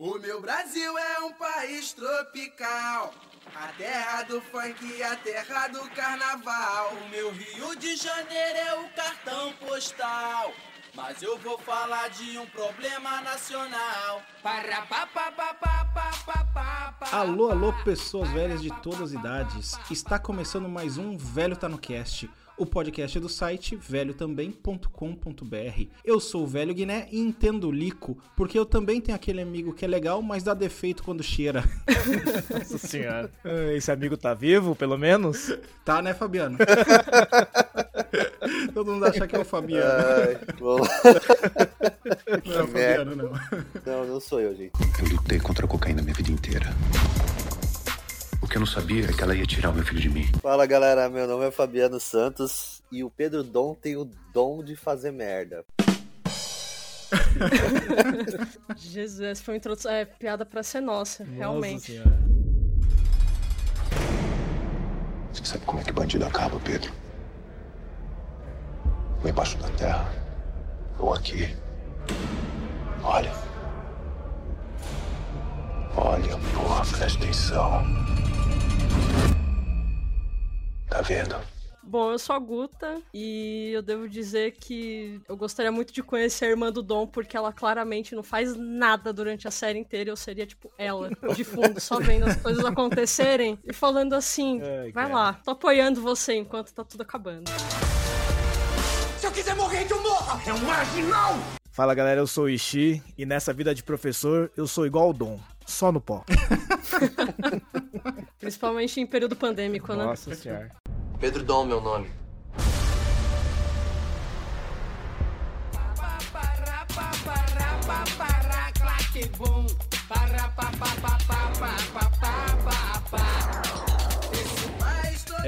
O meu Brasil é um país tropical, a terra do funk, e a terra do carnaval. O meu Rio de Janeiro é o cartão postal. Mas eu vou falar de um problema nacional. Alô, alô, pessoas velhas de todas as idades. Está começando mais um Velho Tá no Cast o podcast do site velhotambém.com.br. Eu sou o Velho Guiné e entendo lico, porque eu também tenho aquele amigo que é legal, mas dá defeito quando cheira. Nossa senhora. Ah, Esse amigo tá vivo, pelo menos? Tá, né, Fabiano? Todo mundo acha que é o Fabiano. Ai. Não é o Fabiano, não. Não, não sou eu, gente. Eu lutei contra a cocaína minha vida inteira. O que eu não sabia é que ela ia tirar o meu filho de mim. Fala galera, meu nome é Fabiano Santos e o Pedro Dom tem o dom de fazer merda. Jesus, essa foi uma introdução. É piada pra ser nossa, Nossa realmente. senhora. Você sabe como é que bandido acaba, Pedro? Ou embaixo da terra, ou aqui. Olha. Olha, porra, presta atenção. Tá vendo? Bom, eu sou a Guta e eu devo dizer que eu gostaria muito de conhecer a irmã do Dom, porque ela claramente não faz nada durante a série inteira. Eu seria, tipo, ela, de fundo, só vendo as coisas acontecerem e falando assim: Ai, vai cara. lá, tô apoiando você enquanto tá tudo acabando. Se eu quiser morrer, que eu morra! É um marginal! Fala galera, eu sou o Ishi e nessa vida de professor eu sou igual o Dom, só no pó. Principalmente em período pandêmico, Nossa né? Nossa senhora. Pedro Dom, meu nome. Que bom,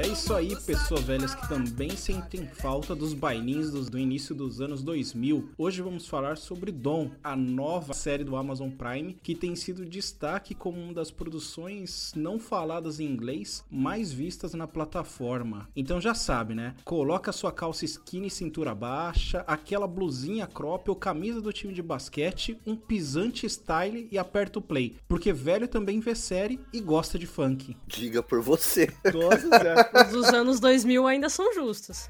É isso aí, pessoas velhas que também sentem falta dos bailinhos do início dos anos 2000. Hoje vamos falar sobre Dom, a nova série do Amazon Prime, que tem sido destaque como uma das produções não faladas em inglês mais vistas na plataforma. Então já sabe, né? Coloca sua calça skinny cintura baixa, aquela blusinha crop ou camisa do time de basquete, um pisante style e aperta o play, porque velho também vê série e gosta de funk. Diga por você. Nossa. Os dos anos 2000 ainda são justos.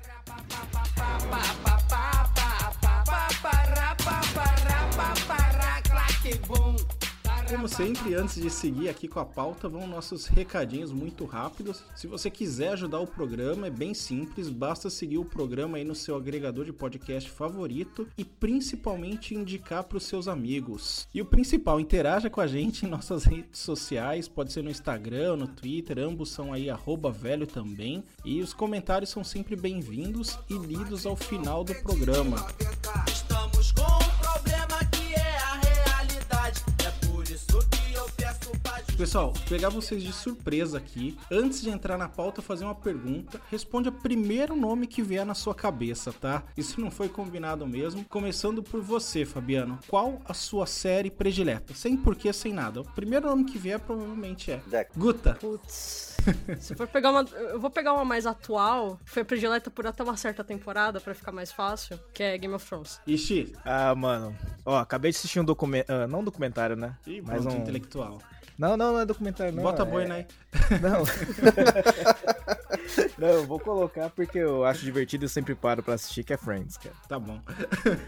Como sempre, antes de seguir aqui com a pauta, vão nossos recadinhos muito rápidos. Se você quiser ajudar o programa, é bem simples, basta seguir o programa aí no seu agregador de podcast favorito e principalmente indicar para os seus amigos. E o principal, interaja com a gente em nossas redes sociais, pode ser no Instagram, no Twitter, ambos são aí velho também. E os comentários são sempre bem-vindos e lidos ao final do programa. Estamos com um problema Pessoal, pegar vocês de surpresa aqui. Antes de entrar na pauta, fazer uma pergunta. Responde o primeiro nome que vier na sua cabeça, tá? Isso não foi combinado mesmo. Começando por você, Fabiano. Qual a sua série predileta? Sem porquê, sem nada. O primeiro nome que vier provavelmente é. Deck. Guta. Putz. Se for pegar uma. Eu vou pegar uma mais atual, que foi predileta por até uma certa temporada, pra ficar mais fácil, que é Game of Thrones. Ixi. Ah, mano. Ó, acabei de assistir um documentário. não um documentário, né? Ih, Mas um. intelectual. Não, não, não é documentário, não. Bota é... boi, né? Não. não, eu vou colocar porque eu acho divertido e eu sempre paro pra assistir, que é Friends, cara. Tá bom.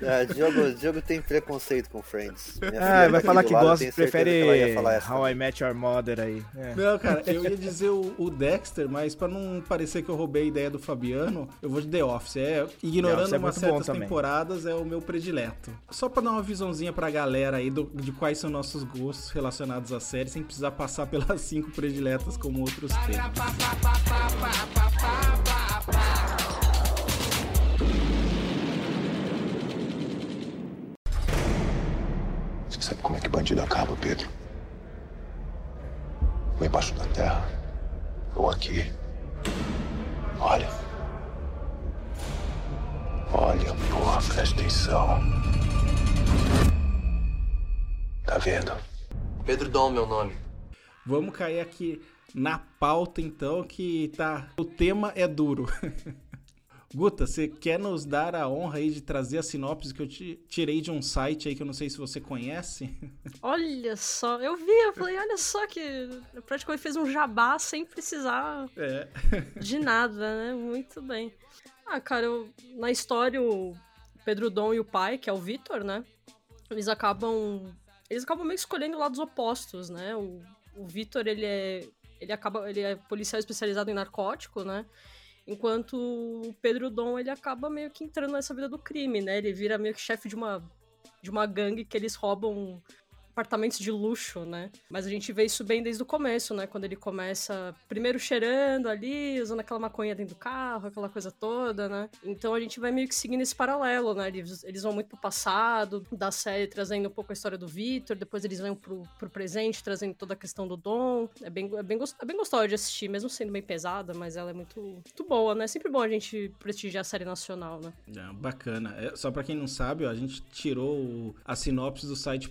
Ah, Diogo, Diogo tem preconceito com Friends. Minha Ah, vai falar que lado, gosta, prefere que How I. Met Your Mother aí. É. Não, cara, eu ia dizer o, o Dexter, mas pra não parecer que eu roubei a ideia do Fabiano, eu vou de The Office. É, The ignorando Office é umas certas temporadas, é o meu predileto. Só pra dar uma visãozinha pra galera aí do- de quais são nossos gostos relacionados à série, sem precisar passar pelas cinco prediletas como outros têm. Você sabe como é que bandido acaba, Pedro? Ou embaixo da terra, ou aqui. Olha. Olha, porra, presta atenção. Tá vendo? Pedro Dom, meu nome. Vamos cair aqui na pauta então, que tá. O tema é duro. Guta, você quer nos dar a honra aí de trazer a sinopse que eu te tirei de um site aí que eu não sei se você conhece? Olha só, eu vi, eu falei, olha só que praticamente fez um jabá sem precisar É. de nada, né? Muito bem. Ah, cara, eu- na história o Pedro Dom e o pai, que é o Vitor, né? Eles acabam. Eles acabam meio que escolhendo lados opostos, né? O, o Vitor, ele é. Ele acaba. Ele é policial especializado em narcótico, né? Enquanto o Pedro Dom, ele acaba meio que entrando nessa vida do crime, né? Ele vira meio que chefe de uma. De uma gangue que eles roubam apartamentos de luxo, né? Mas a gente vê isso bem desde o começo, né? Quando ele começa primeiro cheirando ali, usando aquela maconha dentro do carro, aquela coisa toda, né? Então a gente vai meio que seguindo esse paralelo, né? Eles, eles vão muito pro passado da série, trazendo um pouco a história do Victor, depois eles vão pro, pro presente, trazendo toda a questão do Dom. É bem, é, bem, gos- é bem gostosa de assistir, mesmo sendo bem pesada, mas ela é muito, muito boa, né? É sempre bom a gente prestigiar a série nacional, né? É, bacana. É, só pra quem não sabe, ó, a gente tirou a sinopse do site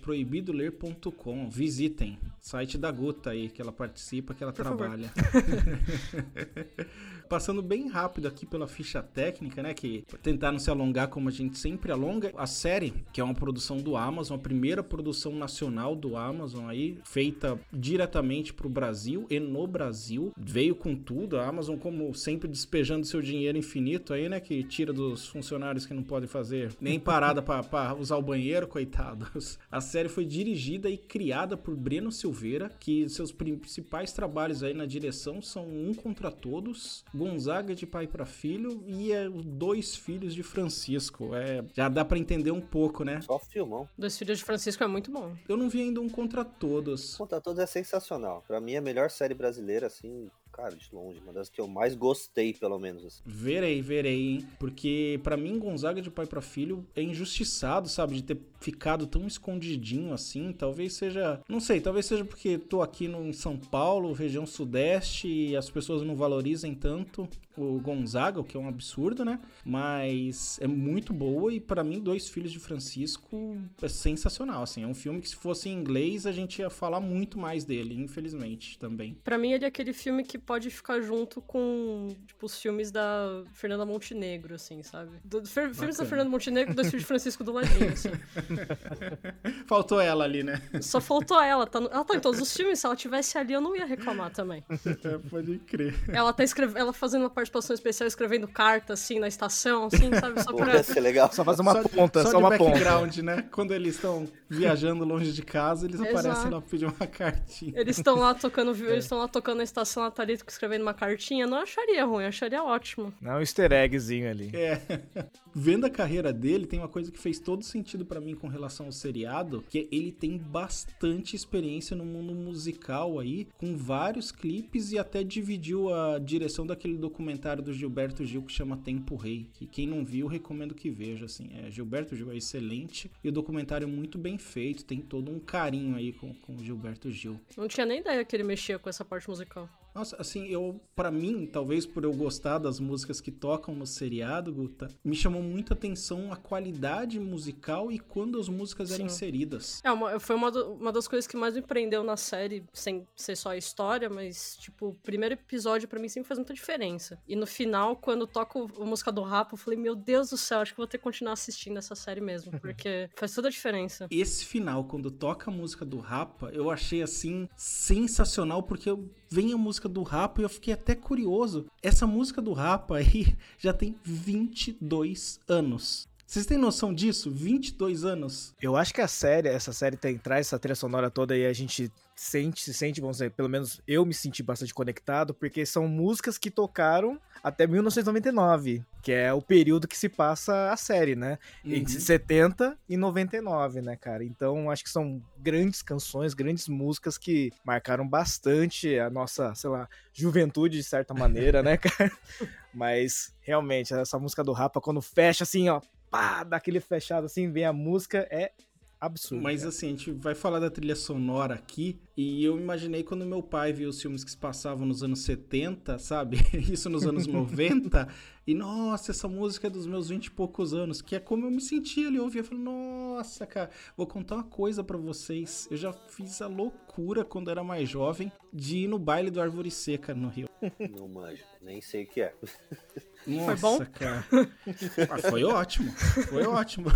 proibidoler.com. Visitem. Site da Guta aí, que ela participa, que ela Por trabalha. Passando bem rápido aqui pela ficha técnica, né? Que tentar não se alongar como a gente sempre alonga. A série, que é uma produção do Amazon, a primeira produção nacional do Amazon aí, feita diretamente pro Brasil e no Brasil. Veio com tudo. A Amazon, como sempre, despejando seu dinheiro infinito aí, né? Que tira dos funcionários que não podem fazer nem parada pra usar o banheiro, coitados. A série foi dirigida e criada por Breno Silveira, que seus principais trabalhos aí na direção são Um Contra Todos, Gonzaga de Pai para Filho e é, os Dois Filhos de Francisco. É, já dá pra entender um pouco, né? Só filmão. Dois Filhos de Francisco é muito bom. Eu não vi ainda Um Contra Todos. Conta Todos é sensacional. Pra mim, é a melhor série brasileira, assim, cara, de longe. Uma das que eu mais gostei, pelo menos. Assim. Verei, verei, hein? Porque pra mim Gonzaga de pai pra filho é injustiçado, sabe, de ter ficado tão escondidinho assim. Talvez seja, não sei, talvez seja porque tô aqui no em São Paulo, região sudeste e as pessoas não valorizem tanto o Gonzaga, o que é um absurdo, né? Mas é muito boa e pra mim Dois Filhos de Francisco é sensacional, assim. É um filme que se fosse em inglês a gente ia falar muito mais dele, infelizmente, também. Pra mim, ele é aquele filme que pode ficar junto com, tipo, os filmes da Fernanda Montenegro, assim, sabe? Do, fer- filmes da. Fernanda Montenegro e dois filhos de Francisco do ladinho, assim. Faltou ela ali, né? Só faltou ela. Tá no- ela tá em todos os filmes. Se ela tivesse ali, eu não ia reclamar também. É, pode crer. Ela tá escrevendo, ela fazendo uma participação especial, escrevendo carta, assim, na estação, assim, sabe? Só Pô, pra... ia ser legal. Só fazer uma Só de- ponta, só, só, de uma ponta. background, né? Quando eles estão viajando longe de casa, eles Exato. aparecem lá pra pedir uma cartinha. Eles estão lá tocando, eles estão lá tocando na estação, a Thalita escrevendo uma cartinha. Não acharia ruim, eu acharia ótimo. Não, um easter eggzinho ali. É. Vendo a carreira dele, tem uma coisa que fez todo sentido pra mim com relação ao seriado, que ele tem bastante experiência no mundo musical aí, com vários clipes e até dividiu a direção daquele documentário do Gilberto Gil que chama Tempo Rei, que quem não viu, recomendo que veja, assim. É, Gilberto Gil é excelente e o documentário é muito bem feito, tem todo um carinho aí com, com o Gilberto Gil. Não tinha nem ideia que ele mexia com essa parte musical. Nossa, assim, eu, para mim, talvez por eu gostar das músicas que tocam no seriado, Guta, me chamou muita atenção a qualidade musical e quando as músicas eram Sim. inseridas. É, uma, foi uma, do- uma das coisas que mais me prendeu na série, sem ser só a história, mas, tipo, o primeiro episódio pra mim sempre faz muita diferença. E no final, quando toco a música do Rapa, eu falei, meu Deus do céu, acho que vou ter que continuar assistindo essa série mesmo, porque faz toda a diferença. Esse final, quando toca a música do Rapa, eu achei assim sensacional, porque eu- vem a música do Rapa e eu fiquei até curioso. Essa música do Rapa aí já tem 22 anos. Vocês têm noção disso? 22 anos? Eu acho que a série, essa série tem, traz essa trilha sonora toda e a gente sente, se sente, vamos dizer, pelo menos eu me senti bastante conectado, porque são músicas que tocaram até 1999, que é o período que se passa a série, né? Entre Uhum. 70 e 99, né, cara? Então acho que são grandes canções, grandes músicas que marcaram bastante a nossa, sei lá, juventude de certa maneira, né, cara? Mas realmente, essa música do Rapa, quando fecha assim, ó, pá, dá aquele fechado assim, vem a música, é absurdo. Mas cara. assim, a gente vai falar da trilha sonora aqui, e eu imaginei quando meu pai viu os filmes que se passavam nos anos 70, sabe? Isso nos anos 90, e nossa, essa música é dos meus 20 e poucos anos, que é como eu me sentia ali, eu ouvia, eu falei, nossa, cara, vou contar uma coisa pra vocês, eu já fiz a loucura quando era mais jovem de ir no baile do Árvore Seca no Rio. Não manjo, nem sei o que é. Nossa, bom? cara. Ah, foi ótimo. Foi ótimo.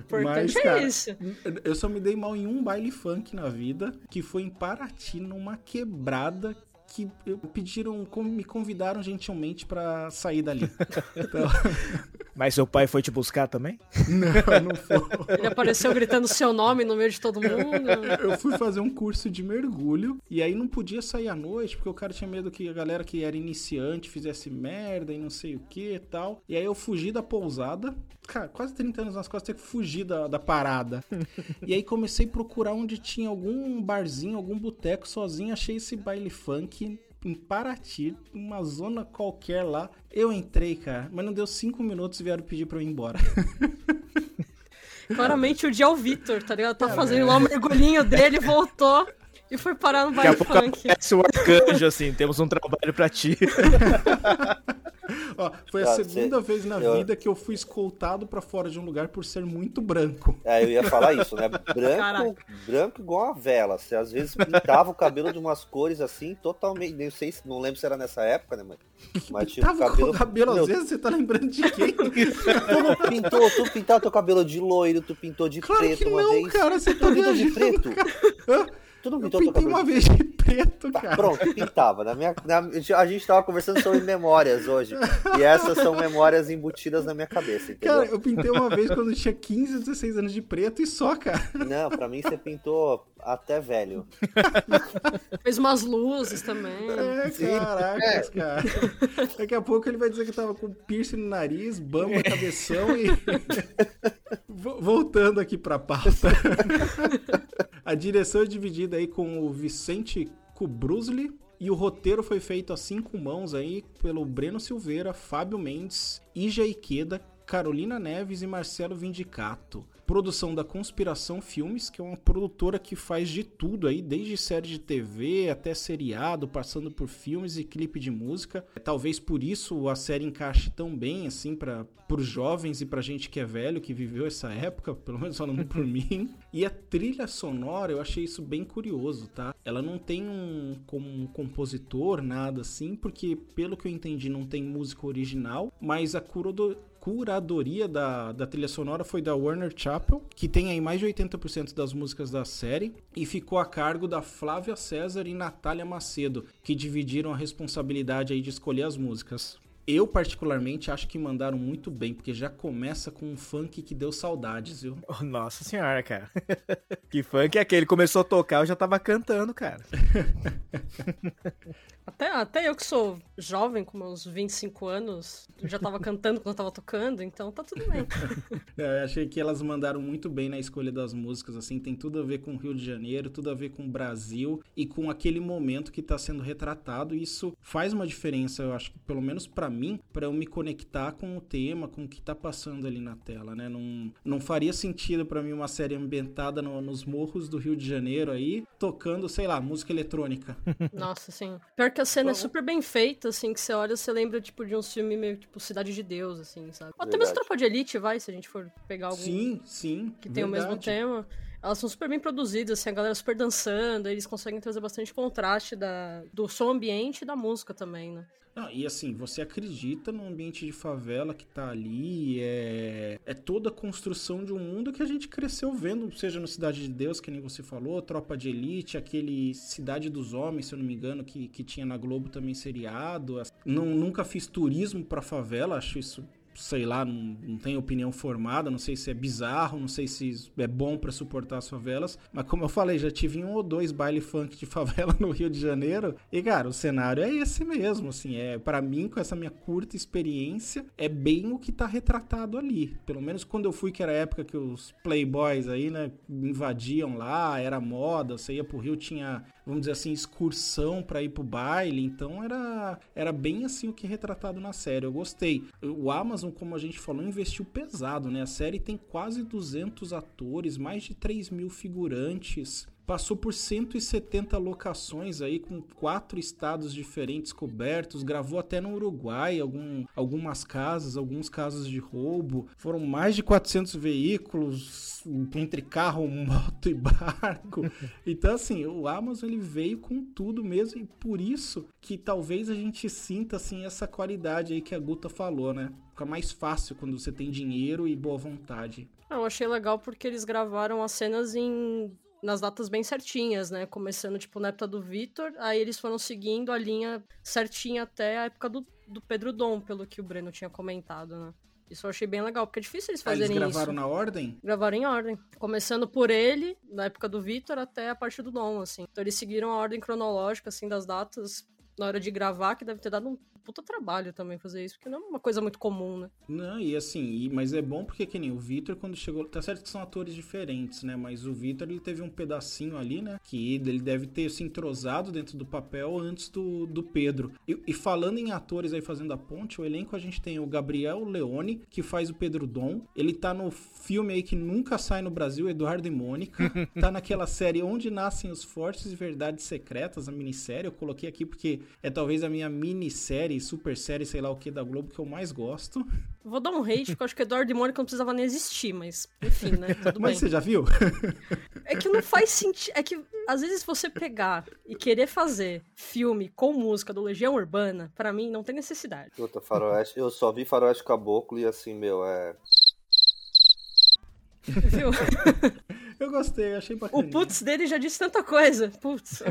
Importante é cara, isso. Eu só me dei mal em um baile funk na vida, que foi em Paraty, numa quebrada que pediram, me convidaram gentilmente pra sair dali. Então, Mas seu pai foi te buscar também? não, não foi. Ele apareceu gritando seu nome no meio de todo mundo. Eu fui fazer um curso de mergulho e aí não podia sair à noite porque o cara tinha medo que a galera que era iniciante fizesse merda e não sei o que e tal. E aí eu fugi da pousada. Cara, quase 30 anos nas costas, ter que fugir da, da parada. E aí comecei a procurar onde tinha algum barzinho, algum boteco sozinho. Achei esse baile funk em Paraty, uma zona qualquer lá. Eu entrei, cara, mas não deu cinco minutos e vieram pedir pra eu ir embora. Claramente o dia é o Vitor, tá ligado? Tá fazendo lá o mergulhinho dele, voltou e foi parar no Daqui a baile pouco funk. o arcanjo, assim, temos um trabalho pra ti. Ó, foi a segunda cê- vez na eu- vida que eu fui escoltado pra fora de um lugar por ser muito branco. É, eu ia falar isso, né? Branco, Caraca. branco igual uma vela. Você às vezes pintava o cabelo de umas cores assim, totalmente. Nem sei se não lembro se era nessa época, né, mãe? Mas tipo, Tava com o cabelo, Meu, às vezes você tá lembrando de quem? Tu não pintou, tu pintou teu cabelo de loiro, tu pintou de Claro preto que uma não, vez. cara, você tu tá pintou de preto? Hã? Tu não Eu pintou teu pintei uma vez de preto, Tá, cara. pronto, pintava. Na minha, na- a gente tava conversando sobre memórias hoje. E essas são memórias embutidas na minha cabeça, entendeu? Cara, eu pintei uma vez quando eu tinha 15, 16 anos de preto e só, cara. Não, pra mim você pintou até velho. Fez umas luzes também. É, caracas, cara. Daqui a pouco ele vai dizer que tava com piercing no nariz, bamba, cabeção e. Vo- Voltando aqui pra pauta. A direção é dividida aí com o Vicente Kubrusli. E o roteiro foi feito a cinco mãos aí pelo Breno Silveira, Fábio Mendes, Ija Ikeda, Carolina Neves e Marcelo Vindicato. Produção da Conspiração Filmes, que é uma produtora que faz de tudo aí, desde série de TV até seriado, passando por filmes e clipe de música. Talvez por isso a série encaixe tão bem assim para os jovens e pra gente que é velho, que viveu essa época, pelo menos falando por mim. E a trilha sonora, eu achei isso bem curioso, tá? Ela não tem um como um compositor, nada assim, porque pelo que eu entendi não tem música original, mas a curado- curadoria da, da trilha sonora foi da Warner Chappell, que tem aí mais de 80% das músicas da série, e ficou a cargo da Flávia César e Natália Macedo, que dividiram a responsabilidade aí de escolher as músicas. Eu, particularmente, acho que mandaram muito bem, porque já começa com um funk que deu saudades, viu? Oh, Nossa senhora, cara. que funk é aquele? Começou a tocar, eu já tava cantando, cara. Até, até eu que sou jovem, com meus 25 anos, já tava cantando quando eu tava tocando, então tá tudo bem. É, eu achei que elas mandaram muito bem na escolha das músicas, assim, tem tudo a ver com o Rio de Janeiro, tudo a ver com o Brasil e com aquele momento que tá sendo retratado. E isso faz uma diferença, eu acho que pelo menos pra mim, pra eu me conectar com o tema, com o que tá passando ali na tela, né? Não, não faria sentido pra mim uma série ambientada no- nos morros do Rio de Janeiro aí, tocando, sei lá, música eletrônica. Nossa, sim. Pior que a cena é super bem feita, assim, que você olha, você lembra, tipo, de um filme meio, tipo, Cidade de Deus, assim, sabe? Ou até mesmo Verdade. Tropa de Elite, vai, se a gente for pegar algum Sim, sim. que tem o mesmo verdade. tema. Elas são super bem produzidas, assim, a galera super dançando, eles conseguem trazer bastante contraste da, do som ambiente e da música também, né? Não, e assim, você acredita num ambiente de favela que tá ali, é, é toda a construção de um mundo que a gente cresceu vendo, seja no Cidade de Deus, que nem você falou, Tropa de Elite, aquele Cidade dos Homens, se eu não me engano, que, que tinha na Globo também seriado. Não, nunca fiz turismo pra favela, acho isso sei lá, não, não tenho opinião formada, não sei se é bizarro, não sei se é bom pra suportar as favelas, mas como eu falei, já tive um ou dois baile funk de favela no Rio de Janeiro, e cara, o cenário é esse mesmo, assim, é para mim com essa minha curta experiência, é bem o que tá retratado ali. Pelo menos quando eu fui que era a época que os playboys aí, né, invadiam lá, era moda, você ia pro Rio tinha vamos dizer assim, excursão para ir pro baile. Então era, era bem assim o que é retratado na série. Eu gostei. O Amazon, como a gente falou, investiu pesado, né? A série tem quase 200 atores, mais de 3 mil figurantes. Passou por 170 locações aí com quatro estados diferentes cobertos, gravou até no Uruguai algum, algumas casas, alguns casos de roubo. Foram mais de 400 veículos entre carro, moto e barco. Então assim, o Amazon ele veio com tudo mesmo e por isso que talvez a gente sinta assim essa qualidade aí que a Guta falou, né? Fica mais fácil quando você tem dinheiro e boa vontade. Eu achei legal porque eles gravaram as cenas em nas datas bem certinhas, né? Começando, tipo, na época do Vitor, aí eles foram seguindo a linha certinha até a época do, do Pedro Dom, pelo que o Breno tinha comentado, né? Isso eu achei bem legal, porque é difícil eles fazerem ah, eles gravaram isso. na ordem? Gravaram em ordem. Começando por ele, na época do Vitor, até a parte do Dom, assim. Então eles seguiram a ordem cronológica, assim, das datas na hora de gravar, que deve ter dado um puta trabalho também fazer isso, porque não é uma coisa muito comum, né? Não, e assim, e, mas é bom porque que nem o Victor quando chegou, tá certo que são atores diferentes, né? Mas o Victor ele teve um pedacinho ali, né? Que ele deve ter se entrosado dentro do papel antes do, do Pedro. E, e falando em atores aí fazendo a ponte, o elenco a gente tem o Gabriel Leone, que faz o Pedro Dom. Ele tá no filme aí que nunca sai no Brasil, Eduardo e Mônica. tá naquela série Onde Nascem os Fortes e Verdades Secretas, a minissérie. Eu coloquei aqui porque é talvez a minha minissérie, super série, sei lá o que da Globo que eu mais gosto. Vou dar um hate, porque eu acho que Eduardo e Mônica não precisava nem existir, mas enfim, né? Tudo Mas bem. você já viu? É que não faz sentido. É que às vezes você pegar e querer fazer filme com música do Legião Urbana, pra mim não tem necessidade. Puta, faroeste. Eu só vi faroeste caboclo e assim, meu, é. Viu? Eu gostei, achei bacana. O putz dele já disse tanta coisa. Putz.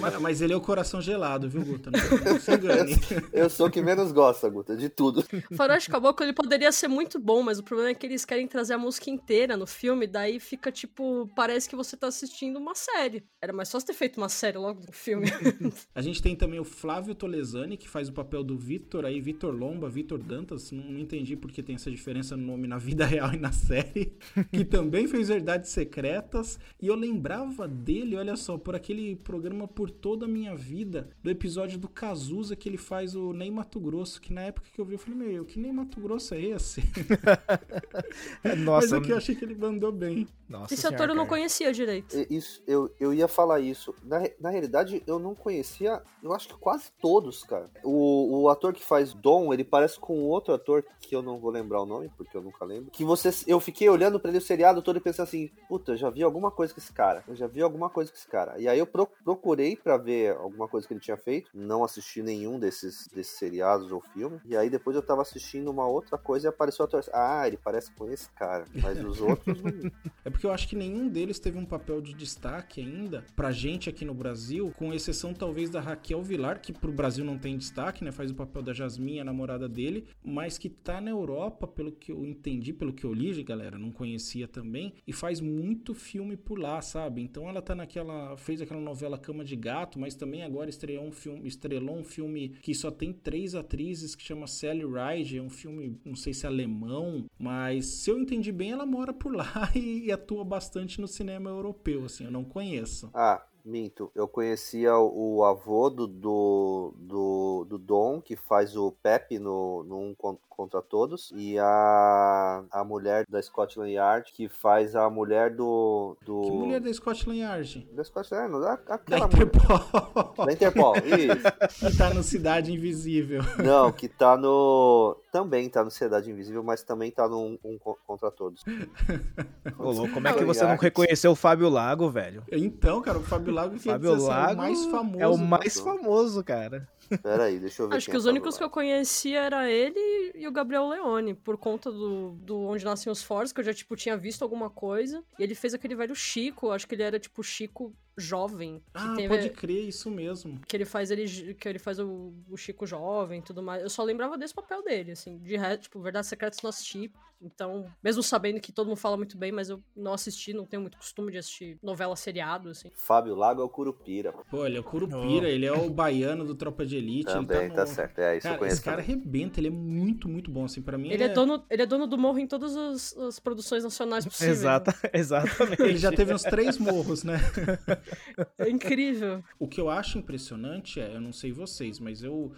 Mas, mas ele é o coração gelado, viu, Guta? Não, não se engane. Eu sou o que menos gosta, Guta, de tudo. Faroeste Caboclo ele poderia ser muito bom, mas o problema é que eles querem trazer a música inteira no filme, daí fica tipo, parece que você tá assistindo uma série. Era mais só ter feito uma série logo do filme. A gente tem também o Flávio Tolesani, que faz o papel do Vitor aí, Vitor Lomba, Vitor Dantas. Não, não entendi porque tem essa diferença no nome na vida real e na série. Que também fez Verdades Secretas. E eu lembrava dele, olha só, por aquele programa Por Toda a Minha Vida, do episódio do Cazuza que ele faz o Ney Mato Grosso. Que na época que eu vi, eu falei, meu, que Ney Mato Grosso é esse? Mas Nossa, aqui eu achei que ele mandou bem. nossa Esse senhora, ator eu não cara. conhecia direito. Isso, eu, eu ia falar isso. Na, na realidade, eu não conhecia, eu acho que quase todos, cara. O, o ator que faz Dom, ele parece com outro ator que eu não vou lembrar o nome, porque eu nunca lembro. Que você, eu fiquei olhando ele o seriado todo e pensando assim: puta, eu já vi alguma coisa com esse cara. Eu já vi alguma coisa com esse cara. E aí eu pro- procurei pra ver alguma coisa que ele tinha feito. Não assisti nenhum desses, desses seriados ou filmes. E aí depois eu tava assistindo uma outra coisa e apareceu o ator. Ah, ele parece com esse cara. Mas os outros. não. É porque eu acho que nenhum deles teve um papel de destaque ainda pra gente aqui no Brasil, com exceção talvez da Raquel Vilar, que pro Brasil não tem destaque, né? Faz o papel da Jasmine, a namorada dele, mas que tá na Europa, pelo que eu entendi, pelo que eu li, galera, não conhecia também, e faz muito filme por lá, sabe? Então ela tá naquela. fez aquela novela Cama de Gato, mas também agora estreou um filme, estrelou um filme que só tem três atrizes que chama Sally Ride, é um filme, não sei se é alemão, mas se eu entendi bem, ela mora por lá e, atua bastante no cinema europeu, assim, eu não conheço. Ah, minto. Eu conhecia o, o avô do, do, do, do Dom, que faz o Pepe no, no Um Con- Contra Todos, e a, a mulher da Scotland Yard, que faz a mulher do. do Que mulher da Scotland Yard? Da Scotland Yard, não, da, Da aquela mulher. Interpol. Da Interpol, isso. que tá no Cidade Invisível. Não, que tá no. Também tá no Sociedade Invisível, mas também tá no Um, Um Con- Contra Todos. Ô, louco, como é que você não reconheceu o Fábio Lago, velho? Então, cara, o Fábio Lago Fábio assim, é Lago o mais famoso. é o mais do- famoso, cara. Pera aí, deixa eu ver. Acho que é os únicos que eu conhecia era ele e o Gabriel Leone, por conta do, do Onde Nascem os Fortes, que eu já, tipo, tinha visto alguma coisa. E ele fez aquele velho Chico, acho que ele era, tipo, Chico jovem. Que Ah, tem- pode crer, isso mesmo. que ele faz ele que ele faz o, o Chico jovem e tudo mais. Eu só lembrava desse papel dele, assim. De resto, tipo, Verdades Secretas não assisti. Então, mesmo sabendo que todo mundo fala muito bem, mas eu não assisti, não tenho muito costume de assistir novela seriado, assim. Fábio Lago é o Curupira. Pô, ele é o Curupira, ele é o baiano do Tropa de Elite. Também, ele tá, tá, no... certo. É, isso eu Cara, conheço. esse cara também. arrebenta, ele é muito, muito bom, assim, pra mim Ele é, dono, ele é dono do morro em todas as, as produções nacionais possíveis. Exata, exatamente. Ele já teve uns três morros, né? É incrível. O que eu acho impressionante é, eu não sei vocês, mas eu,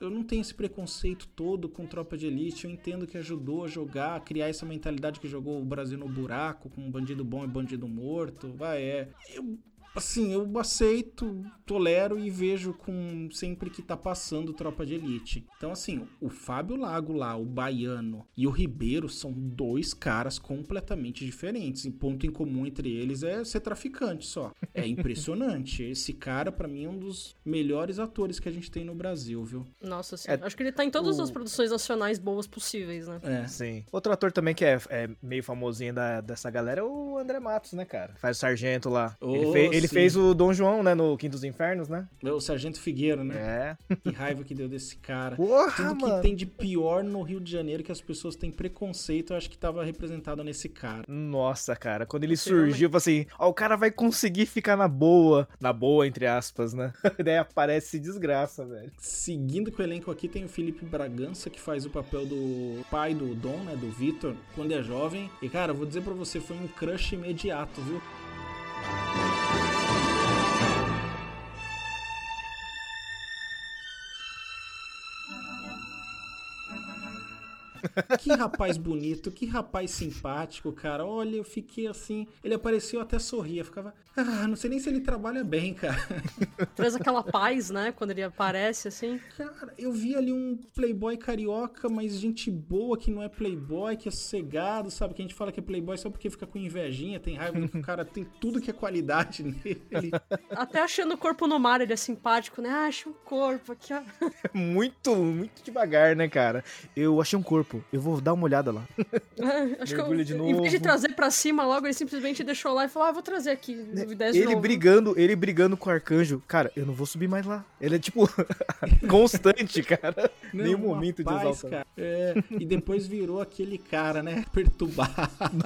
eu não tenho esse preconceito todo com tropa de elite. Eu entendo que ajudou a jogar, a criar essa mentalidade que jogou o Brasil no buraco, com bandido bom e bandido morto. Vai, é. Eu assim, eu aceito, tolero e vejo com sempre que tá passando Tropa de Elite. Então, assim, o Fábio Lago lá, o Baiano e o Ribeiro são dois caras completamente diferentes. E ponto em comum entre eles é ser traficante só. É impressionante. Esse cara, para mim, é um dos melhores atores que a gente tem no Brasil, viu? Nossa, sim. É, Acho que ele tá em todas o... as produções nacionais boas possíveis, né? É. Sim. Outro ator também que é, é meio famosinho da, dessa galera é o André Matos, né, cara? Faz o sargento lá. Oh, ele, fez, ele fez o Dom João, né, no Quinto dos Infernos, né? O Sargento Figueiro, né? É. Que raiva que deu desse cara. Porra, Tudo mano. que tem de pior no Rio de Janeiro, que as pessoas têm preconceito, eu acho que tava representado nesse cara. Nossa, cara, quando ele surgiu, falei assim, ó, o cara vai conseguir ficar na boa, na boa, entre aspas, né? Daí aparece desgraça, velho. Seguindo com o elenco aqui, tem o Felipe Bragança, que faz o papel do pai do Dom, né, do Vitor, quando é jovem. E, cara, vou dizer pra você, foi um crush imediato, viu? Que rapaz bonito, que rapaz simpático, cara. Olha, eu fiquei assim. Ele apareceu até sorria, ficava. Ah, não sei nem se ele trabalha bem, cara. Traz aquela paz, né? Quando ele aparece, assim. Cara, eu vi ali um playboy carioca, mas gente boa que não é playboy, que é sossegado, sabe? Que a gente fala que é playboy só porque fica com invejinha, tem raiva do cara, tem tudo que é qualidade nele. Até achando o corpo no mar, ele é simpático, né? Ah, acha um corpo aqui, ó. muito, muito devagar, né, cara? Eu achei um corpo, eu vou dar uma olhada lá. Acho que eu, de novo. Em vez de trazer pra cima logo, ele simplesmente deixou lá e falou: Ah, vou trazer aqui. Né, ele novo. brigando, ele brigando com o arcanjo. Cara, eu não vou subir mais lá. Ele é tipo constante, cara. Não, Nenhum momento paz, de exaltar. É, e depois virou aquele cara, né? Perturbado.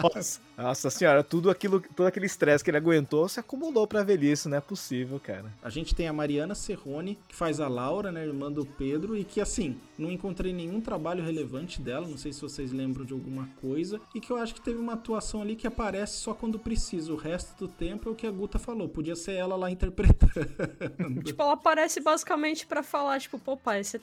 Nossa. Nossa senhora, tudo aquilo, todo aquele estresse que ele aguentou se acumulou pra velhice, não é possível, cara. A gente tem a Mariana Serrone, que faz a Laura, né, irmã do Pedro, e que assim, não encontrei nenhum trabalho relevante dela, não sei se vocês lembram de alguma coisa, e que eu acho que teve uma atuação ali que aparece só quando precisa. O resto do tempo é o que a Guta falou, podia ser ela lá interpretando. tipo, ela aparece basicamente para falar, tipo, pô, pai, você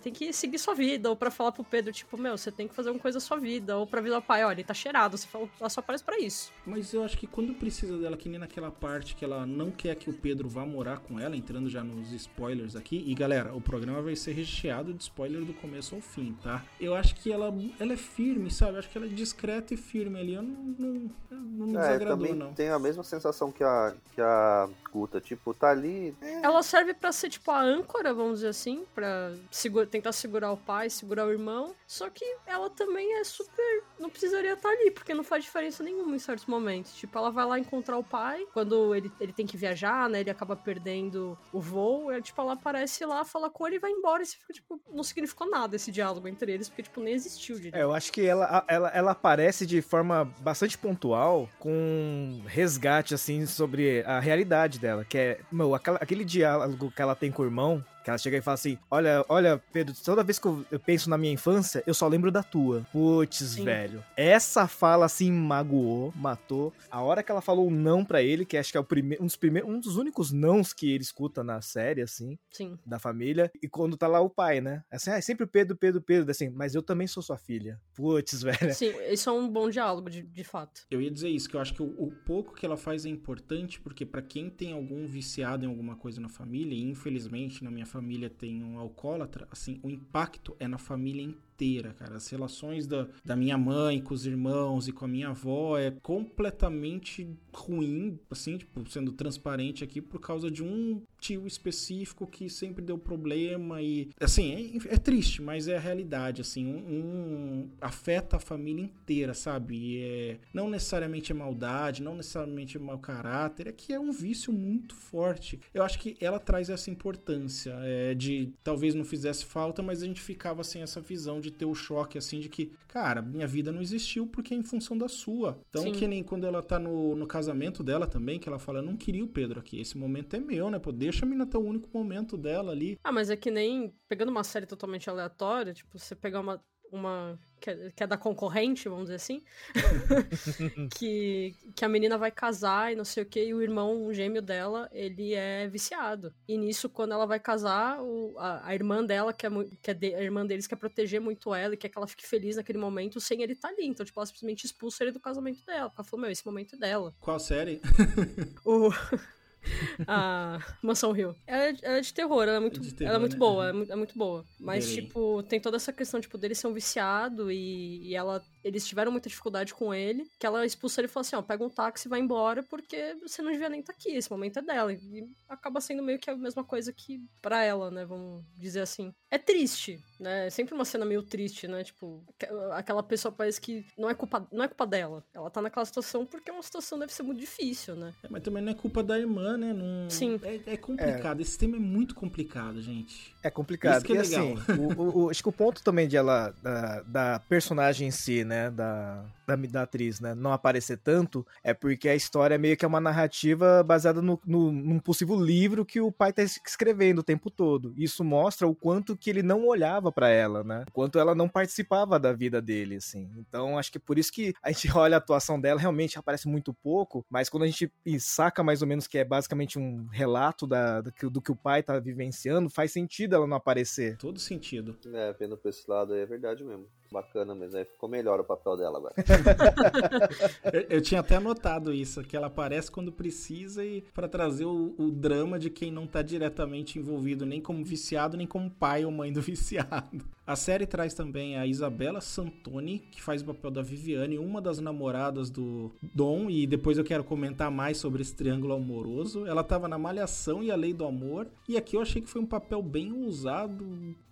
tem que seguir sua vida, ou para falar pro Pedro, tipo, meu, você tem que fazer uma coisa da sua vida, ou pra avisar o pai, olha, ele tá cheirado, você fala, ela só aparece para isso. Mas eu acho que quando precisa dela, que nem naquela parte que ela não quer que o Pedro vá morar com ela, entrando já nos spoilers aqui, e galera, o programa vai ser recheado de spoiler do começo ao fim, tá? Eu acho que ela, ela é firme, sabe? Eu acho que ela é discreta e firme ali. Eu não, não, não me é, desagradou, também não. Tenho a mesma sensação que a, que a Guta, tipo, tá ali. É... Ela serve para ser, tipo, a âncora, vamos dizer assim, pra segura, tentar segurar o pai, segurar o irmão. Só que ela também é super. Não precisaria estar ali, porque não faz diferença nenhuma em certos momentos. Tipo, ela vai lá encontrar o pai, quando ele, ele tem que viajar, né? Ele acaba perdendo o voo. É, tipo, ela aparece lá, fala com ele e vai embora. E você fica, tipo, não significou nada esse diálogo entre eles, porque, tipo, nem existiu direito. É, eu acho que ela, ela, ela aparece de forma bastante pontual, com resgate, assim, sobre a realidade dela, que é, meu, aquela, aquele diálogo que ela tem com o irmão, que ela chega e fala assim: Olha, olha, Pedro, toda vez que eu, eu penso na minha infância, eu só lembro da tua. Putz, velho. Essa fala assim magoou, matou. A hora que ela falou não para ele, que acho que é o primeiro, um dos primeiros, um dos únicos nãos que ele escuta na série, assim, Sim. da família. E quando tá lá o pai, né? Assim, ah, é sempre Pedro, Pedro, Pedro, assim, mas eu também sou sua filha. Putz, velho. Sim, isso é um bom diálogo, de, de fato. Eu ia dizer isso, que eu acho que o, o pouco que ela faz é importante, porque para quem tem algum viciado em alguma coisa na família, e infelizmente na minha família, família tem um alcoólatra, assim, o impacto é na família inteira, cara. As relações da, da minha mãe com os irmãos e com a minha avó é completamente ruim, assim, tipo, sendo transparente aqui por causa de um tio específico que sempre deu problema e, assim, é, é triste, mas é a realidade, assim, um, um, afeta a família inteira, sabe? E é, não necessariamente é maldade, não necessariamente é mau caráter, é que é um vício muito forte. Eu acho que ela traz essa importância é, de, talvez não fizesse falta, mas a gente ficava sem essa visão de de ter o choque, assim, de que, cara, minha vida não existiu porque é em função da sua. Então, Sim. que nem quando ela tá no, no casamento dela também, que ela fala, eu não queria o Pedro aqui, esse momento é meu, né? Pô, deixa a mina ter o único momento dela ali. Ah, mas é que nem, pegando uma série totalmente aleatória, tipo, você pegar uma uma que é, que é da concorrente, vamos dizer assim, que, que a menina vai casar e não sei o que, e o irmão o gêmeo dela, ele é viciado. E nisso, quando ela vai casar, o, a, a, irmã dela, que, é, que é de, a irmã deles quer proteger muito ela e quer que ela fique feliz naquele momento sem ele estar tá ali. Então, tipo, ela simplesmente expulsa ele do casamento dela. Ela falou, meu, esse momento é dela. Qual série? o... a Mansão Rio. Ela é, ela é, de terror, ela é muito, terror, ela é muito né? boa, uhum. é, muito, é muito boa. Mas, tipo, tem toda essa questão, tipo, dele ser um viciado e, e, ela. Eles tiveram muita dificuldade com ele, que ela expulsa ele e falou assim: ó, pega um táxi e vai embora, porque você não devia nem estar tá aqui, esse momento é dela. E acaba sendo meio que a mesma coisa que pra ela, né? Vamos dizer assim. É triste, né? É sempre uma cena meio triste, né? Tipo, aquela pessoa parece que não é culpa, não é culpa dela. Ela tá naquela situação porque é uma situação deve ser muito difícil, né? É, mas também não é culpa da irmã, né? Não... Sim. É, é complicado. É. Esse tema é muito complicado, gente. É complicado. Isso que é legal. Assim, o, o, acho que o ponto também de ela, da, da personagem em si, né? Da, da, da, atriz, né, não aparecer tanto, é porque a história é meio que é uma narrativa baseada no, no, num possível livro que o pai tá escrevendo o tempo todo. Isso mostra o quanto que ele não olhava para ela, né? O quanto ela não participava da vida dele, assim. Então, acho que por isso que a gente olha a atuação dela, realmente aparece muito pouco, mas quando a gente saca mais ou menos que é basicamente um relato da, do, que, do que o pai tá vivenciando, faz sentido ela não aparecer. Todo sentido. É, vendo pra esse lado aí é verdade mesmo. Bacana mesmo, aí ficou melhor o papel dela agora. eu, eu, tinha até anotado isso, que ela aparece quando precisa e para trazer o, o, drama de quem não tá diretamente envolvido, nem como viciado, nem como pai ou mãe do viciado. A série traz também a Isabela Santoni, que faz o papel da Viviane, uma das namoradas do Dom, e depois eu quero comentar mais sobre esse triângulo amoroso. Ela tava na Malhação e a Lei do Amor, e aqui eu achei que foi um papel bem ousado,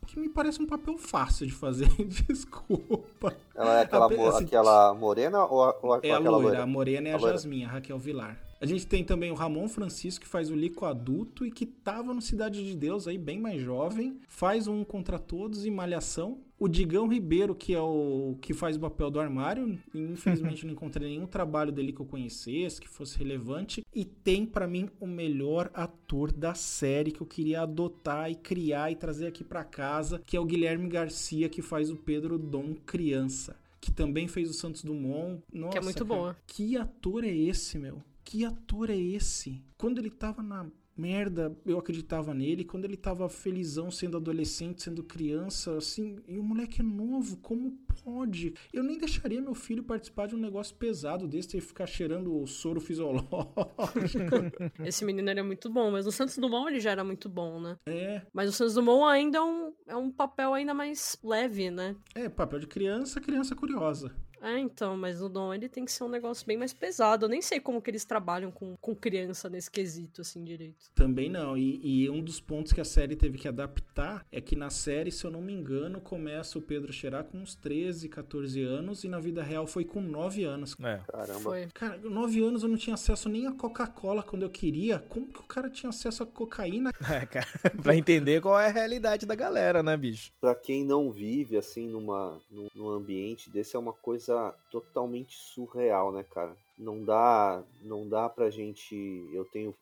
que me parece um papel fácil de fazer, desculpa. Ela é aquela, mo assim, aquela morena ou, ou é a loira? Loira? A morena é a, a Jasmine, a Raquel Vilar. A gente tem também o Ramon Francisco, que faz o Lico adulto e que tava no Cidade de Deus aí, bem mais jovem. Faz um Contra Todos e Malhação. O Digão Ribeiro, que é o que faz o papel do armário. Infelizmente não encontrei nenhum trabalho dele que eu conhecesse, que fosse relevante. E tem para mim o melhor ator da série que eu queria adotar e criar e trazer aqui para casa, que é o Guilherme Garcia, que faz o Pedro Dom criança. Que também fez o Santos Dumont. Nossa, que é muito cara, boa. Que ator é esse, meu? Que ator é esse? Quando ele tava na merda, eu acreditava nele. Quando ele tava felizão sendo adolescente, sendo criança, assim, e o moleque é novo, como pode? Eu nem deixaria meu filho participar de um negócio pesado desse e ficar cheirando o soro fisiológico. Esse menino era muito bom, mas o Santos Dumont ele já era muito bom, né? É. Mas o Santos Dumont ainda é um, é um papel ainda mais leve, né? É, papel de criança, criança curiosa. É, então, mas o Dom ele tem que ser um negócio bem mais pesado. Eu nem sei como que eles trabalham com, com criança nesse quesito, assim, direito. Também não. E, e, um dos pontos que a série teve que adaptar é que na série, se eu não me engano, começa o Pedro cheirar com uns 13, 14 anos e na vida real foi com 9 anos. É. Caramba. Foi. Cara, 9 anos eu não tinha acesso nem a Coca-Cola quando eu queria. Como que o cara tinha acesso a cocaína? É, cara, pra entender qual é a realidade da galera, né, bicho? Pra quem não vive, assim, numa, num, num ambiente desse, é uma coisa coisa totalmente surreal, né, cara? Não dá, não dá pra gente. Eu tenho,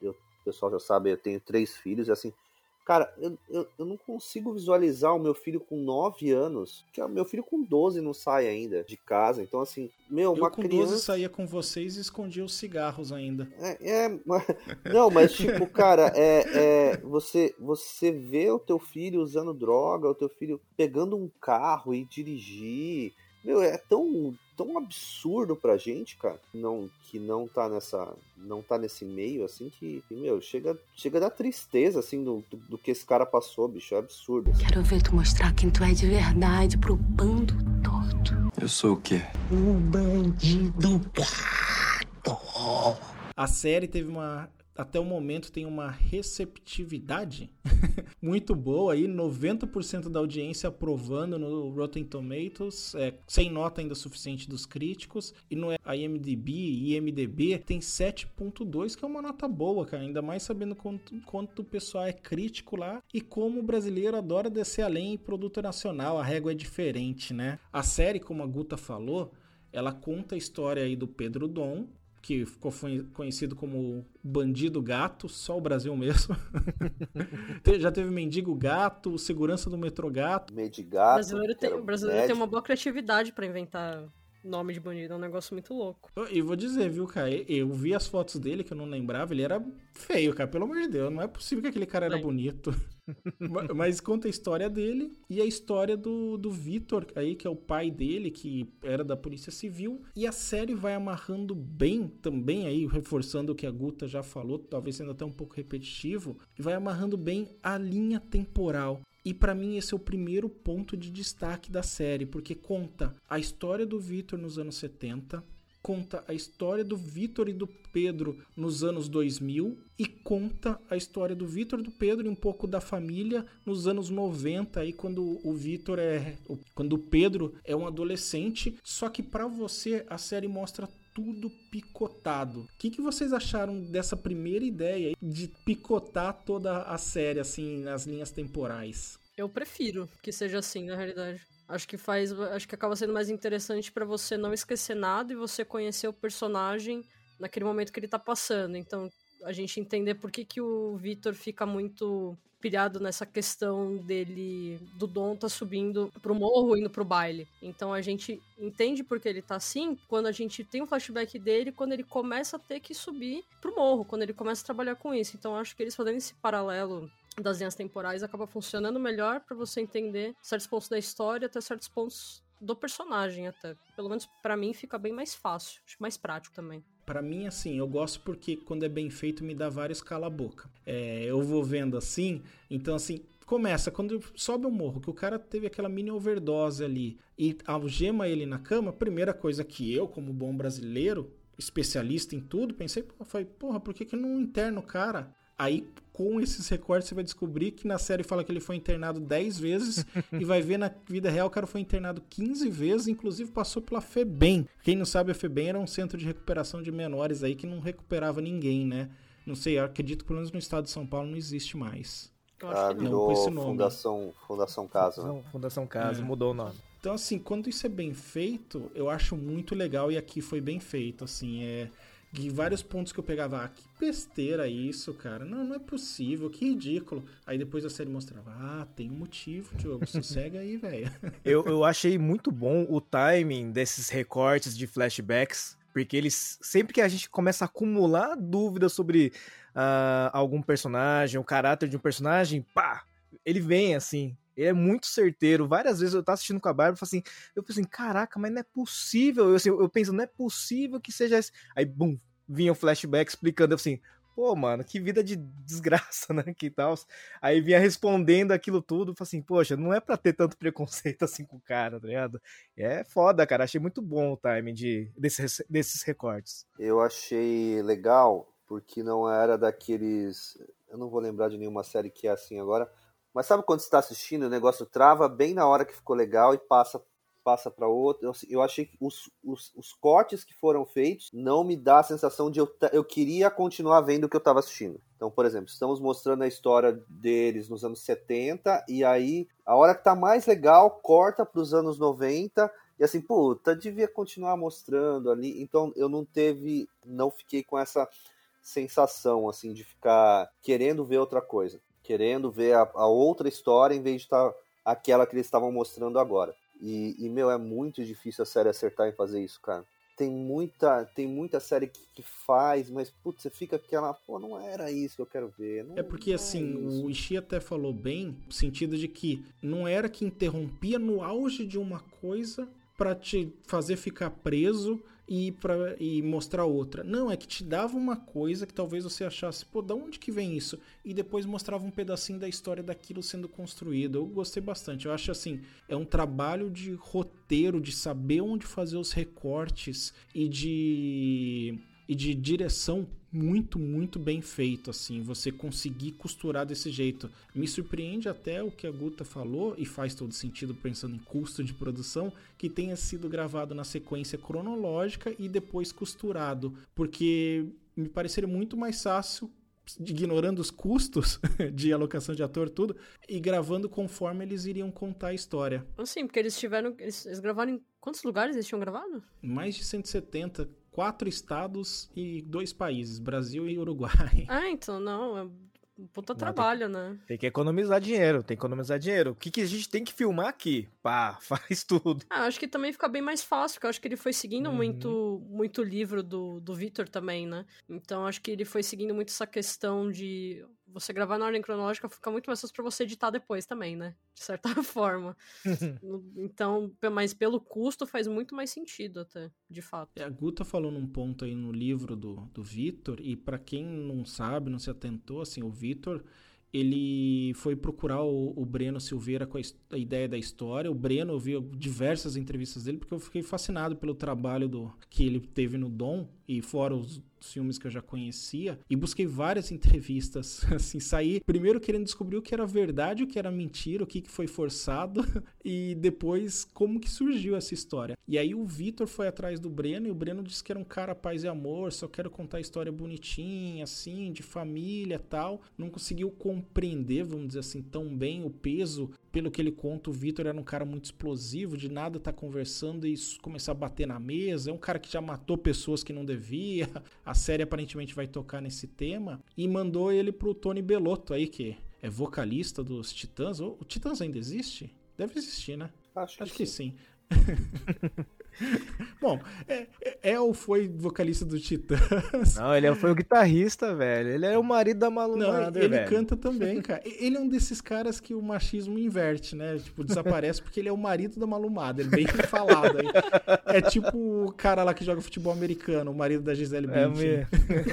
eu, o pessoal já sabe, eu tenho três filhos, e assim, Cara, eu, eu, eu, não consigo visualizar o meu filho com 9 anos, que o meu filho com 12 não sai ainda de casa. Então, assim, meu, uma eu com criança... 12 saía com vocês e escondia os cigarros ainda. É, é mas... não, mas tipo, cara, é, é, você, você vê o teu filho usando droga, o teu filho pegando um carro e dirigir meu, é tão, tão absurdo pra gente, cara, não, que não tá nessa. não tá nesse meio, assim, que, meu, chega, chega da tristeza, assim, do, do, do que esse cara passou, bicho. É absurdo. Assim. Quero ver tu mostrar quem tu é de verdade pro bando todo. Eu sou o quê? Um bandido gato. A série teve uma até o momento tem uma receptividade muito boa aí, 90% da audiência aprovando no Rotten Tomatoes, é, sem nota ainda suficiente dos críticos, e no IMDb e IMDb tem 7.2, que é uma nota boa, cara, ainda mais sabendo quanto, quanto o pessoal é crítico lá e como o brasileiro adora descer além em produto nacional, a régua é diferente, né? A série, como a Guta falou, ela conta a história aí do Pedro Dom, que ficou conhecido como Bandido Gato, só o Brasil mesmo. Já teve Mendigo Gato, Segurança do Metrô Gato. Medigato. O brasileiro, tem, o brasileiro tem uma boa criatividade para inventar nome de bandido, é um negócio muito louco. E vou dizer, viu, cara, eu vi as fotos dele que eu não lembrava, ele era feio, cara, pelo amor de Deus, não é possível que aquele cara era Bem. bonito. Mas conta a história dele e a história do, do Vitor, aí, que é o pai dele, que era da Polícia Civil. E a série vai amarrando bem também, aí, reforçando o que a Guta já falou, talvez sendo até um pouco repetitivo, vai amarrando bem a linha temporal. E para mim esse é o primeiro ponto de destaque da série, porque conta a história do Victor nos anos 70, conta a história do Vitor e do Pedro nos anos 2000 e conta a história do Vitor, do Pedro e um pouco da família nos anos 90, aí quando o Vitor é, quando o Pedro é um adolescente, só que para você a série mostra tudo picotado. O que, que vocês acharam dessa primeira ideia de picotar toda a série assim nas linhas temporais? Eu prefiro que seja assim, na realidade. Acho que faz, acho que acaba sendo mais interessante para você não esquecer nada e você conhecer o personagem naquele momento que ele tá passando. Então, a gente entender por que, que o Vitor fica muito pilhado nessa questão dele do Dom tá subindo pro morro indo pro baile. Então a gente entende porque ele tá assim quando a gente tem um flashback dele quando ele começa a ter que subir pro morro, quando ele começa a trabalhar com isso. Então acho que eles fazendo esse paralelo das linhas temporais acaba funcionando melhor para você entender certos pontos da história até certos pontos do personagem até. Pelo menos para mim fica bem mais fácil, mais prático também para mim, assim, eu gosto porque quando é bem feito me dá vários cala-boca. É, eu vou vendo assim, então assim, começa quando sobe o morro, que o cara teve aquela mini overdose ali e algema ele na cama, primeira coisa que eu, como bom brasileiro, especialista em tudo, pensei, falei, porra, por que, que não interna o cara? Aí, com esses recortes, você vai descobrir que na série fala que ele foi internado 10 vezes e vai ver na vida real o cara foi internado 15 vezes, inclusive passou pela FEBEM. Quem não sabe, a FEBEM era um centro de recuperação de menores aí que não recuperava ninguém, né? Não sei, acredito que pelo menos no estado de São Paulo não existe mais. Ah, virou Fundação, Fundação Casa, né? Fundação Casa, é. mudou o nome. Então, assim, quando isso é bem feito, eu acho muito legal e aqui foi bem feito, assim, é de vários pontos que eu pegava, ah, que besteira isso, cara. Não, não é possível, que ridículo. Aí depois a série mostrava, ah, tem um motivo, Diogo, sossega aí, velho. Eu, eu achei muito bom o timing desses recortes de flashbacks, porque eles, sempre que a gente começa a acumular dúvidas sobre uh, algum personagem, o caráter de um personagem, pá, ele vem assim, ele é muito certeiro. Várias vezes eu tava assistindo com a Bárbara e assim, eu pensei assim, caraca, mas não é possível. Eu, assim, eu penso, não é possível que seja esse. Aí, bum, vinha um flashback explicando, eu assim, pô, mano, que vida de desgraça, né? Que tal. Aí vinha respondendo aquilo tudo, assim, poxa, não é pra ter tanto preconceito assim com o cara, tá ligado? É foda, cara. Achei muito bom o timing de, desses, desses recortes. Eu achei legal, porque não era daqueles. Eu não vou lembrar de nenhuma série que é assim agora, mas sabe quando você está assistindo, o negócio trava bem na hora que ficou legal e passa passa para outro. Eu, eu, achei que os, os, os, cortes que foram feitos não me dá a sensação de eu, eu queria continuar vendo o que eu estava assistindo. Então, por exemplo, estamos mostrando a história deles nos anos 70 e aí a hora que tá mais legal corta para os anos 90 e assim, puta, devia continuar mostrando ali. Então, eu não teve, não fiquei com essa sensação assim de ficar querendo ver outra coisa querendo ver a, a outra história em vez de estar tá aquela que eles estavam mostrando agora. E, e, meu, é muito difícil a série acertar em fazer isso, cara. Tem muita, tem muita série que, que faz, mas putz, você fica aquela, pô, não era isso que eu quero ver. Não, é porque assim, é o Ishii até falou bem, no sentido de que não era que interrompia no auge de uma coisa para te fazer ficar preso e, pra, e mostrar outra. Não, é que te dava uma coisa que talvez você achasse, pô, da onde que vem isso? E depois mostrava um pedacinho da história daquilo sendo construído. Eu gostei bastante. Eu acho assim, é um trabalho de roteiro, de saber onde fazer os recortes e de e de direção muito, muito bem feito, assim, você conseguir costurar desse jeito. Me surpreende até o que a Guta falou, e faz todo sentido pensando em custo de produção, que tenha sido gravado na sequência cronológica e depois costurado, porque me pareceria muito mais fácil ignorando os custos de alocação de ator, tudo, e gravando conforme eles iriam contar a história. Sim, porque eles tiveram. Eles, eles gravaram em quantos lugares eles tinham gravado? Mais de 170 quatro estados e dois países, Brasil e Uruguai. Ah, então, não, é um puta trabalho, né? Tem que economizar dinheiro, tem que economizar dinheiro. O que, que a gente tem que filmar aqui? Pá, faz tudo. Ah, acho que também fica bem mais fácil, porque eu acho que ele foi seguindo Uhum. muito muito o livro do, do Victor também, né? Então acho que ele foi seguindo muito essa questão de você gravar na ordem cronológica fica muito mais fácil pra você editar depois também, né? De certa forma. Então, mas pelo custo faz muito mais sentido até, de fato. É, A Guta falou num ponto aí no livro do, do Vitor, e pra quem não sabe, não se atentou, assim, o Vitor, ele foi procurar o, o Breno Silveira com a, a ideia da história. O Breno, eu vi diversas entrevistas dele, porque eu fiquei fascinado pelo trabalho do, que ele teve no Dom, e fora os filmes que eu já conhecia, e busquei várias entrevistas, assim, saí primeiro querendo descobrir o que era verdade, o que era mentira, o que, que foi forçado, e depois como que surgiu essa história. E aí o Vitor foi atrás do Breno, e o Breno disse que era um cara paz e amor, só quero contar história bonitinha, assim, de família tal. Não conseguiu compreender, vamos dizer assim, tão bem o peso. Pelo que ele conta, o Vitor era um cara muito explosivo, de nada tá conversando e começar a bater na mesa. É um cara que já matou pessoas que não devia. A série aparentemente vai tocar nesse tema. E mandou ele pro Tony Belotto aí, que é vocalista dos Titãs. O o Titãs ainda existe? Deve existir, né? Acho que, Acho que sim. sim. Bom, é, é, El foi vocalista do Titãs. Não, ele foi o guitarrista, velho. Ele é o marido da Malu Não, Mader, ele velho. canta também, cara. Ele é um desses caras que o machismo inverte, né? Tipo, desaparece porque ele é o marido da Malumada. Ele é bem falado aí. É tipo o cara lá que joga futebol americano, o marido da Gisele É, Bündchen.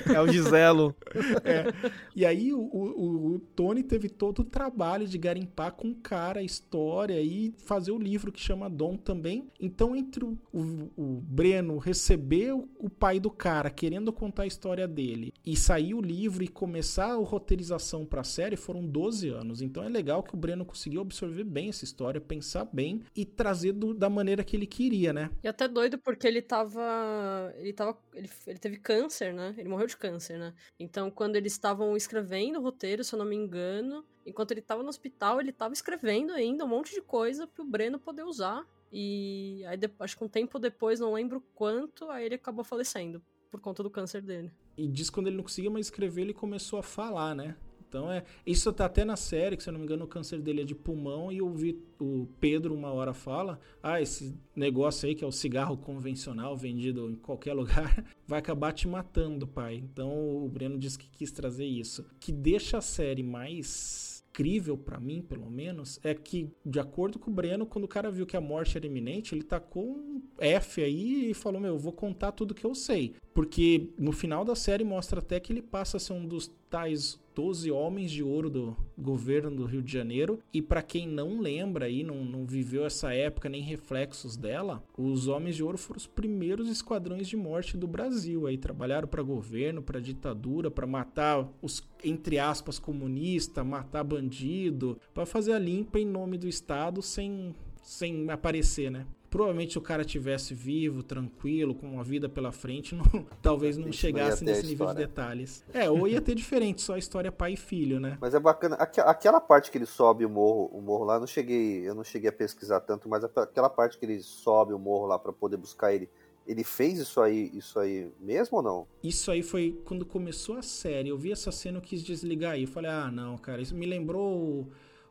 me- é o Giselo. E aí o, o- o Tony teve todo o trabalho de garimpar com o cara a história e fazer o livro que chama Dom também. Então, entre o, o- o Breno receber o, pai do cara querendo contar a história dele e sair o livro e começar a roteirização pra série, foram 12 anos. Então é legal que o Breno conseguiu absorver bem essa história, pensar bem e trazer do- da maneira que ele queria, né? E até doido porque ele tava. Ele tava. Ele, ele teve câncer, né? Ele morreu de câncer, né? Então, quando eles estavam escrevendo o roteiro, se eu não me engano, enquanto ele tava no hospital, ele tava escrevendo ainda um monte de coisa pro Breno poder usar. E aí, acho que um tempo depois, não lembro quanto, aí ele acabou falecendo por conta do câncer dele. E diz quando ele não conseguia mais escrever, ele começou a falar, né? Então é. Isso tá até na série, que se eu não me engano, o câncer dele é de pulmão, e eu vi o Pedro uma hora fala: Ah, esse negócio aí que é o cigarro convencional vendido em qualquer lugar, vai acabar te matando, pai. Então o Breno disse que quis trazer isso. Que deixa a série mais incrível pra mim, pelo menos, é que, de acordo com o Breno, quando o cara viu que a morte era iminente, ele tacou um F aí e falou: Meu, eu vou contar tudo que eu sei. Porque no final da série mostra até que ele passa a ser um dos tais 12 homens de ouro do governo do Rio de Janeiro. E pra quem não lembra aí, não, não viveu essa época nem reflexos dela, os homens de ouro foram os primeiros esquadrões de morte do Brasil. Aí trabalharam pra governo, pra ditadura, pra matar os entre aspas comunista, matar bandido, pra fazer a limpa em nome do Estado sem sem aparecer, né? Provavelmente se o cara tivesse vivo, tranquilo, com uma vida pela frente, não- talvez não Isso, chegasse não nesse nível de detalhes. É, ou ia ter diferente, só a história pai e filho, né? Mas é bacana. Aque- Aquela parte que ele sobe o morro, o morro lá, eu não cheguei, eu não cheguei a pesquisar tanto, mas aquela parte que ele sobe o morro lá pra poder buscar ele, ele fez isso aí, isso aí mesmo ou não? Isso aí foi quando começou a série. Eu vi essa cena, eu quis desligar aí. Eu falei, ah, não, cara, isso me lembrou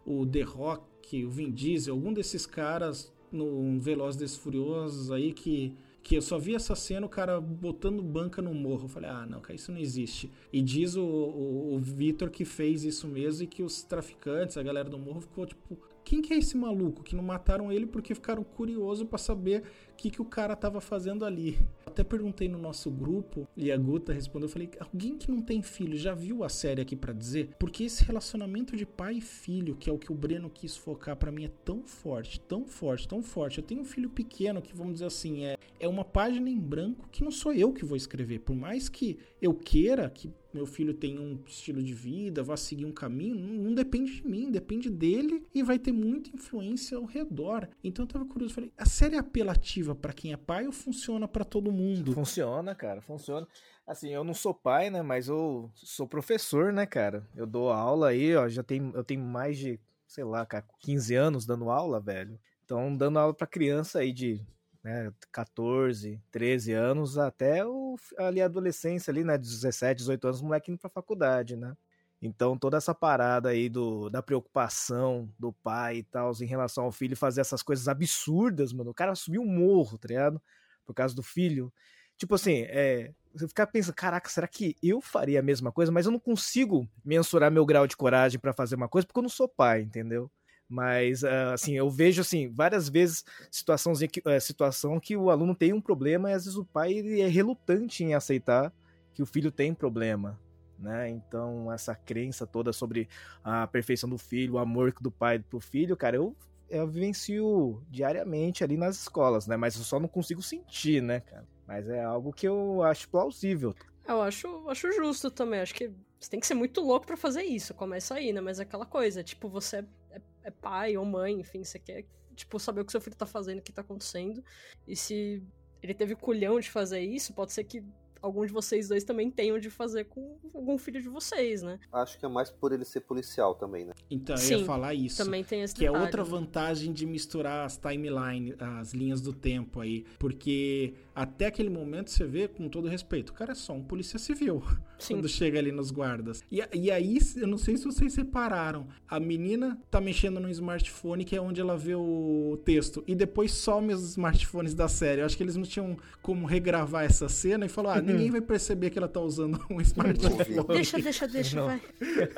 o, o The Rock, o Vin Diesel, algum desses caras no Veloz desses Furiosos aí que, que eu só vi essa cena, o cara botando banca no morro. Eu falei, ah, não, cara, isso não existe. E diz o, o, o Vitor que fez isso mesmo e que os traficantes, a galera do morro ficou tipo. Quem que é esse maluco? Que não mataram ele porque ficaram curiosos pra saber o que, que o cara tava fazendo ali. Até perguntei no nosso grupo e a Guta respondeu. Eu falei: alguém que não tem filho já viu a série aqui pra dizer? Porque esse relacionamento de pai e filho, que é o que o Breno quis focar, pra mim é tão forte, tão forte, tão forte. Eu tenho um filho pequeno que, vamos dizer assim, é, é uma página em branco que não sou eu que vou escrever. Por mais que eu queira que meu filho tenha um estilo de vida, vá seguir um caminho, não, não depende de mim, depende dele e vai ter muita influência ao redor. Então eu tava curioso, falei, a série é apelativa pra quem é pai ou funciona pra todo mundo? Funciona, cara, funciona. Assim, eu não sou pai, né, mas eu sou professor, né, cara? Eu dou aula aí, ó, já tem, eu tenho mais de, sei lá, cara, 15 anos dando aula, velho. Então, dando aula pra criança aí de né, 14, 13 anos, até o, ali a adolescência ali, né, 17, 18 anos, moleque indo pra faculdade, né? Então toda essa parada aí do, da preocupação do pai e tal em relação ao filho fazer essas coisas absurdas, mano. O cara subiu um morro, tá ligado? Por causa do filho. Tipo assim, é, você ficar pensando, caraca, será que eu faria a mesma coisa? Mas eu não consigo mensurar meu grau de coragem para fazer uma coisa porque eu não sou pai, entendeu? Mas, uh, assim, eu vejo, assim, várias vezes situações que, uh, situação que o aluno tem um problema e às vezes o pai ele é relutante em aceitar que o filho tem problema, né? Então, essa crença toda sobre a perfeição do filho, o amor do pai pro filho, cara, eu, eu vivencio diariamente ali nas escolas, né? Mas eu só não consigo sentir, né, cara? Mas é algo que eu acho plausível. Eu acho, acho justo também. Acho que você tem que ser muito louco para fazer isso. Começa aí, né? Mas é aquela coisa, tipo, você é, é, pai ou mãe, enfim, você quer, tipo, saber o que seu filho tá fazendo, o que tá acontecendo. E se ele teve culhão de fazer isso, pode ser que algum de vocês dois também tenham de fazer com algum filho de vocês, né? Acho que é mais por ele ser policial também, né? Então, eu Sim, ia falar isso. Também tem esse Que é detalhe. outra vantagem de misturar as timelines, as linhas do tempo aí. Porque até aquele momento você vê, com todo respeito, o cara é só um polícia civil. Sim. Quando chega ali nos guardas. E, e aí, eu não sei se vocês separaram. A menina tá mexendo no smartphone, que é onde ela vê o texto. E depois some os smartphones da série. Eu acho que eles não tinham como regravar essa cena e falou: ah, ninguém vai perceber que ela tá usando um smartphone. Deixa, deixa, deixa, Não. vai.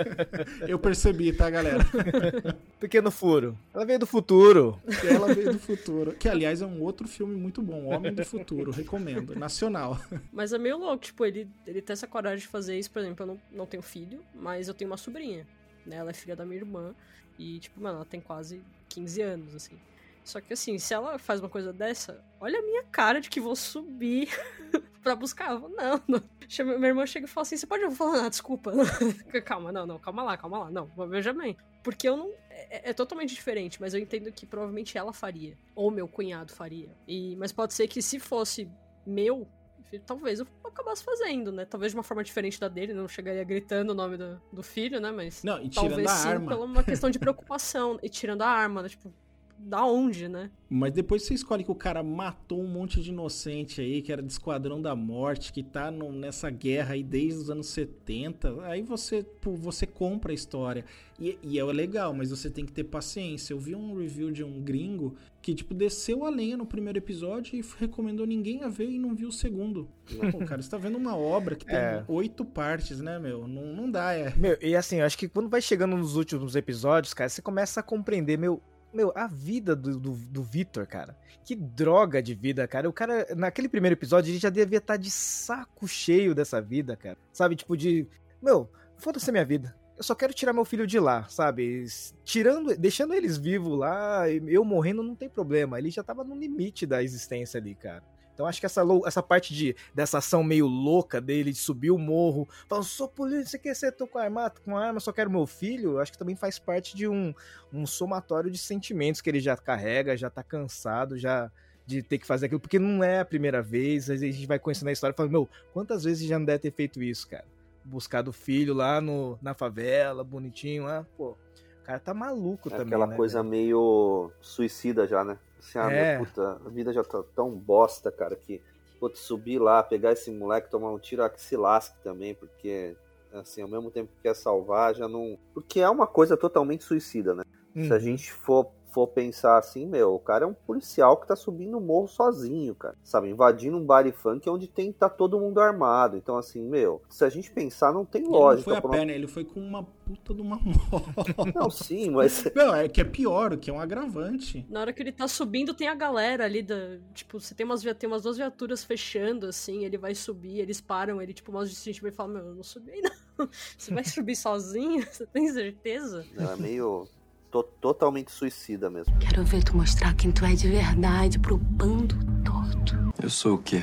Eu percebi, tá, galera? Pequeno furo. Ela veio do futuro. Ela veio do futuro. Que, aliás, é um outro filme muito bom. Homem do Futuro. Recomendo. Nacional. Mas é meio louco, tipo, ele, ele tem essa coragem de fazer isso. Por exemplo, eu não, não tenho filho, mas eu tenho uma sobrinha. Né? Ela é filha da minha irmã. E, tipo, mano, ela tem quase 15 anos, assim. Só que, assim, se ela faz uma coisa dessa, olha a minha cara de que vou subir pra buscar. Eu vou, não, não. Chama- Minha irmã chega e fala assim: você pode falar, ah, desculpa. calma, não, não, calma lá, calma lá. Não, veja bem. Porque eu não. É, é totalmente diferente, mas eu entendo que provavelmente ela faria. Ou meu cunhado faria. E, mas pode ser que se fosse meu, talvez eu acabasse fazendo, né? Talvez de uma forma diferente da dele, não chegaria gritando o nome do, do filho, né? Mas. Não, e tirando talvez a sim, arma. pela uma questão de preocupação. e tirando a arma, né? Tipo, da onde, né? Mas depois você escolhe que o cara matou um monte de inocente aí, que era do Esquadrão da Morte, que tá no- nessa guerra aí desde os anos 70. Aí você, pô, você compra a história. E, e é legal, mas você tem que ter paciência. Eu vi um review de um gringo que, tipo, desceu a lenha no primeiro episódio e recomendou ninguém a ver e não viu o segundo. Pô, cara, você tá vendo uma obra que tem É. oito partes, né, meu? Não, não dá, é. Meu, e assim, eu acho que quando vai chegando nos últimos episódios, cara, você começa a compreender, meu, meu, a vida do, do, do Victor, cara. Que droga de vida, cara. O cara, naquele primeiro episódio, ele já devia estar de saco cheio dessa vida, cara. Sabe, tipo de. Meu, foda-se a minha vida. Eu só quero tirar meu filho de lá, sabe? Tirando, deixando eles vivos lá, eu morrendo não tem problema. Ele já tava no limite da existência ali, cara. Então acho que essa, essa parte de, dessa ação meio louca dele, de subir o morro, falando, sou polícia, você quer ser, tô com arma, com arma, só quero meu filho, eu acho que também faz parte de um, um somatório de sentimentos que ele já carrega, já tá cansado, já de ter que fazer aquilo, porque não é a primeira vez, às vezes a gente vai conhecendo a história e fala, meu, quantas vezes já não deve ter feito isso, cara? Buscado o filho lá no, na favela, bonitinho lá, pô, o cara tá maluco É também, aquela né, coisa meio suicida já, né? Assim, ah, É. meu, puta, a vida já tá tão bosta, cara, que putz, subir lá, pegar esse moleque, tomar um tiro, ah, que se lasque também, porque, assim, ao mesmo tempo que quer salvar, já não. Porque é uma coisa totalmente suicida, né? Se a Uhum. gente for, for pensar assim, meu, o cara é um policial que tá subindo o morro sozinho, cara. Sabe, invadindo um bar e funk onde tem tá todo mundo armado. Então, assim, meu, se a gente pensar, não tem Ele não lógica. foi a uma- né? Ele foi com uma puta de uma moto. Não, sim, mas. Não, é que é pior, o que é um agravante. Na hora que ele tá subindo, tem a galera ali da. Tipo, você tem umas, tem umas duas viaturas fechando, assim, ele vai subir, eles param, ele, tipo, mostra o distintivo e fala, meu, eu não subi não. Você vai subir sozinho? Você tem certeza? Ela é meio. To- totalmente suicida mesmo. Quero ver tu mostrar quem tu é de verdade pro bando todo. Eu sou o quê?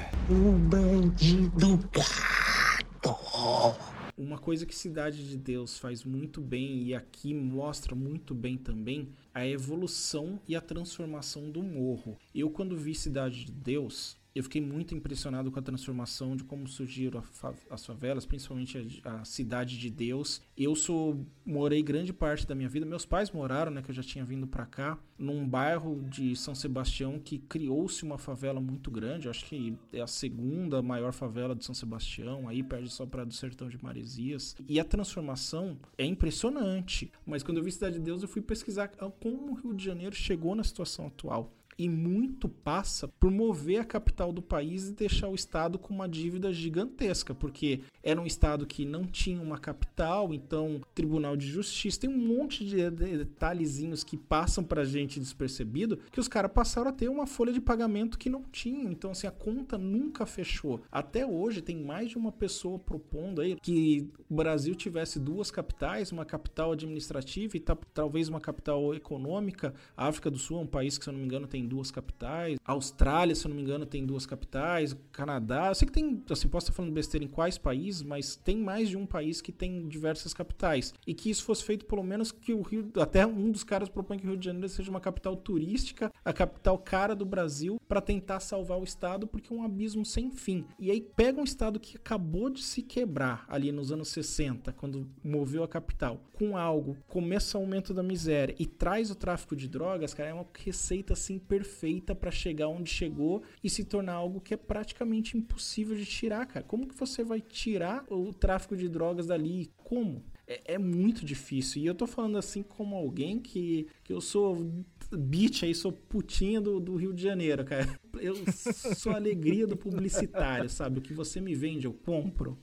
Uma coisa que Cidade de Deus faz muito bem e aqui mostra muito bem também a evolução e a transformação do morro. Eu quando vi Cidade de Deus, Eu fiquei muito impressionado com a transformação de como surgiram as favelas, principalmente a, a, cidade de Deus. Eu sou morei grande parte da minha vida, meus pais moraram, né, que eu já tinha vindo para cá, num bairro de São Sebastião que criou-se uma favela muito grande. Eu acho que é a segunda maior favela de São Sebastião, aí perde só para do Sertão de Maresias. E a transformação é impressionante. Mas quando eu vi Cidade de Deus, eu fui pesquisar como o Rio de Janeiro chegou na situação atual e muito passa por mover a capital do país e deixar o estado com uma dívida gigantesca, porque era um estado que não tinha uma capital, então Tribunal de Justiça tem um monte de detalhezinhos que passam pra gente despercebido, que os caras passaram a ter uma folha de pagamento que não tinha, então assim a conta nunca fechou. Até hoje tem mais de uma pessoa propondo aí que o Brasil tivesse duas capitais, uma capital administrativa e talvez uma capital econômica. A África do Sul é um país que se eu não me engano tem tem duas capitais. A Austrália, se eu não me engano, tem duas capitais. Canadá, eu sei que tem, assim, posso estar falando besteira em quais países, mas tem mais de um país que tem diversas capitais. E que isso fosse feito pelo menos que o Rio, até um dos caras propõe que o Rio de Janeiro seja uma capital turística, a capital cara do Brasil, para tentar salvar o estado, porque é um abismo sem fim. E aí pega um estado que acabou de se quebrar ali nos anos 60, quando moveu a capital, com algo, começa o aumento da miséria e traz o tráfico de drogas, cara, é uma receita assim perfeita para chegar onde chegou e se tornar algo que é praticamente impossível de tirar, cara. Como que você vai tirar o tráfico de drogas dali? Como? É, é, muito difícil. E eu tô falando assim como alguém que, que eu sou beat aí, sou putinha do, do Rio de Janeiro, cara. Eu sou a alegria do publicitário, sabe? O que você me vende, eu compro.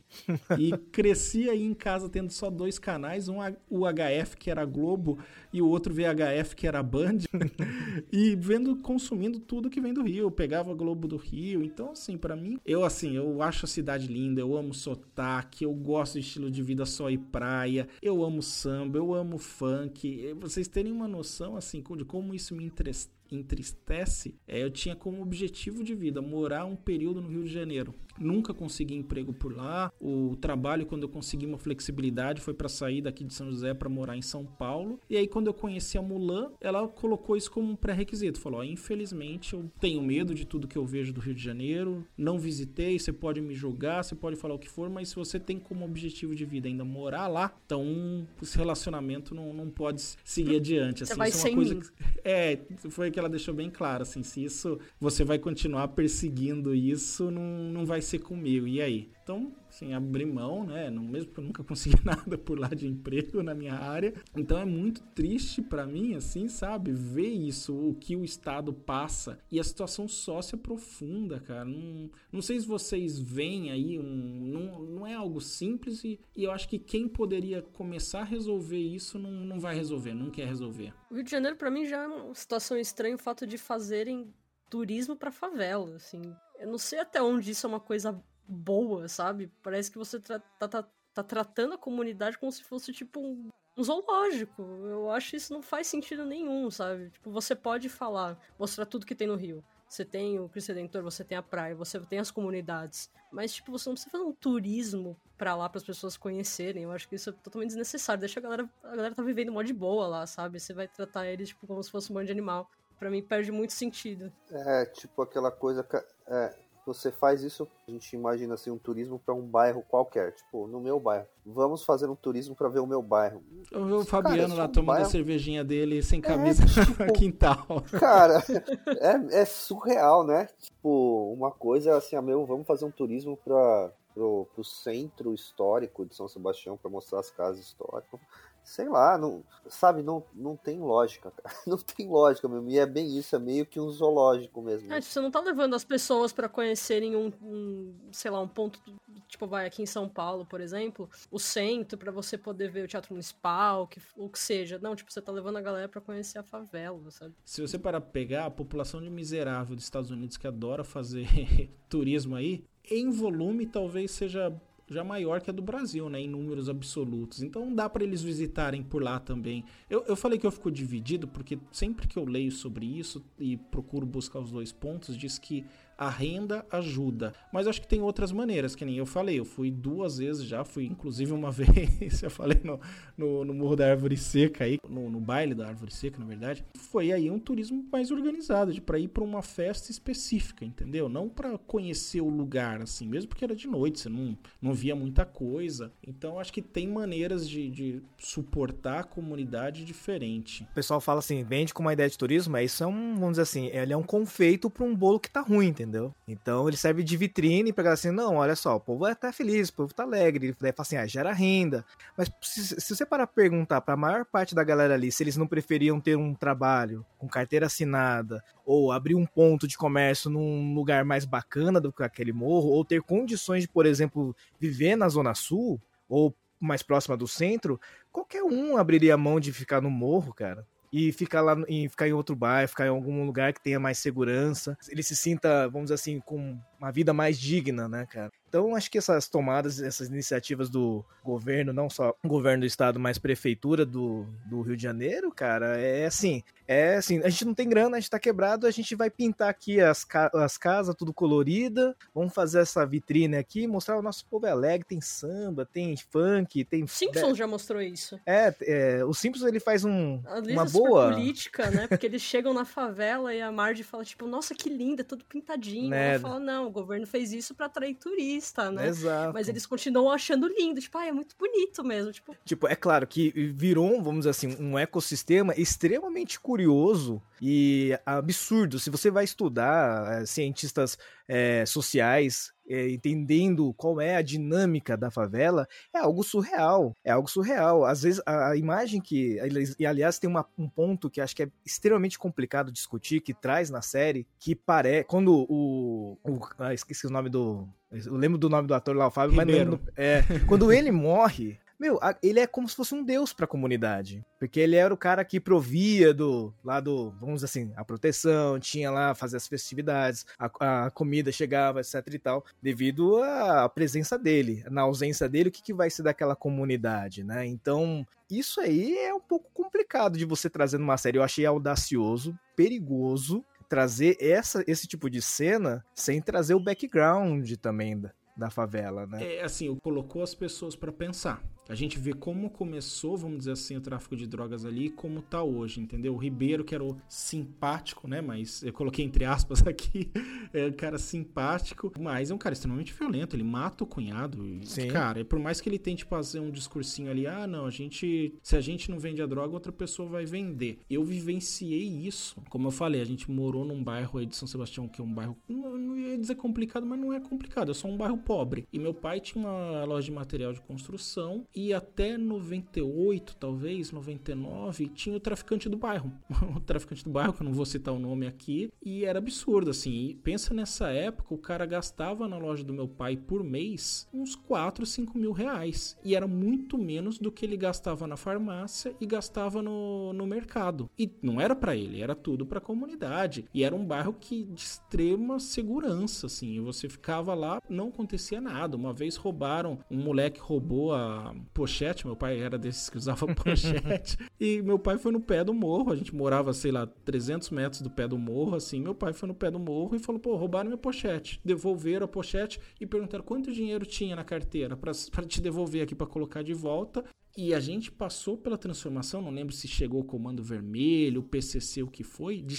E cresci aí em casa tendo só dois canais, um UHF que era Globo e o outro VHF que era Band. e vendo, consumindo tudo que vem do Rio. Eu pegava Globo do Rio. Então, assim, para mim, eu assim, eu acho a cidade linda, eu amo sotaque, eu gosto de estilo de vida só e praia, eu amo samba, eu amo funk. Vocês terem uma noção, assim, de como isso me entristece, é, eu tinha como objetivo de vida morar um período no Rio de Janeiro. Nunca consegui emprego por lá. O trabalho, quando eu consegui uma flexibilidade, foi para sair daqui de São José para morar em São Paulo. E aí, quando eu conheci a Mulan, ela colocou isso como um pré-requisito. Falou: infelizmente, eu tenho medo de tudo que eu vejo do Rio de Janeiro. Não visitei. Você pode me julgar, você pode falar o que for, mas se você tem como objetivo de vida ainda morar lá, então esse relacionamento não, não pode seguir adiante. Assim, você vai isso é sem mim. Que, é, foi que ela deixou bem claro. Assim, se isso você vai continuar perseguindo isso, não, não vai ser comigo. E aí? Então, assim, abrir mão, né? Mesmo que eu nunca consegui nada por lá de emprego na minha área. Então é muito triste para mim, assim, sabe? Ver isso, o que o Estado passa e a situação só se aprofunda, cara. Não, não sei se vocês veem aí, um, não, não é algo simples e, e eu acho que quem poderia começar a resolver isso não, não vai resolver, não quer resolver. O Rio de Janeiro, para mim, já é uma situação estranha o fato de fazerem turismo para favela, assim. Eu não sei até onde isso é uma coisa boa, sabe? Parece que você tá, tá, tá, tratando a comunidade como se fosse tipo um, um zoológico. Eu acho isso não faz sentido nenhum, sabe? Tipo, você pode falar, mostrar tudo que tem no Rio. Você tem o Cristo Redentor, você tem a praia, você tem as comunidades. Mas, tipo, você não precisa fazer um turismo para lá para as pessoas conhecerem. Eu acho que isso é totalmente desnecessário. Deixa a galera. A galera tá vivendo mó de boa lá, sabe? Você vai tratar eles, tipo, como se fosse um bando de animal. Pra mim perde muito sentido. É, tipo aquela coisa. É, você faz isso, a gente imagina assim, um turismo para um bairro qualquer, tipo, no meu bairro. Vamos fazer um turismo para ver o meu bairro. Eu vi o Fabiano cara, lá tomando bairro... a cervejinha dele sem é, camisa é, tipo, no quintal. Cara, é, é, surreal, né? Tipo, uma coisa assim, a meu, vamos fazer um turismo para pro, pro centro histórico de São Sebastião para mostrar as casas históricas sei lá, não, sabe, não, não tem lógica, cara. Não tem lógica mesmo. E é bem isso, é meio que um zoológico mesmo. É, tipo, você não tá levando as pessoas para conhecerem um, um, sei lá, um ponto, tipo, vai aqui em São Paulo, por exemplo, o centro, para você poder ver o Teatro Municipal, que, o que seja. Não, tipo, você tá levando a galera para conhecer a favela, sabe? Se você parar pra pegar a população de miserável dos Estados Unidos que adora fazer turismo aí, em volume talvez seja já maior que a do Brasil, né, em números absolutos. Então dá para eles visitarem por lá também. Eu, eu falei que eu fico dividido porque sempre que eu leio sobre isso e procuro buscar os dois pontos, diz que a renda ajuda. Mas acho que tem outras maneiras, que nem eu falei. Eu fui duas vezes já, fui inclusive uma vez, eu falei no, no, no Morro da Árvore Seca aí, no, no baile da Árvore Seca, na verdade. Foi aí um turismo mais organizado, de para ir para uma festa específica, entendeu? Não para conhecer o lugar, assim, mesmo porque era de noite, você não, não via muita coisa. Então acho que tem maneiras de, de suportar a comunidade diferente. O pessoal fala assim, vende com uma ideia de turismo, é isso é um, vamos dizer assim, ele é um confeito para um bolo que tá ruim, entendeu? Então ele serve de vitrine para assim, não, olha só, o povo até feliz, o povo tá alegre, daí fala assim, ah, gera renda. Mas se, se você parar pra perguntar pra maior parte da galera ali se eles não preferiam ter um trabalho com carteira assinada ou abrir um ponto de comércio num lugar mais bacana do que aquele morro, ou ter condições de, por exemplo, viver na Zona Sul, ou mais próxima do centro, qualquer um abriria a mão de ficar no morro, cara e ficar lá e ficar em outro bairro, ficar em algum lugar que tenha mais segurança. Ele se sinta, vamos dizer assim, com uma vida mais digna, né, cara? Então, acho que essas tomadas, essas iniciativas do governo, não só governo do estado, mas prefeitura do, do Rio de Janeiro, cara, é assim, é assim, a gente não tem grana, a gente tá quebrado, a gente vai pintar aqui as, ca as casas tudo colorida, vamos fazer essa vitrine aqui, mostrar o nosso povo é alegre, tem samba, tem funk, tem... Simpsons já mostrou isso. É, é o Simpsons ele faz um, uma boa... política, né, porque eles chegam na favela e a Marge fala, tipo, nossa, que linda, tudo pintadinho. Né? Ela fala, não, o governo fez isso para atrair turista, né? Exato. Mas eles continuam achando lindo, tipo, ah, é muito bonito mesmo, tipo. Tipo, é claro que virou, vamos dizer assim, um ecossistema extremamente curioso e absurdo. Se você vai estudar é, cientistas é, sociais é, entendendo qual é a dinâmica da favela, é algo surreal. É algo surreal. Às vezes, a, a imagem que. E aliás, tem uma, um ponto que acho que é extremamente complicado discutir, que traz na série, que parece. Quando o. o ah, esqueci o nome do. Eu lembro do nome do ator lá, o Fábio, Ribeiro. mas não lembro. É, quando ele morre, meu, ele é como se fosse um deus para a comunidade. Porque ele era o cara que provia do lado, vamos dizer assim, a proteção, tinha lá fazer as festividades, a, a comida chegava, etc e tal, devido à presença dele. Na ausência dele, o que, que vai ser daquela comunidade, né? Então, isso aí é um pouco complicado de você trazer numa série. Eu achei audacioso, perigoso, trazer essa, esse tipo de cena sem trazer o background também da, da favela, né? É assim, colocou as pessoas para pensar. A gente vê como começou, vamos dizer assim, o tráfico de drogas ali e como tá hoje, entendeu? O Ribeiro, que era o simpático, né? Mas eu coloquei entre aspas aqui, é um cara simpático, mas é um cara extremamente violento. Ele mata o cunhado. E, Sim. Cara, por mais que ele tente fazer um discursinho ali, ah, não, a gente. Se a gente não vende a droga, outra pessoa vai vender. Eu vivenciei isso. Como eu falei, a gente morou num bairro aí de São Sebastião, que é um bairro. Não, não ia dizer complicado, mas não é complicado. É só um bairro pobre. E meu pai tinha uma loja de material de construção e até 98, talvez, 99, tinha o traficante do bairro. o traficante do bairro, que eu não vou citar o nome aqui, e era absurdo, assim. E pensa nessa época, o cara gastava na loja do meu pai por mês uns 4, 5 mil reais. E era muito menos do que ele gastava na farmácia e gastava no, no mercado. E não era para ele, era tudo para a comunidade. E era um bairro que de extrema segurança, assim. E você ficava lá, não acontecia nada. Uma vez roubaram, um moleque roubou a pochete, meu pai era desses que usava pochete, e meu pai foi no pé do morro, a gente morava, sei lá, 300 metros do pé do morro, assim, meu pai foi no pé do morro e falou, pô, roubaram minha pochete, devolveram a pochete e perguntaram quanto dinheiro tinha na carteira para te devolver aqui para colocar de volta, e a gente passou pela transformação, não lembro se chegou o Comando Vermelho, o PCC, o que foi, de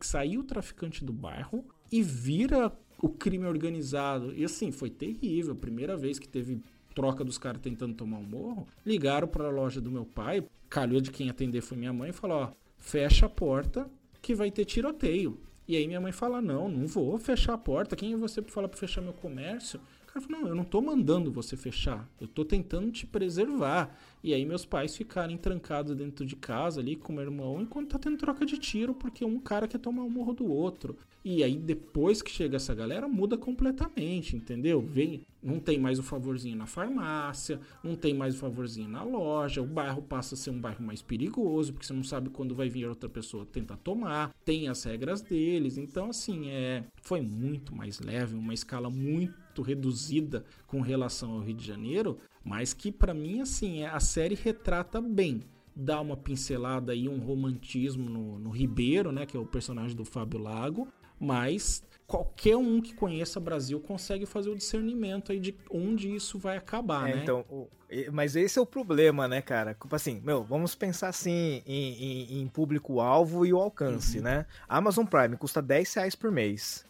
sair o traficante do bairro e vira o crime organizado. E assim, foi terrível. Primeira vez que teve troca dos caras tentando tomar um morro, ligaram para a loja do meu pai, calhou de quem atender foi minha mãe, e falou: ó, fecha a porta que vai ter tiroteio. E aí minha mãe fala: não, não vou fechar a porta, quem é você para falar para fechar meu comércio? O cara falou: não, eu não tô mandando você fechar, eu tô tentando te preservar. E aí meus pais ficarem trancados dentro de casa ali com meu irmão enquanto tá tendo troca de tiro, porque um cara quer tomar o morro do outro. E aí depois que chega essa galera, muda completamente, entendeu? Vem, não tem mais o favorzinho na farmácia, não tem mais o favorzinho na loja, o bairro passa a ser um bairro mais perigoso, porque você não sabe quando vai vir outra pessoa tentar tomar, tem as regras deles. Então assim, é, foi muito mais leve, uma escala muito reduzida com relação ao Rio de Janeiro, mas que para mim assim, a série retrata bem dá uma pincelada aí, um romantismo no, no Ribeiro, né, que é o personagem do Fábio Lago, mas qualquer um que conheça Brasil consegue fazer o discernimento aí de onde isso vai acabar, É, né? então, o- e- mas esse é o problema, né, cara? Tipo assim, meu, vamos pensar assim em, em- em público-alvo e o alcance, Uhum. né? Amazon Prime custa 10 reais por mês.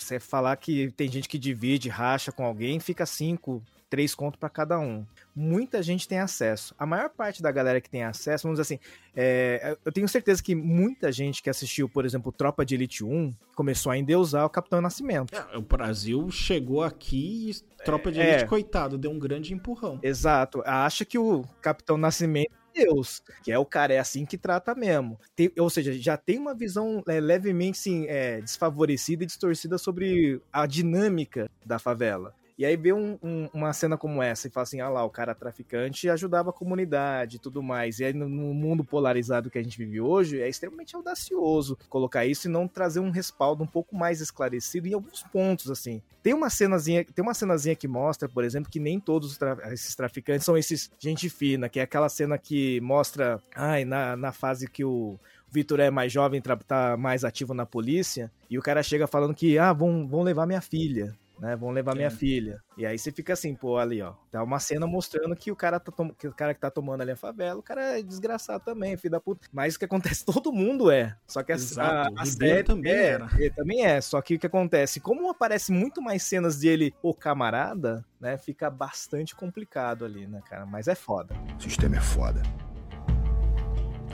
Você falar que tem gente que divide, racha com alguém, fica 5, 3 conto pra cada um. Muita gente tem acesso. A maior parte da galera que tem acesso, vamos dizer assim, é, eu tenho certeza que muita gente que assistiu, por exemplo, Tropa de Elite 1, começou a endeusar o Capitão Nascimento. É, o Brasil chegou aqui e tropa de É. elite, coitado, deu um grande empurrão. Exato. Acha que o Capitão Nascimento é Deus, que é o cara, é assim que trata mesmo. Tem- ou seja, já tem uma visão é, levemente assim, é, desfavorecida e distorcida sobre a dinâmica da favela. E aí vê um- um- uma cena como essa e fala assim, ah lá, o cara traficante ajudava a comunidade e tudo mais. E aí no, no mundo polarizado que a gente vive hoje, é extremamente audacioso colocar isso e não trazer um respaldo um pouco mais esclarecido em alguns pontos, assim. Tem uma cenazinha, tem uma cenazinha que mostra, por exemplo, que nem todos os tra- esses traficantes são esses gente fina, que é aquela cena que mostra, ai, na, na fase que o Vitor é mais jovem, tá mais ativo na polícia, e o cara chega falando que, ah, vão, vão levar minha filha. Né, vão levar minha É. filha. E aí você fica assim, pô, ali, ó. Tá uma cena mostrando que o cara tá tom- que o cara que tá tomando ali a favela, o cara é desgraçado também, filho da puta. Mas o que acontece, todo mundo é. Só que a, Exato, a, a série também é, era. ele também é. Só que o que acontece, como aparece muito mais cenas dele, o camarada, né, fica bastante complicado ali, né, cara? Mas é foda. O sistema é foda.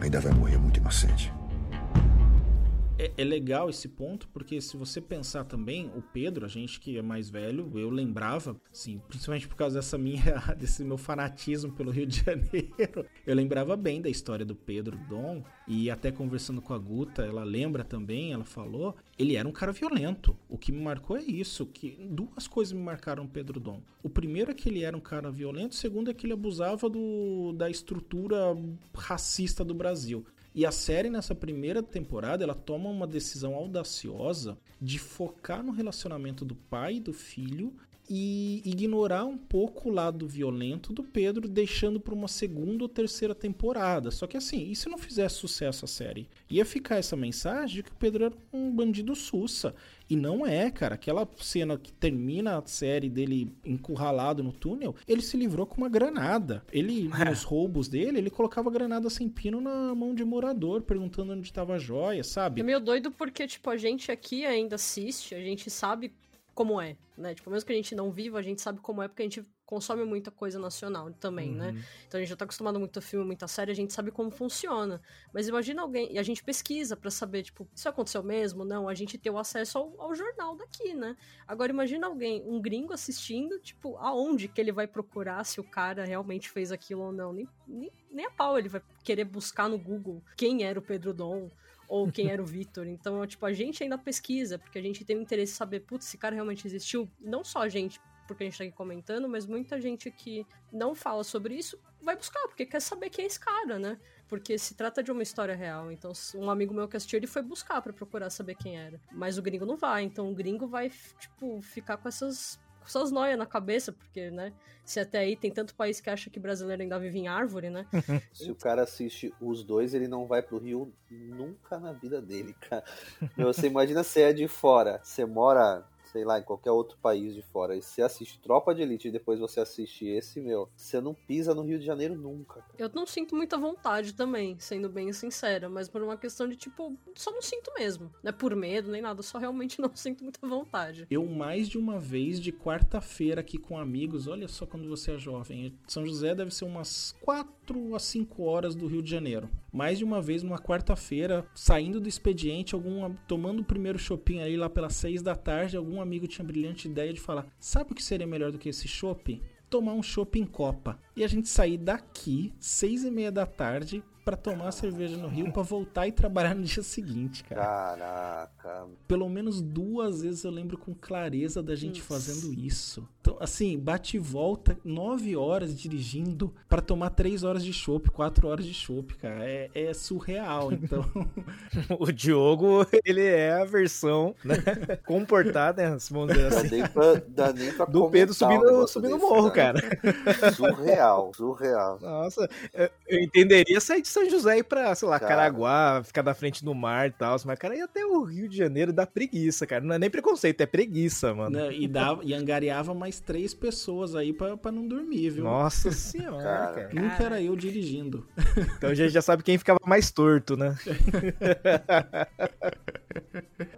Ainda vai morrer muito inocente. É, é legal esse ponto, porque se você pensar também, o Pedro, a gente que é mais velho, eu lembrava, assim, principalmente por causa dessa minha, desse meu fanatismo pelo Rio de Janeiro, eu lembrava bem da história do Pedro Dom, e até conversando com a Guta, ela lembra também, ela falou, ele era um cara violento. O que me marcou é isso, que duas coisas me marcaram Pedro Dom. O primeiro é que ele era um cara violento, o segundo é que ele abusava do, da estrutura racista do Brasil. E a série, nessa primeira temporada, ela toma uma decisão audaciosa de focar no relacionamento do pai e do filho e ignorar um pouco o lado violento do Pedro, deixando para uma segunda ou terceira temporada. Só que assim, e se não fizesse sucesso a série? Ia ficar essa mensagem de que o Pedro era um bandido sussa. E não é, cara. Aquela cena que termina a série dele encurralado no túnel, ele se livrou com uma granada. Ele, nos roubos dele, ele colocava granada sem pino na mão de morador, perguntando onde estava a joia, É sabe? meio doido porque, tipo, a gente aqui ainda assiste, a gente sabe como é, né? Tipo, mesmo que a gente não viva, a gente sabe como é porque a gente consome muita coisa nacional também, né? Então a gente já tá acostumado muito a filme, muita série, a gente sabe como funciona. Mas imagina alguém, e a gente pesquisa pra saber, tipo, isso aconteceu mesmo? Não, a gente ter o acesso ao, ao jornal daqui, né? Agora imagina alguém, um gringo assistindo, tipo, aonde que ele vai procurar se o cara realmente fez aquilo ou não? Nem, nem, nem a pau ele vai querer buscar no Google quem era o Pedro Dom ou quem era o Vitor. Então, tipo, a gente ainda pesquisa, porque a gente tem interesse em saber, putz, esse cara realmente existiu. Não só a gente, porque a gente tá aqui comentando, mas muita gente que não fala sobre isso vai buscar, porque quer saber quem é esse cara, né? Porque se trata de uma história real. Então, um amigo meu que assistiu, ele foi buscar pra procurar saber quem era. Mas o gringo não vai. Então, o gringo vai, tipo, ficar com essas, com essas noias na cabeça, porque, né? Se até aí tem tanto país que acha que brasileiro ainda vive em árvore, né? Se o cara assiste os dois, ele não vai pro Rio nunca na vida dele, cara. Você imagina você é de fora, você mora, sei lá, em qualquer outro país de fora, e você assiste Tropa de Elite e depois você assiste esse, meu, você não pisa no Rio de Janeiro nunca. Eu não sinto muita vontade também, sendo bem sincera, mas por uma questão de tipo, só não sinto mesmo. Não é por medo nem nada, só realmente não sinto muita vontade. Eu mais de uma vez de quarta-feira aqui com amigos, olha só quando você é jovem. São José deve ser umas 4 a 5 horas do Rio de Janeiro. Mais de uma vez numa quarta-feira, saindo do expediente, algum tomando o primeiro shopping ali lá pelas 6 da tarde, algum amigo tinha brilhante ideia de falar: "Sabe o que seria melhor do que esse shopping? Tomar um chopp em copa. E a gente sair daqui, seis e meia da tarde, pra tomar cerveja no Rio, pra voltar e trabalhar no dia seguinte, cara Caraca. pelo menos duas vezes eu lembro com clareza da gente Isso. fazendo isso. Então, assim, bate e volta, nove horas dirigindo pra tomar três horas de chopp, quatro horas de chopp, cara. É, é surreal, então. O Diogo, ele é a versão né, comportada, né, vamos dizer Dá assim, nem pra, dá nem pra do Pedro subindo, subindo o morro, né? cara. Surreal, surreal. Nossa, eu- eu entenderia sair de São José ir pra, sei lá, Cara. Caraguá, ficar na frente do mar e tal. Mas, cara, ir até o Rio de Janeiro dá preguiça, cara. Não é nem preconceito, é preguiça, mano. Né, E, dava, e angariava mais três pessoas aí pra, pra não dormir, viu? Nossa senhora, Cara. cara. Nunca era eu dirigindo. Então a gente já sabe quem ficava mais torto, né?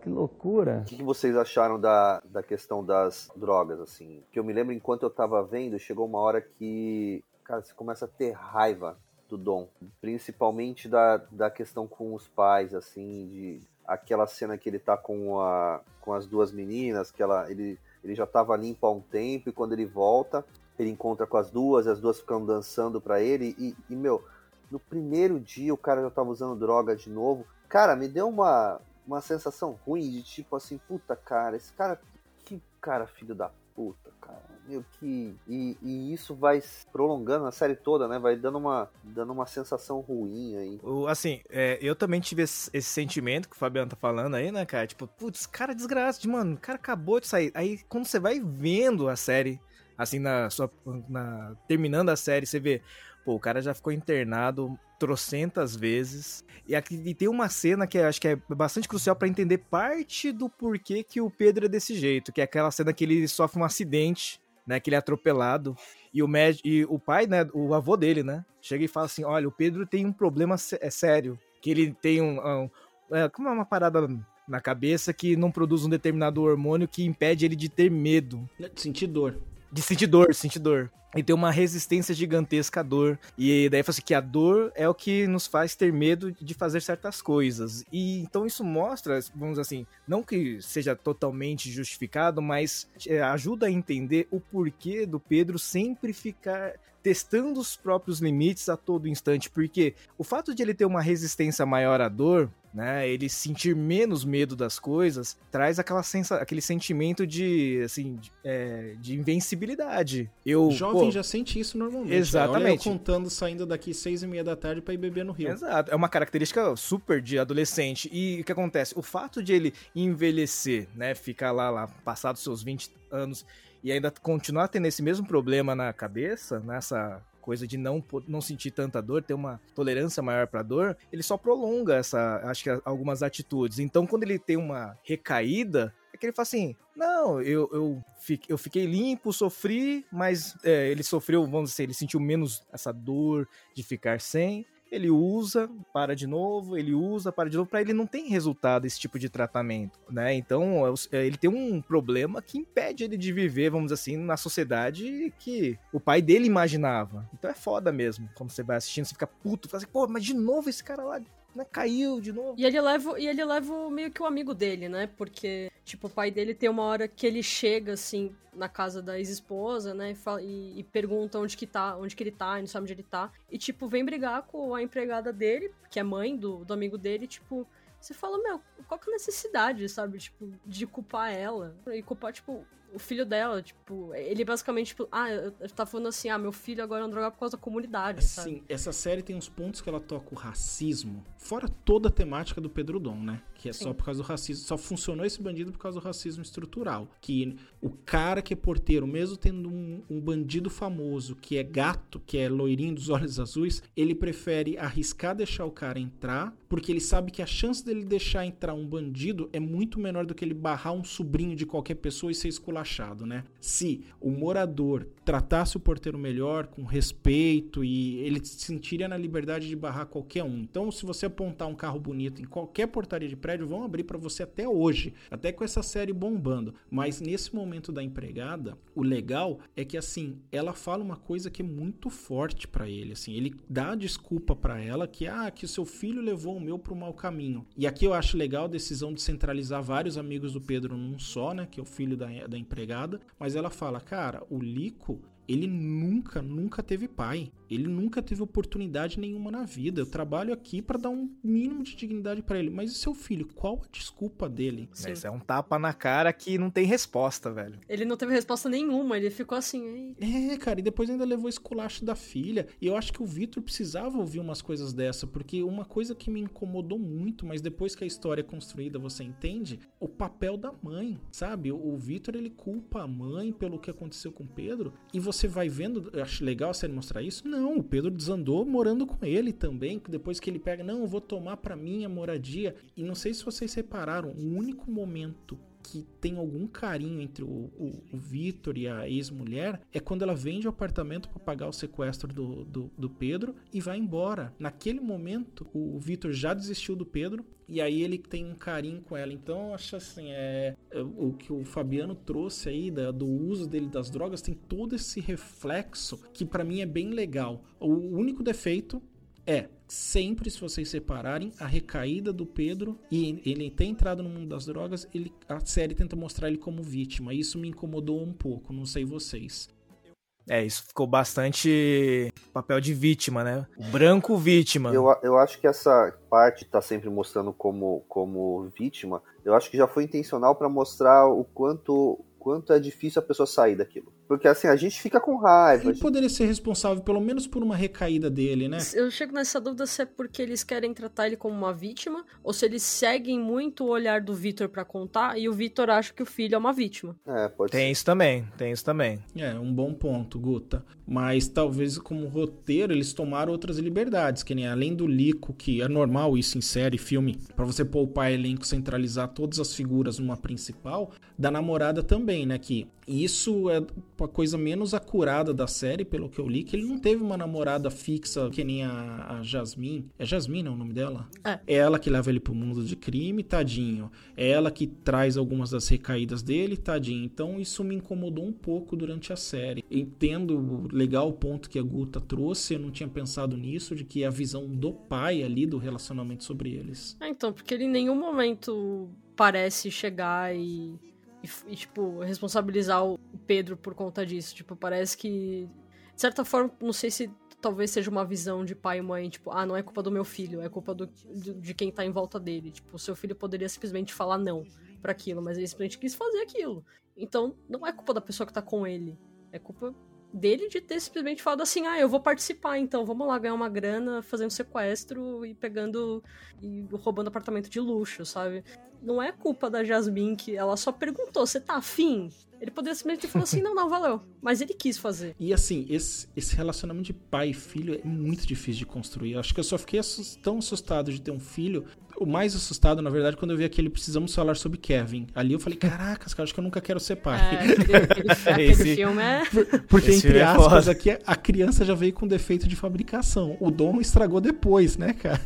Que loucura. O que, que vocês acharam da, da questão das drogas, assim? Que eu me lembro, enquanto eu tava vendo, chegou uma hora que, cara, você começa a ter raiva do Dom. Principalmente da, da questão com os pais, assim, de aquela cena que ele tá com, a, com as duas meninas, que ela, ele, ele já tava limpo há um tempo, e quando ele volta, ele encontra com as duas, as duas ficam dançando pra ele, e, e meu, no primeiro dia o cara já tava usando droga de novo. Cara, me deu uma, uma sensação ruim de tipo assim, puta cara, esse cara, que cara filho da puta, cara. Meu, que. E, e isso vai prolongando a série toda, né? Vai dando uma, dando uma sensação ruim aí. O- Assim, é, eu também tive esse, esse sentimento que o Fabiano tá falando aí, né, cara? Tipo, putz, cara desgraça, de, mano, o cara acabou de sair. Aí quando você vai vendo a série, assim, na sua. Na, terminando a série, você vê, pô, o cara já ficou internado trocentas vezes. E aqui e tem uma cena que acho que é bastante crucial pra entender parte do porquê que o Pedro é desse jeito, que é aquela cena que ele sofre um acidente, né, que ele é atropelado. E o, e o pai, né, o avô dele, né, chega e fala assim, olha, o Pedro tem um problema é sério, que ele tem um, um é, como é uma parada na cabeça que não produz um determinado hormônio que impede ele de ter medo, Senti dor. De sentir dor, sentir dor. E tem uma resistência gigantesca à dor. E daí fala assim que a dor é o que nos faz ter medo de fazer certas coisas. E então isso mostra, vamos assim, não que seja totalmente justificado, mas é, ajuda a entender o porquê do Pedro sempre ficar testando os próprios limites a todo instante, porque o fato de ele ter uma resistência maior à dor, né, ele sentir menos medo das coisas, traz aquela sensa aquele sentimento de, assim, de, é, de invencibilidade. Eu, O jovem pô, já sente isso normalmente. Exatamente. Olha eu contando saindo daqui seis e meia da tarde pra ir beber no Rio. Exato, é uma característica super de adolescente. E o que acontece? O fato de ele envelhecer, né, ficar lá, lá passados seus 20 anos e ainda continuar tendo esse mesmo problema na cabeça, nessa coisa de não, não sentir tanta dor, ter uma tolerância maior pra dor, ele só prolonga essa, acho que algumas atitudes. Então, quando ele tem uma recaída, é que ele fala assim: não, eu, eu, eu fiquei limpo, sofri, mas é, ele sofreu, vamos dizer, ele sentiu menos essa dor de ficar sem. Ele usa, para de novo, ele usa, para de novo, para ele não tem resultado esse tipo de tratamento, né? Então, é é, ele tem um problema que impede ele de viver, vamos dizer assim, na sociedade que o pai dele imaginava. Então é foda mesmo, quando você vai assistindo, você fica puto, fala assim, pô, mas de novo esse cara lá né, caiu de novo. E ele leva, e ele leva meio que o amigo dele, né? Porque, tipo, o pai dele tem uma hora que ele chega, assim, na casa da ex-esposa, né? E, fala- e- e pergunta onde que tá, onde que ele tá, não sabe onde ele tá. E, tipo, vem brigar com a empregada dele, que é mãe do, do amigo dele, tipo. Você fala, meu, qual que é a necessidade, sabe? Tipo, de culpar ela. E culpar, tipo, o filho dela, tipo, ele basicamente, tipo, ah, tá falando assim, ah, meu filho agora é um drogado por causa da comunidade, sabe? Assim, essa série tem uns pontos que ela toca o racismo, fora toda a temática do Pedro Dom, né? Que é só Sim. por causa do racismo. Só funcionou esse bandido por causa do racismo estrutural. Que o cara que é porteiro, mesmo tendo um, um bandido famoso que é gato, que é loirinho dos olhos azuis, ele prefere arriscar deixar o cara entrar, porque ele sabe que a chance dele deixar entrar um bandido é muito menor do que ele barrar um sobrinho de qualquer pessoa e ser esculachado, né? Se o morador tratasse o porteiro melhor, com respeito e ele se sentiria na liberdade de barrar qualquer um. Então, se você apontar um carro bonito em qualquer portaria de prédio, vão abrir pra você até hoje, até com essa série bombando. Mas nesse momento da empregada, o legal é que assim, ela fala uma coisa que é muito forte pra ele, assim, ele dá desculpa pra ela que ah, que o seu filho levou o meu pro mau caminho. E aqui eu acho legal a decisão de centralizar vários amigos do Pedro num só, né, que é o filho da, da empregada, mas ela fala, cara, o Lico ele nunca, nunca teve pai. Ele nunca teve oportunidade nenhuma na vida. Eu trabalho aqui pra dar um mínimo de dignidade pra ele. Mas e seu filho? Qual a desculpa dele? Sim. Isso é um tapa na cara que não tem resposta, velho. Ele não teve resposta nenhuma, ele ficou assim, "Ei, É, cara, e depois ainda levou esculacho da filha. E eu acho que o Vitor precisava ouvir umas coisas dessa, porque uma coisa que me incomodou muito, mas depois que a história é construída, você entende, o papel da mãe, sabe? O, Vitor ele culpa a mãe pelo que aconteceu com o Pedro, e você vai vendo, eu acho legal série mostrar isso? Não, Não, o Pedro desandou morando com ele também, depois que ele pega, não, eu vou tomar para minha moradia. E não sei se vocês separaram, o único momento que tem algum carinho entre o, o, o Vitor e a ex-mulher é quando ela vende o apartamento para pagar o sequestro do, do, do, Pedro e vai embora. Naquele momento, o Vitor já desistiu do Pedro e aí ele tem um carinho com ela. Então, eu acho assim, é, é o que o Fabiano trouxe aí da, do uso dele das drogas tem todo esse reflexo que para mim é bem legal. O único defeito é sempre se vocês separarem a recaída do Pedro e ele tem entrado no mundo das drogas, ele, a série tenta mostrar ele como vítima. Isso me incomodou um pouco, não sei vocês. É, isso ficou bastante papel de vítima, né? O branco vítima. Eu, eu acho que essa parte tá sempre mostrando como, como vítima, eu acho que já foi intencional para mostrar o quanto quanto é difícil a pessoa sair daquilo. Porque assim, a gente fica com raiva. Ele poderia ser responsável pelo menos por uma recaída dele, né? Eu chego nessa dúvida se é porque eles querem tratar ele como uma vítima ou se eles seguem muito o olhar do Vitor para contar e o Vitor acha que o filho é uma vítima. É, pode Tem ser. isso também, tem isso também. É, um bom ponto, Guta. Mas talvez como roteiro eles tomaram outras liberdades, que nem além do Lico, que é normal isso em série, filme, para você poupar elenco, centralizar todas as figuras numa principal, da namorada também, né? Que isso é coisa menos acurada da série, pelo que eu li, que ele não teve uma namorada fixa que nem a, a Jasmine. É Jasmine é o nome dela? É. é ela que leva ele pro mundo de crime, tadinho. É ela que traz algumas das recaídas dele, tadinho. Então isso me incomodou um pouco durante a série. Entendo legal o ponto que a Guta trouxe, eu não tinha pensado nisso, de que a visão do pai ali do relacionamento sobre eles. É, então, porque ele em nenhum momento parece chegar e e, e, tipo, responsabilizar o Pedro por conta disso. Tipo, parece que. De certa forma, não sei se talvez seja uma visão de pai e mãe, tipo, ah, não é culpa do meu filho, é culpa do, de, de quem tá em volta dele. Tipo, o seu filho poderia simplesmente falar não para aquilo, mas ele simplesmente quis fazer aquilo. Então, não é culpa da pessoa que tá com ele. É culpa dele de ter simplesmente falado assim: ah, eu vou participar, então vamos lá ganhar uma grana fazendo sequestro e pegando e roubando apartamento de luxo, sabe? não é culpa da Jasmine que ela só perguntou: você tá afim? Ele poderia simplesmente falar assim: não, não, valeu. Mas ele quis fazer. E assim, esse, esse relacionamento de pai e filho é muito difícil de construir. Eu acho que eu só fiquei assust, tão assustado de ter um filho. O mais assustado, na verdade, quando eu vi aquele Precisamos Falar sobre Kevin. Ali eu falei: caracas, cara, acho que eu nunca quero ser pai. É, aquele, aquele, aquele esse, filme é. Porque, esse entre é aspas, é aqui a criança já veio com defeito de fabricação. O dom estragou depois, né, cara?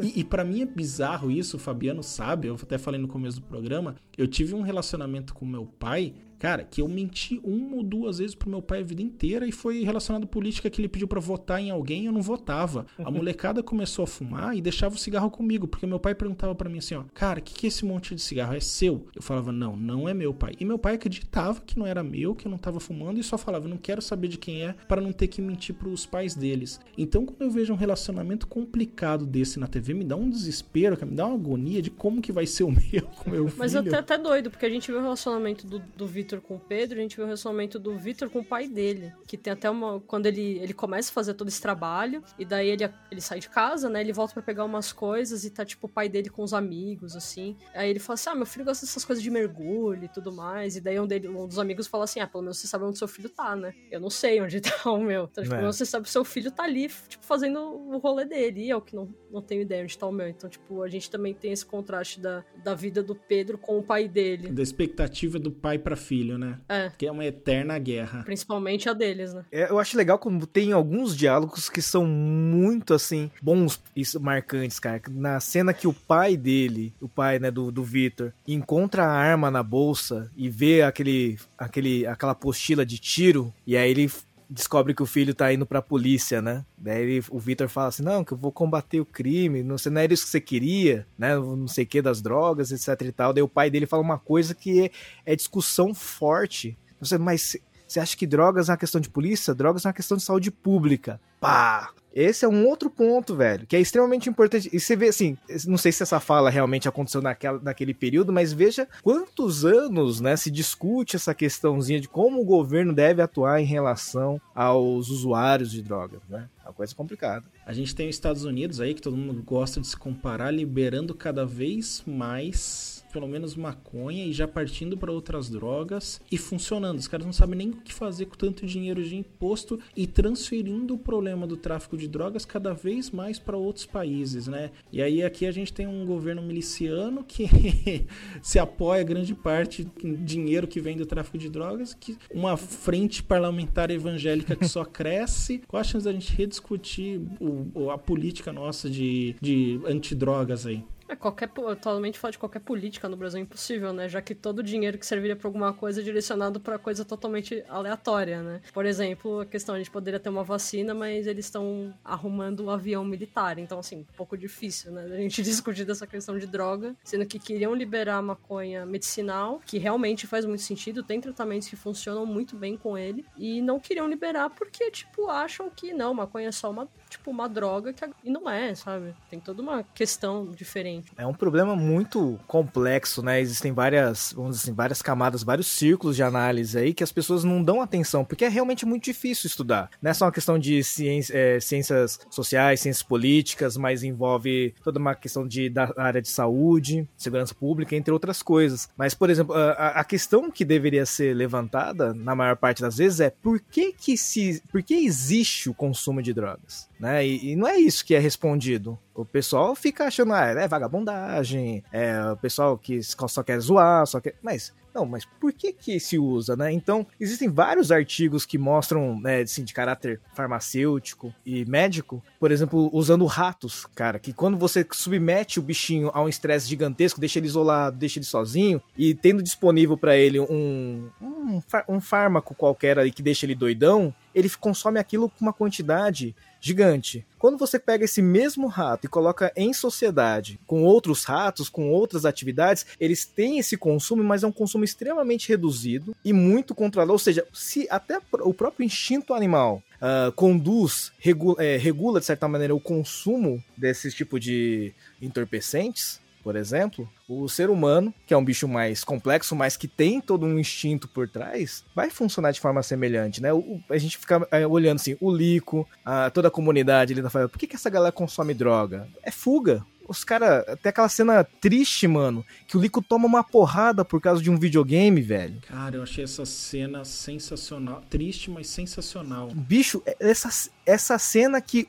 E, e para mim é bizarro isso, o Fabiano sabe. Eu até falei no começo do programa. Eu tive um relacionamento com meu pai Cara, que eu menti uma ou duas vezes pro meu pai a vida inteira e foi relacionado à política que ele pediu para votar em alguém e eu não votava. A molecada começou a fumar e deixava o cigarro comigo, porque meu pai perguntava para mim assim, ó, cara, o que, que é esse monte de cigarro? É seu? Eu falava, não, não é meu pai. E meu pai acreditava que não era meu, que eu não tava fumando e só falava, não quero saber de quem é para não ter que mentir pros pais deles. Então, quando eu vejo um relacionamento complicado desse na TV, me dá um desespero, me dá uma agonia de como que vai ser o meu com meu filho. Mas eu tô até doido, porque a gente viu o relacionamento do, do Vitor Vitor com o Pedro, a gente vê o relacionamento do Vitor com o pai dele. Que tem até uma. Quando ele, ele começa a fazer todo esse trabalho, e daí ele, ele sai de casa, né? Ele volta para pegar umas coisas e tá, tipo, o pai dele com os amigos, assim. Aí ele fala assim: ah, meu filho gosta dessas coisas de mergulho e tudo mais. E daí um, dele, um dos amigos fala assim: ah, pelo menos você sabe onde seu filho tá, né? Eu não sei onde tá o meu. Então, tipo, é. você sabe que seu filho tá ali, tipo, fazendo o rolê dele. E eu que não, não tenho ideia onde tá o meu. Então, tipo, a gente também tem esse contraste da, da vida do Pedro com o pai dele. Da expectativa do pai para filho, né? É. Que é uma eterna guerra. Principalmente a deles, né? É, eu acho legal como tem alguns diálogos que são muito, assim, bons e marcantes, cara. Na cena que o pai dele, o pai, né, do, do Victor, encontra a arma na bolsa e vê aquele, aquele, aquela apostila de tiro, e aí ele descobre que o filho tá indo pra polícia, né? Daí ele, o Victor fala assim: não, que eu vou combater o crime, não, sei, não era isso que você queria, né? Não sei o que das drogas, etc e tal. Daí o pai dele fala uma coisa que é, é discussão forte. Você, mas você acha que drogas é uma questão de polícia? Drogas é uma questão de saúde pública. Pá! Esse é um outro ponto, velho, que é extremamente importante. E você vê assim, não sei se essa fala realmente aconteceu naquela, naquele período, mas veja quantos anos, né, se discute essa questãozinha de como o governo deve atuar em relação aos usuários de drogas, né? É uma coisa complicada. A gente tem os Estados Unidos aí, que todo mundo gosta de se comparar, liberando cada vez mais pelo menos maconha e já partindo para outras drogas e funcionando. Os caras não sabem nem o que fazer com tanto dinheiro de imposto e transferindo o problema do tráfico de drogas cada vez mais para outros países, né? E aí aqui a gente tem um governo miliciano que se apoia grande parte em dinheiro que vem do tráfico de drogas, que uma frente parlamentar evangélica que só cresce. Qual a chance da gente rediscutir o, a política nossa de, de antidrogas aí? É, qualquer, atualmente falar de qualquer política no Brasil é impossível, né? Já que todo o dinheiro que serviria para alguma coisa é direcionado para coisa totalmente aleatória, né? Por exemplo, a questão, a gente poderia ter uma vacina, mas eles estão arrumando um avião militar. Então, assim, um pouco difícil, né? A gente discutir dessa questão de droga, sendo que queriam liberar maconha medicinal, que realmente faz muito sentido, tem tratamentos que funcionam muito bem com ele, e não queriam liberar porque, tipo, acham que não, maconha é só uma, tipo, uma droga, que, e não é, sabe? Tem toda uma questão diferente é um problema muito complexo, né? Existem várias, vamos dizer assim, várias camadas, vários círculos de análise aí que as pessoas não dão atenção, porque é realmente muito difícil estudar. Não é só uma questão de ciência, é, ciências sociais, ciências políticas, mas envolve toda uma questão de, da área de saúde, segurança pública, entre outras coisas. Mas, por exemplo, a, a questão que deveria ser levantada, na maior parte das vezes, é por que, que, se, por que existe o consumo de drogas? Né? E, e não é isso que é respondido. O pessoal fica achando, ah, é vagabundagem, é o pessoal que só quer zoar, só quer. Mas, não, mas por que que se usa, né? Então, existem vários artigos que mostram, né, assim, de caráter farmacêutico e médico, por exemplo, usando ratos, cara, que quando você submete o bichinho a um estresse gigantesco, deixa ele isolado, deixa ele sozinho, e tendo disponível para ele um, um, um fármaco qualquer aí que deixa ele doidão, ele consome aquilo com uma quantidade gigante. Quando você pega esse mesmo rato e coloca em sociedade com outros ratos, com outras atividades, eles têm esse consumo, mas é um consumo extremamente reduzido e muito controlado. Ou seja, se até o próprio instinto animal uh, conduz, regula, é, regula de certa maneira o consumo desse tipo de entorpecentes, por exemplo, o ser humano, que é um bicho mais complexo, mas que tem todo um instinto por trás, vai funcionar de forma semelhante, né? O, a gente fica é, olhando assim, o Lico, a, toda a comunidade ali da favela, por que, que essa galera consome droga? É fuga. Os caras, tem aquela cena triste, mano, que o Lico toma uma porrada por causa de um videogame, velho. Cara, eu achei essa cena sensacional. Triste, mas sensacional. Bicho, é, essa, essa cena que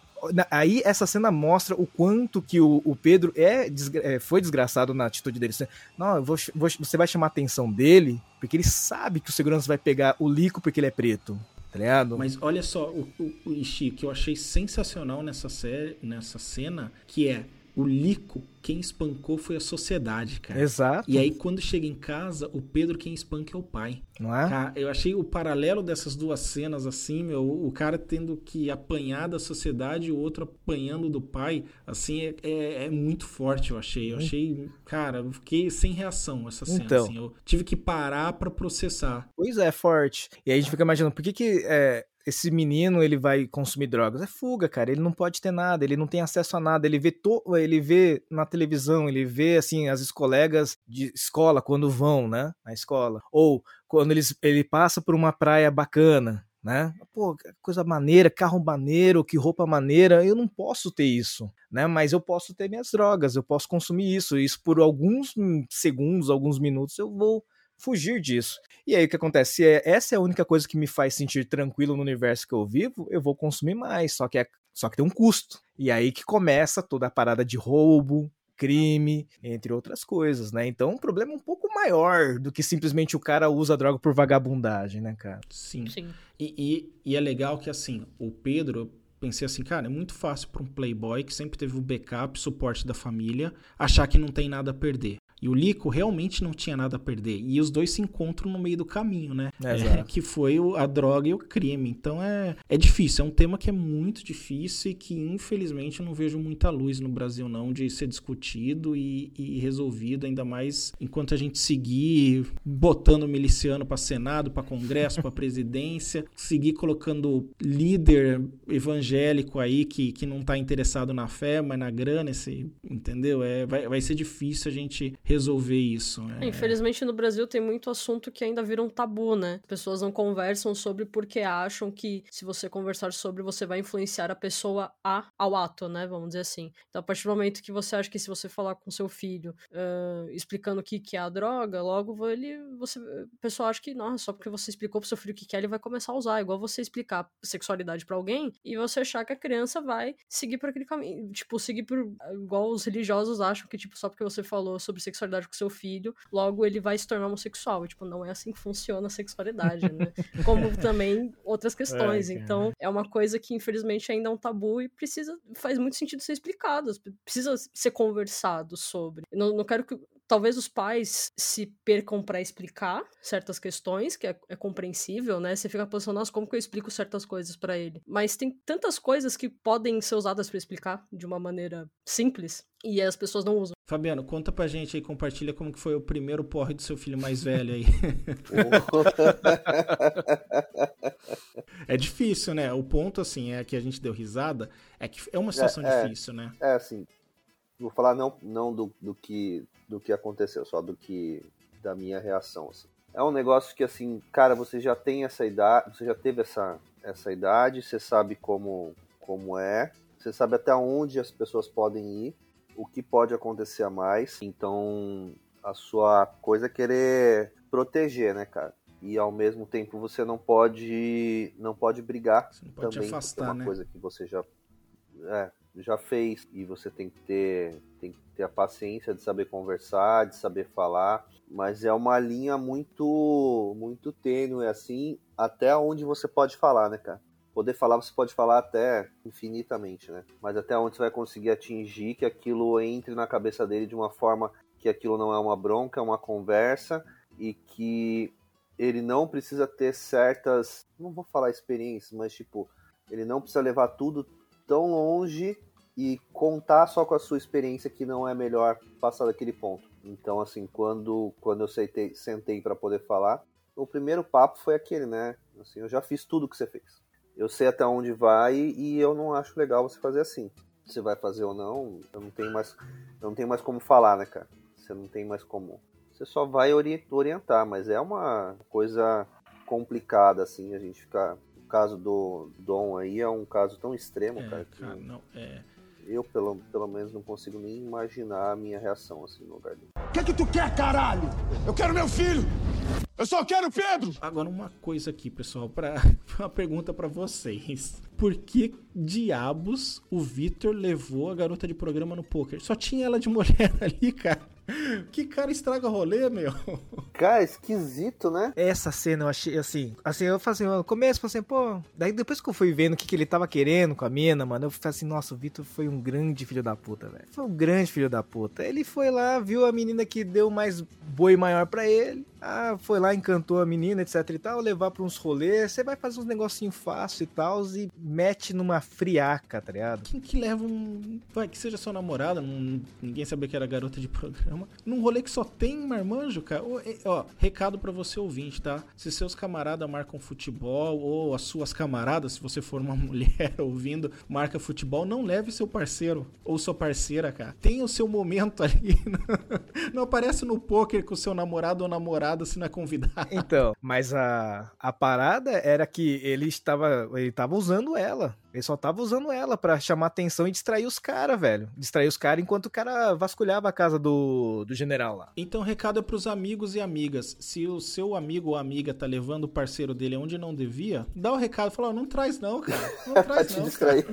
aí essa cena mostra o quanto que o, o Pedro é, é, foi desgraçado na atitude dele. Não, vou, vou, você vai chamar a atenção dele, porque ele sabe que o segurança vai pegar o Lico porque ele é preto. Tá? Mas olha só, o, o, o Ishii, que eu achei sensacional nessa, série, nessa cena, que é o Lico, quem espancou foi a sociedade, cara. Exato. E aí, quando chega em casa, o Pedro quem espanca é o pai. Não é? Cara, eu achei o paralelo dessas duas cenas, assim, meu, o cara tendo que apanhar da sociedade e o outro apanhando do pai, assim, é, é, é muito forte, eu achei. Eu achei, cara, eu fiquei sem reação essa cena, então, assim. Eu tive que parar para processar. Pois é, forte. E aí a gente fica imaginando, por que que... É esse menino ele vai consumir drogas. É fuga, cara. Ele não pode ter nada, ele não tem acesso a nada. Ele vê, to... ele vê na televisão, ele vê assim as colegas de escola quando vão, né, na escola. Ou quando eles, ele passa por uma praia bacana, né? Pô, coisa maneira, carro maneiro, que roupa maneira. Eu não posso ter isso, né? Mas eu posso ter minhas drogas, eu posso consumir isso. Isso por alguns segundos, alguns minutos eu vou fugir disso. E aí o que acontece? Se é, essa é a única coisa que me faz sentir tranquilo no universo que eu vivo, eu vou consumir mais, só que é, só que tem um custo. E aí que começa toda a parada de roubo, crime, entre outras coisas, né? Então, um problema um pouco maior do que simplesmente o cara usa droga por vagabundagem, né, cara? Sim. Sim. E, e, e é legal que, assim, o Pedro, pensei assim, cara, é muito fácil para um playboy que sempre teve o backup, suporte da família, achar que não tem nada a perder. E o Lico realmente não tinha nada a perder. E os dois se encontram no meio do caminho, né? É, que foi o, a droga e o crime. Então é, é difícil. É um tema que é muito difícil e que, infelizmente, eu não vejo muita luz no Brasil, não, de ser discutido e, e resolvido, ainda mais enquanto a gente seguir botando miliciano para Senado, para Congresso, para presidência, seguir colocando líder evangélico aí que, que não tá interessado na fé, mas na grana, esse Entendeu? É, vai, vai ser difícil a gente resolver isso. É. Infelizmente no Brasil tem muito assunto que ainda vira um tabu, né? Pessoas não conversam sobre porque acham que se você conversar sobre, você vai influenciar a pessoa a, ao ato, né? Vamos dizer assim. Então, a partir do momento que você acha que se você falar com seu filho uh, explicando o que, que é a droga, logo ele, você, a pessoa acha que, nossa, só porque você explicou pro seu filho o que, que é, ele vai começar a usar. Igual você explicar sexualidade para alguém e você achar que a criança vai seguir por aquele caminho. Tipo, seguir por. Igual os religiosos acham que, tipo, só porque você falou sobre sexualidade com seu filho, logo ele vai se tornar homossexual. E, tipo, não é assim que funciona a sexualidade, né? Como também outras questões. É, então, é uma coisa que, infelizmente, ainda é um tabu e precisa. faz muito sentido ser explicado. Precisa ser conversado sobre. Não, não quero que talvez os pais se percam para explicar certas questões, que é, é, compreensível, né? Você fica pensando, nossa, como que eu explico certas coisas para ele? Mas tem tantas coisas que podem ser usadas para explicar de uma maneira simples e as pessoas não usam. Fabiano, conta pra gente aí, compartilha como que foi o primeiro porre do seu filho mais velho aí. é difícil, né? O ponto, assim, é que a gente deu risada, é que é uma situação é, difícil, é, né? É, assim, vou falar não, não do, do, que, do que aconteceu, só do que da minha reação. Assim. É um negócio que assim, cara, você já tem essa idade, você já teve essa, essa idade, você sabe como, como é, você sabe até onde as pessoas podem ir, o que pode acontecer a mais. Então, a sua coisa é querer proteger, né, cara? E ao mesmo tempo você não pode não pode brigar você não pode também, afastar, é uma né? coisa que você já é, já fez e você tem que ter tem que ter a paciência de saber conversar, de saber falar, mas é uma linha muito muito tênue assim, até onde você pode falar, né, cara? Poder falar, você pode falar até infinitamente, né? Mas até onde você vai conseguir atingir que aquilo entre na cabeça dele de uma forma que aquilo não é uma bronca, é uma conversa e que ele não precisa ter certas, não vou falar experiências, mas tipo, ele não precisa levar tudo tão longe e contar só com a sua experiência que não é melhor passar daquele ponto. Então, assim, quando, quando eu sentei, sentei para poder falar, o primeiro papo foi aquele, né? Assim, eu já fiz tudo que você fez. Eu sei até onde vai e eu não acho legal você fazer assim. Se vai fazer ou não, eu não tenho mais, eu não tenho mais como falar, né, cara? Você não tem mais como. Você só vai orientar, mas é uma coisa complicada, assim, a gente ficar caso do Dom aí é um caso tão extremo, É, cara, que cara, não, é. eu pelo, pelo menos não consigo nem imaginar a minha reação assim no lugar dele. O que, que tu quer, caralho? Eu quero meu filho! Eu só quero o Pedro! Agora uma coisa aqui, pessoal, para uma pergunta pra vocês. Por que diabos o Vitor levou a garota de programa no poker? Só tinha ela de mulher ali, cara. Que cara estraga rolê, meu. Cara, esquisito, né? Essa cena eu achei assim. Assim, eu falei assim, no começo, falei assim, pô. Daí depois que eu fui vendo o que, que ele tava querendo com a mina, mano, eu falei assim, nossa, o Vitor foi um grande filho da puta, velho. Foi um grande filho da puta. Ele foi lá, viu a menina que deu mais boi maior pra ele. Ah, foi lá, encantou a menina, etc e tal, levar pra uns rolês. Você vai fazer uns negocinho fácil e tal, e mete numa friaca, tá ligado? Quem que leva um. Vai, que seja sua namorada, ninguém sabia que era garota de programa. Num rolê que só tem marmanjo, cara. E- Ó, recado pra você ouvinte, tá? Se seus camaradas marcam futebol, ou as suas camaradas, se você for uma mulher ouvindo, marca futebol, não leve seu parceiro ou sua parceira, cara. Tenha o seu momento ali. Não aparece no poker com o seu namorado ou namorada se não é convidado. Então, mas a, a parada era que ele estava, ele estava usando ela. Ele só tava usando ela pra chamar atenção e distrair os caras, velho. Distrair os caras enquanto o cara vasculhava a casa do, do general lá. Então, recado é pros amigos e amigas. Se o seu amigo ou amiga tá levando o parceiro dele onde não devia, dá o recado. Fala, ó, não traz não, cara. Não pra traz te não, distrair.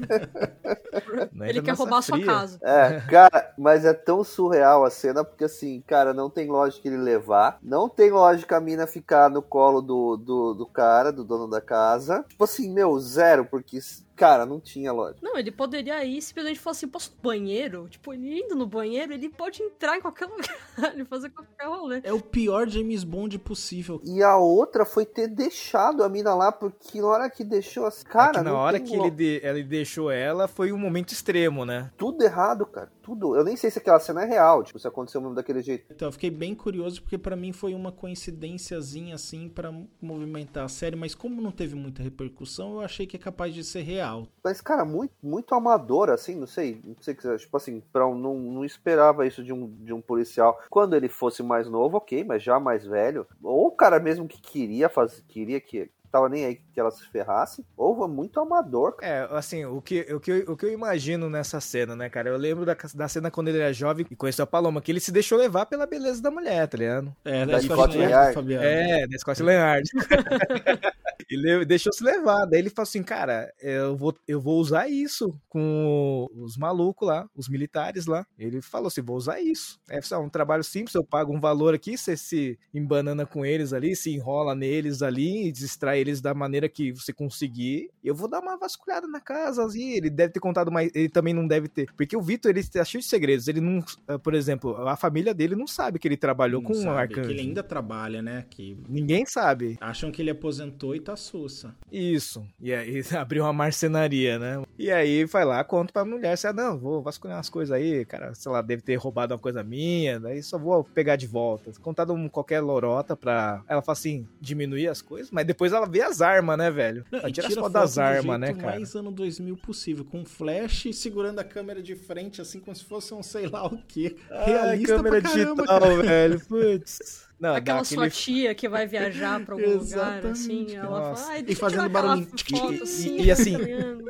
Não Ele quer roubar a sua fria. casa. É, cara, mas é tão surreal a cena, porque assim, cara, não tem lógica ele levar, não tem lógica a mina ficar no colo do, do, do cara, do dono da casa. Tipo assim, meu, zero, porque, cara, não tinha lógica. Não, ele poderia ir simplesmente falar assim, posso no banheiro? Tipo, ele indo no banheiro, ele pode entrar em qualquer lugar, ele fazer qualquer rolê. É o pior James Bond possível. E a outra foi ter deixado a mina lá, porque na hora que deixou as. Cara, é que na não hora que ele, de- ele deixou ela, foi um momento extremo, né? Tudo errado, cara. Tudo. Eu nem sei se aquela cena é real, tipo, se aconteceu mesmo daquele jeito. Então, eu fiquei bem curioso porque pra mim foi uma coincidênciazinha assim pra movimentar a série, mas como não teve muita repercussão, eu achei que é capaz de ser real. Mas, cara, muito, muito amador, assim, não sei, não sei o que tipo assim, pra, um- não, não esperava isso de um, de um policial. Quando ele fosse mais novo, ok, mas já mais velho, ou o cara mesmo que queria fazer, queria que tava nem aí que ela se ferrasse, ou é muito amador, cara. É, assim, o que, o, que, eu- o que eu imagino nessa cena, né, cara? Eu lembro da, da cena quando ele era jovem e conheceu a Paloma, que ele se deixou levar pela beleza da mulher, tá ligado? É, Da da Scott. Fabiano. É, da Scott Leonard. Ele deixou se levar. Daí ele falou assim, cara, eu vou, eu vou usar isso com os malucos lá, os militares lá. Ele falou assim, vou usar isso. É só um trabalho simples, eu pago um valor aqui, você se embanana com eles ali, se enrola neles ali e distrai eles da maneira que você conseguir. Eu vou dar uma vasculhada na casa, assim. Ele deve ter contado mais, ele também não deve ter. Porque o Vitor, ele tá cheio de segredos. Ele não, ah, por exemplo, a família dele não sabe que ele trabalhou Não com um sabe, arcanjo. que ele ainda trabalha, né? Que Ninguém sabe. acham que ele aposentou e tá sussa. Isso. E aí abriu uma marcenaria, né? E aí vai lá, conta pra mulher, assim, ah, não, vou vasculhar umas coisas aí, cara, sei lá, deve ter roubado uma coisa minha, daí só vou pegar de volta. Contado um, qualquer lorota pra. Ela fala assim, diminuir as coisas, mas depois ela vê as armas, né, velho? Não, Ela e tira tira foto das armas, né, cara? mais ano 2000 possível, com flash segurando a câmera de frente, assim, como se fosse um sei lá o quê. Realista câmera pra caramba, digital, cara. velho. Putz. Não, Aquela dá sua aquele- tia que vai viajar pra algum lugar, assim, ela nossa. fala, E fazendo barulhinho. foto E- assim, e- e assim.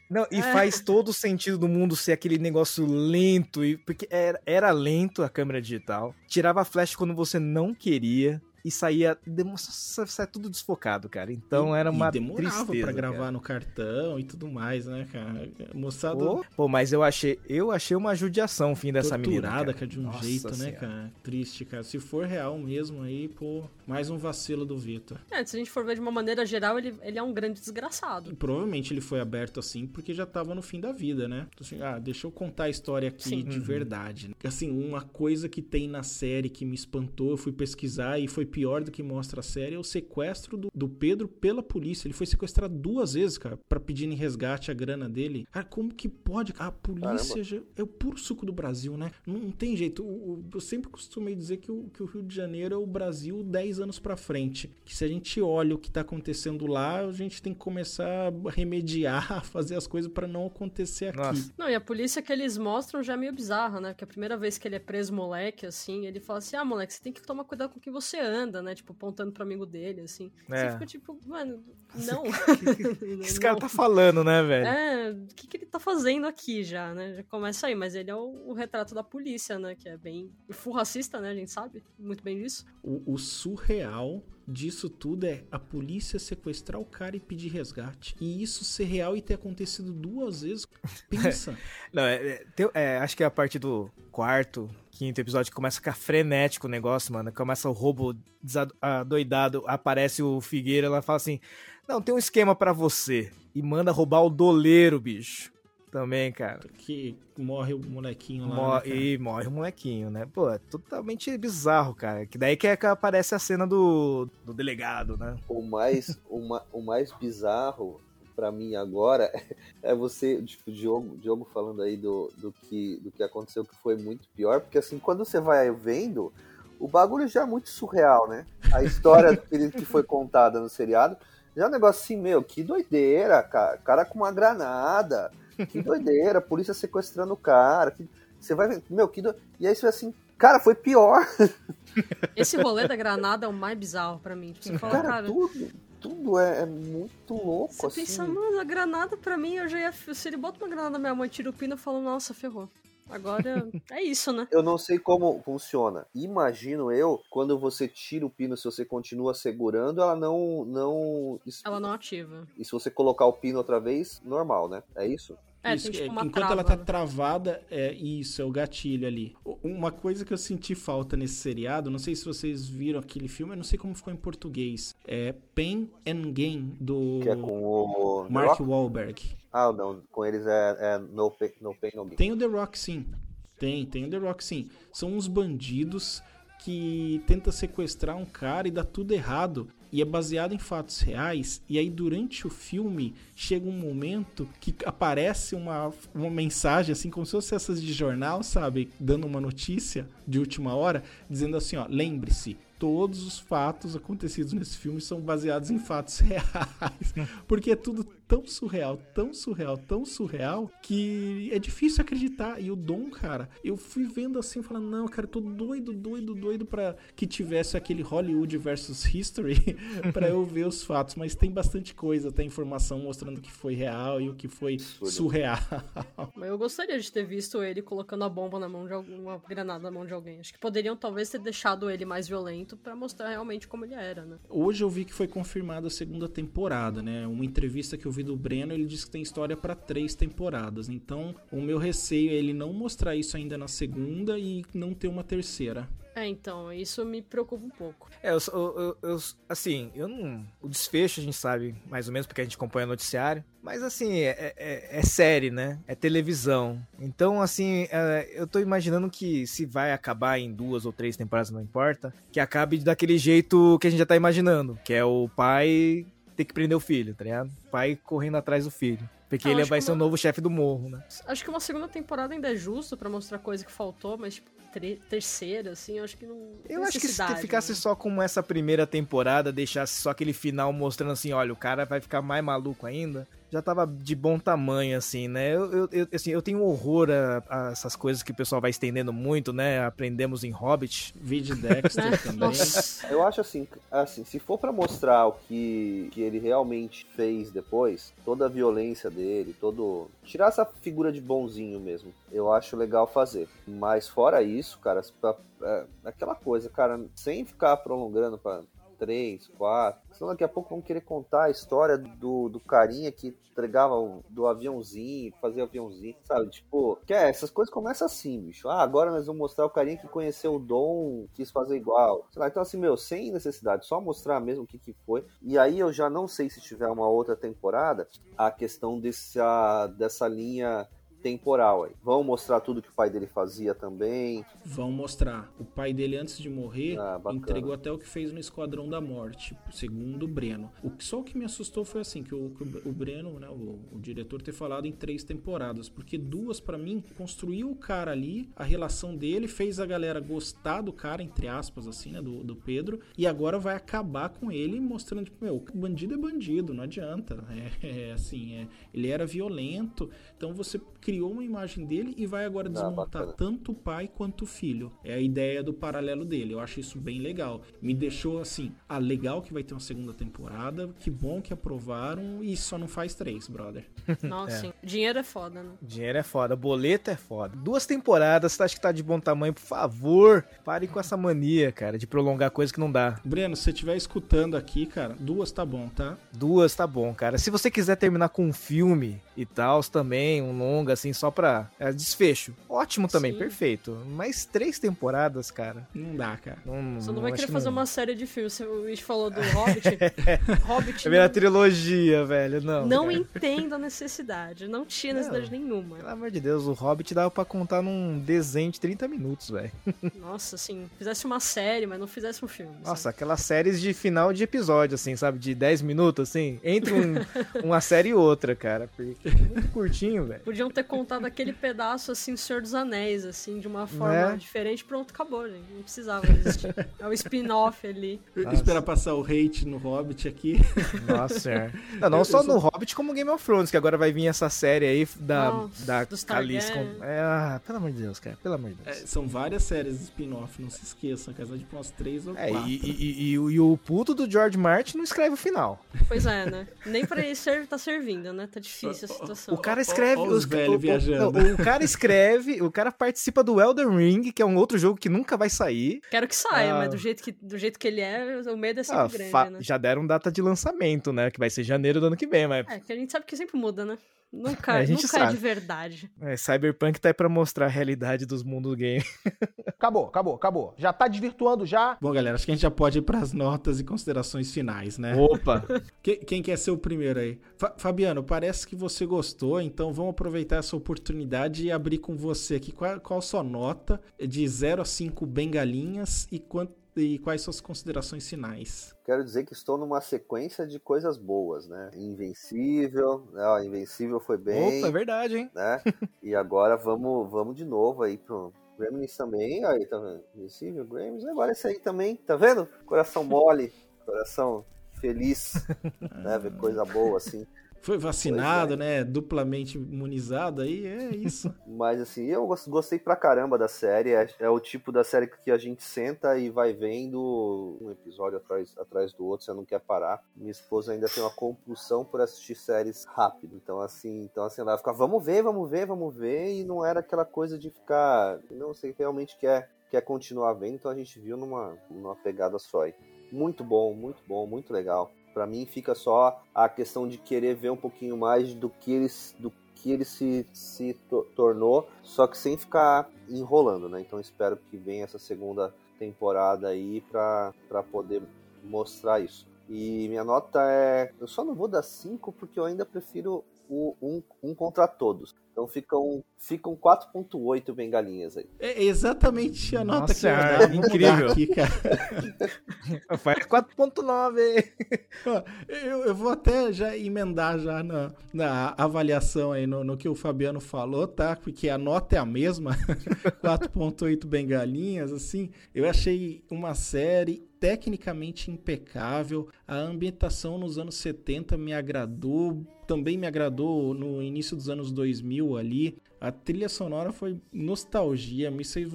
Não, e É. faz todo o sentido do mundo ser aquele negócio lento, e porque era, era lento a câmera digital. Tirava flash quando você não queria e saía. Nossa, sai tudo desfocado, cara. Então E- era uma e demorava tristeza. pra gravar cara. no cartão e tudo mais, né, cara? Moçada Pô, pô, mas eu achei, eu achei uma judiação o fim dessa menina. torturada, cara. cara, de um Nossa jeito, né, Senhora. cara? Triste, cara. Se for real mesmo aí, pô, mais um vacilo do Vitor. É, se a gente for ver de uma maneira geral, ele, ele é um grande desgraçado. E Provavelmente ele foi aberto assim porque já tava no fim da vida, né? Então, assim, ah, deixa eu contar a história aqui Sim. de Uhum. verdade. Assim, uma coisa que tem na série que me espantou, eu fui pesquisar e foi pior do que mostra a série, é o sequestro do, do Pedro pela polícia. Ele foi sequestrado duas vezes, cara, pra pedir em resgate a grana dele. Cara, como que pode? A polícia já- é o puro suco do Brasil, né? Não, não tem jeito. O- o- eu sempre costumei dizer que o, que o Rio de Janeiro é o Brasil 10 anos pra frente. Que se a gente olha o que tá acontecendo lá, a gente tem que começar a remediar, a fazer as coisas pra não acontecer aqui. Nossa. Não, e a polícia que eles mostram já é meio bizarra, né? Porque a primeira vez que ele é preso moleque, assim, ele fala assim, ah, moleque, você tem que tomar cuidado com o que você anda, né? Tipo, apontando pro amigo dele, assim. É. Você fica tipo, mano, não. O que esse cara tá falando, né, velho? É, o que, que ele tá fazendo aqui já, né? Já começa aí, mas ele é o, o retrato da polícia, né? Que é bem. full racista, né? A gente sabe muito bem disso. O, o surreal disso tudo é a polícia sequestrar o cara e pedir resgate. E isso ser real e ter acontecido duas vezes. Pensa. Não, é, é, tem- é, acho que é a partir do quarto, quinto episódio que começa a ficar frenético o negócio, mano. Começa o roubo desado- adoidado, aparece o Figueira, ela fala assim: Não, tem um esquema pra você. E manda roubar o doleiro, bicho. Também, cara. que morre o molequinho lá. Né, e morre o molequinho, né? Pô, é totalmente bizarro, cara. Que daí que, é que aparece a cena do, do delegado, né? O mais, o, ma- o mais bizarro pra mim agora é você, tipo, Diogo, Diogo falando aí do, do, que, do que aconteceu, que foi muito pior, porque assim, quando você vai vendo, o bagulho já é muito surreal, né? A história que foi contada no seriado já é um negócio assim, meu, que doideira, cara. Cara com uma granada, que doideira, polícia sequestrando o cara. Que, você vai ver, meu, que do... E aí você vai assim, cara, foi pior. Esse rolê da granada é o mais bizarro pra mim. Tipo, você fala, Cara, cara. tudo, tudo é, é muito louco, Você assim. pensa, mano, a granada pra mim, eu já ia. Se ele bota uma granada na minha mão e tira o pino, eu falo, nossa, ferrou. Agora é isso, né? Eu não sei como funciona. Imagino eu, quando você tira o pino, se você continua segurando, ela não. não Ela não ativa. E se você colocar o pino outra vez, normal, né? É isso? É, Isso, tem tipo é, uma enquanto trava. ela tá né? travada, é isso, é o gatilho ali. O- Uma coisa que eu senti falta nesse seriado, não sei se vocês viram aquele filme, eu não sei como ficou em português. É Pain and Gain, do Que é com o. The Mark Rock? Wahlberg. Ah, não. Com eles é, é no, pain, no Pain No Gain. Tem o The Rock, sim. Tem, tem o The Rock, sim. São uns bandidos que tenta sequestrar um cara e dá tudo errado. E é baseado em fatos reais. E aí, durante o filme, chega um momento que aparece uma, uma mensagem, assim, como se fosse essas de jornal, sabe? Dando uma notícia de última hora, dizendo assim: ó, lembre-se, todos os fatos acontecidos nesse filme são baseados em fatos reais. Porque é tudo tão surreal, tão surreal, tão surreal, que é difícil acreditar. E o Dom, cara, eu fui vendo assim, falando, não, cara, eu tô doido, doido, doido pra que tivesse aquele Hollywood versus History pra eu ver os fatos. Mas tem bastante coisa, tem informação mostrando que foi real e o que foi surreal. Mas eu gostaria de ter visto ele colocando a bomba na mão de alguma granada na mão de alguém. Acho que poderiam talvez ter deixado ele mais violento pra mostrar realmente como ele era, né? Hoje eu vi que foi confirmada a segunda temporada, né? Uma entrevista que eu vi do Breno, ele disse que tem história pra três temporadas. Então, o meu receio é ele não mostrar isso ainda na segunda e não ter uma terceira. É, então, isso me preocupa um pouco. É, eu, eu, eu- eu- assim, eu não. O desfecho a gente sabe mais ou menos porque a gente acompanha o noticiário. Mas assim, é, é- é série, né? É televisão. Então, assim, é, eu tô imaginando que se vai acabar em duas ou três temporadas, não importa, que acabe daquele jeito que a gente já tá imaginando, que é o pai ter que prender o filho, tá ligado? O pai correndo atrás do filho. Porque Ah, ele vai ser o uma- novo chefe do morro, né? Acho que uma segunda temporada ainda é justo pra mostrar coisa que faltou, mas tipo, tre- terceira, assim, eu acho que não. Eu acho que se ficasse né? só como essa primeira temporada, deixasse só aquele final mostrando assim, olha, o cara vai ficar mais maluco ainda, já tava de bom tamanho, assim, né? Eu, eu, eu- assim, eu tenho horror a, a essas coisas que o pessoal vai estendendo muito, né? Aprendemos em Hobbit. Vid Dexter também. Eu acho assim, assim, se for pra mostrar o que, que ele realmente fez depois, toda a violência dele, todo tirar essa figura de bonzinho mesmo, eu acho legal fazer. Mas fora isso, cara, pra- é, aquela coisa, cara, sem ficar prolongando pra três, quatro, senão daqui a pouco vão querer contar a história do, do carinha que entregava o- do aviãozinho, fazia aviãozinho, sabe? Tipo, que é, essas coisas começam assim, bicho. Ah, agora nós vamos mostrar o carinha que conheceu o Dom, quis fazer igual. Sei lá, então assim, meu, sem necessidade, só mostrar mesmo o que que foi. E aí eu já não sei se tiver uma outra temporada, a questão dessa, dessa linha temporal aí. Vão mostrar tudo que o pai dele fazia também. Vão mostrar. O pai dele, antes de morrer, Ah, entregou até o que fez no Esquadrão da Morte, segundo o Breno. O que, só o que me assustou foi assim, que o, que o- Breno, né, o, o diretor, ter falado em três temporadas, porque duas, pra mim, construiu o cara ali, a relação dele, fez a galera gostar do cara, entre aspas, assim, né, do, do Pedro, e agora vai acabar com ele, mostrando, tipo, meu, bandido é bandido, não adianta. É, é, assim, é, ele era violento, então você criou uma imagem dele e vai agora desmontar bacana. tanto o pai quanto o filho. É a ideia do paralelo dele. Eu acho isso bem legal. Me deixou assim, ah, legal que vai ter uma segunda temporada, que bom que aprovaram e só não faz três, brother. Nossa, sim. Dinheiro é foda, né? Dinheiro é foda, boleto é foda. Duas temporadas, você acha que tá de bom tamanho? Por favor, parem com essa mania, cara, de prolongar coisa que não dá. Breno, se você estiver escutando aqui, cara, duas tá bom, tá? Duas tá bom, cara. Se você quiser terminar com um filme e tal, também, um longa, assim, só pra é, desfecho. Ótimo também, Sim. perfeito. Mas três temporadas, cara. Não dá, cara. Não, Você não vai querer que fazer não- uma série de filmes. Você- O Wish falou do Hobbit. Hobbit É minha não, trilogia, velho. Não. não cara. entendo a necessidade. Não tinha necessidade nenhuma. Pelo amor de Deus, o Hobbit dava pra contar num desenho de 30 minutos, velho. Nossa, assim, fizesse uma série, mas não fizesse um filme. sabe? Nossa, aquelas séries de final de episódio, assim, sabe? De 10 minutos, assim. Entre um- uma série e outra, cara. Porque muito curtinho, velho. Podiam ter contado aquele pedaço, assim, do Senhor dos Anéis, assim, de uma forma Né? diferente. Pronto, acabou, gente. Não precisava existir. É o spin-off ali. Eu Esperar passar o hate no Hobbit aqui. Nossa senhora. Não, não Eu- só eu sou- no Hobbit, como Game of Thrones, que agora vai vir essa série aí da, Nossa, da. Targaryen. com- É, ah, pelo amor de Deus, cara. Pelo amor de É, Deus. são várias séries de spin-off, não se esqueçam, cara. São tipo umas três ou É, quatro. e, e- e o- e o puto do George Martin não escreve o final. Pois é, né? Nem pra ele ser, tá servindo, né? Tá difícil a situação. O cara escreve. ó os velhos o- viajando. não, O, cara escreve, o cara participa do Elden Ring, que é um outro jogo que nunca vai sair. Quero que saia, Ah. mas do jeito que, do jeito que ele é, o medo é sempre Ah, grande, né? Já deram data de lançamento, né? Que vai ser janeiro do ano que vem, mas É, que a gente sabe que sempre muda, né? Nunca, É, a gente nunca é sabe. de verdade. é, Cyberpunk tá aí pra mostrar a realidade dos mundos game. Acabou, acabou, acabou. Já tá desvirtuando já. Bom, galera, acho que a gente já pode ir pras notas e considerações finais, né? Opa! Que- Quem quer ser o primeiro aí? Fa- Fabiano, parece que você gostou, então vamos aproveitar essa oportunidade e abrir com você aqui. Qual, qual a sua nota de 0 a 5 bengalinhas e, quant- e quais suas considerações finais? Quero dizer que estou numa sequência de coisas boas, né? Invencível, né? Invencível foi bem, Opa, é verdade, hein? né? E agora vamos, vamos de novo aí pro Gremlins também, aí, tá vendo? Invencível, Gremlins, agora esse aí também, tá vendo? Coração mole, coração feliz, né? Ver coisa boa assim. Foi vacinado, né? Duplamente imunizado aí, é isso. Mas assim, eu gostei pra caramba da série. É, é, o tipo da série que a gente senta e vai vendo um episódio atrás, atrás do outro, você não quer parar. Minha esposa ainda tem uma compulsão por assistir séries rápido. Então, assim, então assim, ela fica, vamos ver, vamos ver, vamos ver. E não era aquela coisa de ficar. Não, você realmente quer, quer continuar vendo, então a gente viu numa, numa pegada só aí. Muito bom, muito bom, muito legal. Para mim fica só a questão de querer ver um pouquinho mais do que eles do que ele se, se to tornou, só que sem ficar enrolando, né? Então espero que venha essa segunda temporada aí para poder mostrar isso. E minha nota é. Eu só não vou dar 5 porque eu ainda prefiro o um, um contra todos. Então ficam, ficam 4.8 bengalinhas aí. É exatamente a nota Nossa, que eu é dar. incrível. Aqui, cara. Faz 4.9. Ó, eu, eu vou até já emendar já na, na avaliação aí no, no que o Fabiano falou, tá? Porque a nota é a mesma, 4.8 bengalinhas, assim. Eu achei uma série tecnicamente impecável. A ambientação nos anos 70 me agradou, também me agradou no início dos anos 2000 ali. A trilha sonora foi nostalgia, me fez,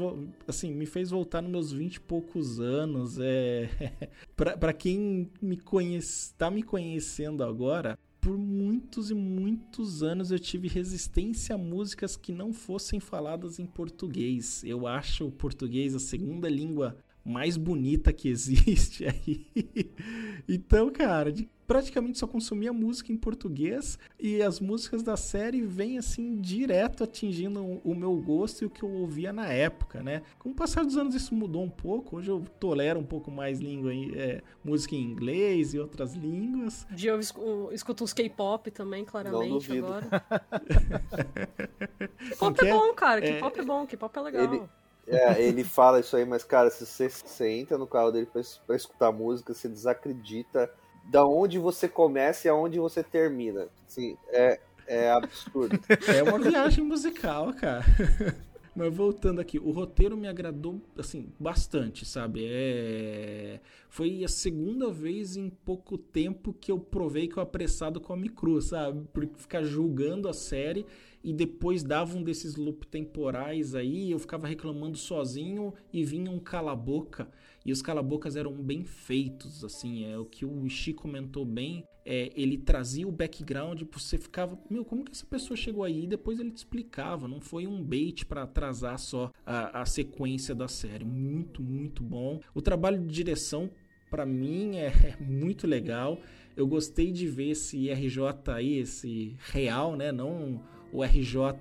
assim, me fez voltar nos meus 20 e poucos anos. É... para quem me conhece, tá me conhecendo agora, por muitos e muitos anos eu tive resistência a músicas que não fossem faladas em português. Eu acho o português a segunda língua mais bonita que existe aí. então, cara, de, praticamente só consumia música em português e as músicas da série vêm assim direto atingindo o meu gosto e o que eu ouvia na época, né? Com o passar dos anos isso mudou um pouco. Hoje eu tolero um pouco mais língua, é, música em inglês e outras línguas. De eu escuto uns K-pop também, claramente agora. K-pop é, é bom, cara. É... K-pop é bom, K-pop é legal. Ele... É, ele fala isso aí, mas, cara, se você, você entra no carro dele pra, pra, escutar música, você desacredita da onde você começa e aonde você termina. Assim, é, é absurdo. É uma viagem musical, cara. Mas voltando aqui, o roteiro me agradou, assim, bastante, sabe? É... Foi a segunda vez em pouco tempo que eu provei que o apressado come cru, sabe? Por ficar julgando a série e depois dava um desses loop temporais aí, eu ficava reclamando sozinho e vinha um cala-boca. E os calabocas eram bem feitos, assim, é o que o Ishii comentou bem. É, ele trazia o background, você ficava, meu, como que essa pessoa chegou aí? E depois ele te explicava, não foi um bait para atrasar só a, a sequência da série. Muito, muito bom. O trabalho de direção, para mim, é, é muito legal. Eu gostei de ver esse RJ aí, esse real, né? Não o RJ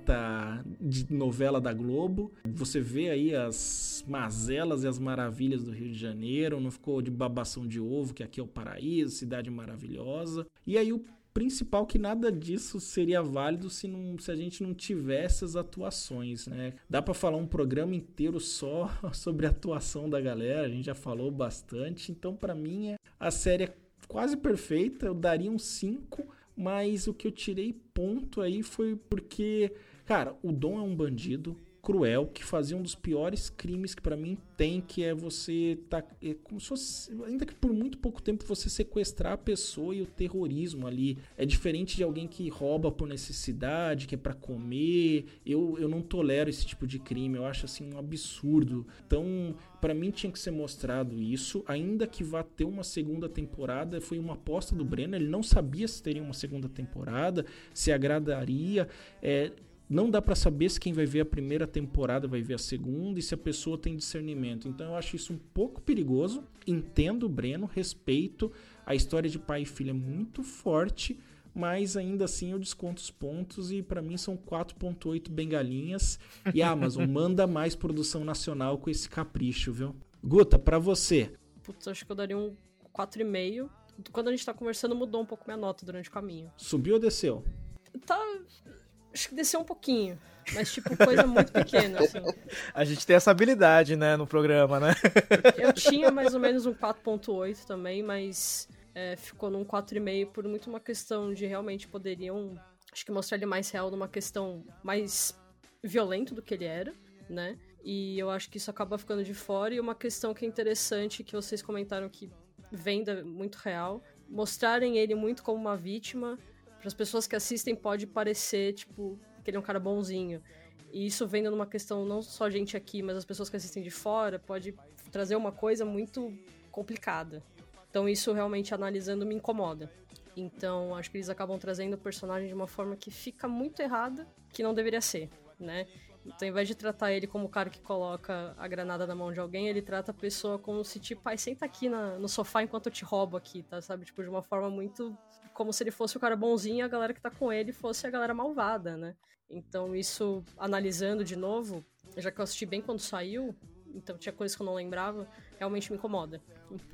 de novela da Globo. Você vê aí as mazelas e as maravilhas do Rio de Janeiro, não ficou de babação de ovo, que aqui é o paraíso, cidade maravilhosa. E aí o principal que nada disso seria válido se, não, se a gente não tivesse as atuações, né? Dá para falar um programa inteiro só sobre a atuação da galera, a gente já falou bastante. Então, para mim, é, a série é quase perfeita, eu daria um 5 mas o que eu tirei ponto aí foi porque, cara, o Dom é um bandido cruel que fazia um dos piores crimes que para mim tem, que é você tá é como se fosse, ainda que por muito pouco tempo você sequestrar a pessoa e o terrorismo ali. É diferente de alguém que rouba por necessidade, que é para comer. Eu, eu não tolero esse tipo de crime, eu acho assim um absurdo. Então, para mim tinha que ser mostrado isso, ainda que vá ter uma segunda temporada, foi uma aposta do Breno, ele não sabia se teria uma segunda temporada, se agradaria. É, não dá para saber se quem vai ver a primeira temporada vai ver a segunda e se a pessoa tem discernimento. Então eu acho isso um pouco perigoso. Entendo o Breno, respeito. A história de pai e filha é muito forte, mas ainda assim eu desconto os pontos e para mim são 4.8 bengalinhas. E a Amazon manda mais produção nacional com esse capricho, viu? Guta, para você. Putz, acho que eu daria um 4,5. Quando a gente tá conversando, mudou um pouco minha nota durante o caminho. Subiu ou desceu? Tá Acho que desceu um pouquinho. Mas, tipo, coisa muito pequena, assim. A gente tem essa habilidade, né, no programa, né? Eu tinha mais ou menos um 4.8 também, mas é, ficou num 4,5 por muito uma questão de realmente poderiam, acho que mostrar ele mais real numa questão mais violento do que ele era, né? E eu acho que isso acaba ficando de fora. E uma questão que é interessante, que vocês comentaram que vem da, muito real, mostrarem ele muito como uma vítima Para as pessoas que assistem pode parecer, tipo, que ele é um cara bonzinho. E isso vendo numa questão não só gente aqui, mas as pessoas que assistem de fora, pode trazer uma coisa muito complicada. Então isso realmente analisando me incomoda. Então acho que eles acabam trazendo o personagem de uma forma que fica muito errada, que não deveria ser, né? Então, ao invés de tratar ele como o cara que coloca a granada na mão de alguém, ele trata a pessoa como se, tipo, ai, senta aqui na, no sofá enquanto eu te roubo aqui, tá? Sabe? Tipo, de uma forma muito. Como se ele fosse o cara bonzinho e a galera que tá com ele fosse a galera malvada, né? Então, isso, analisando de novo, já que eu assisti bem quando saiu, então tinha coisas que eu não lembrava, realmente me incomoda.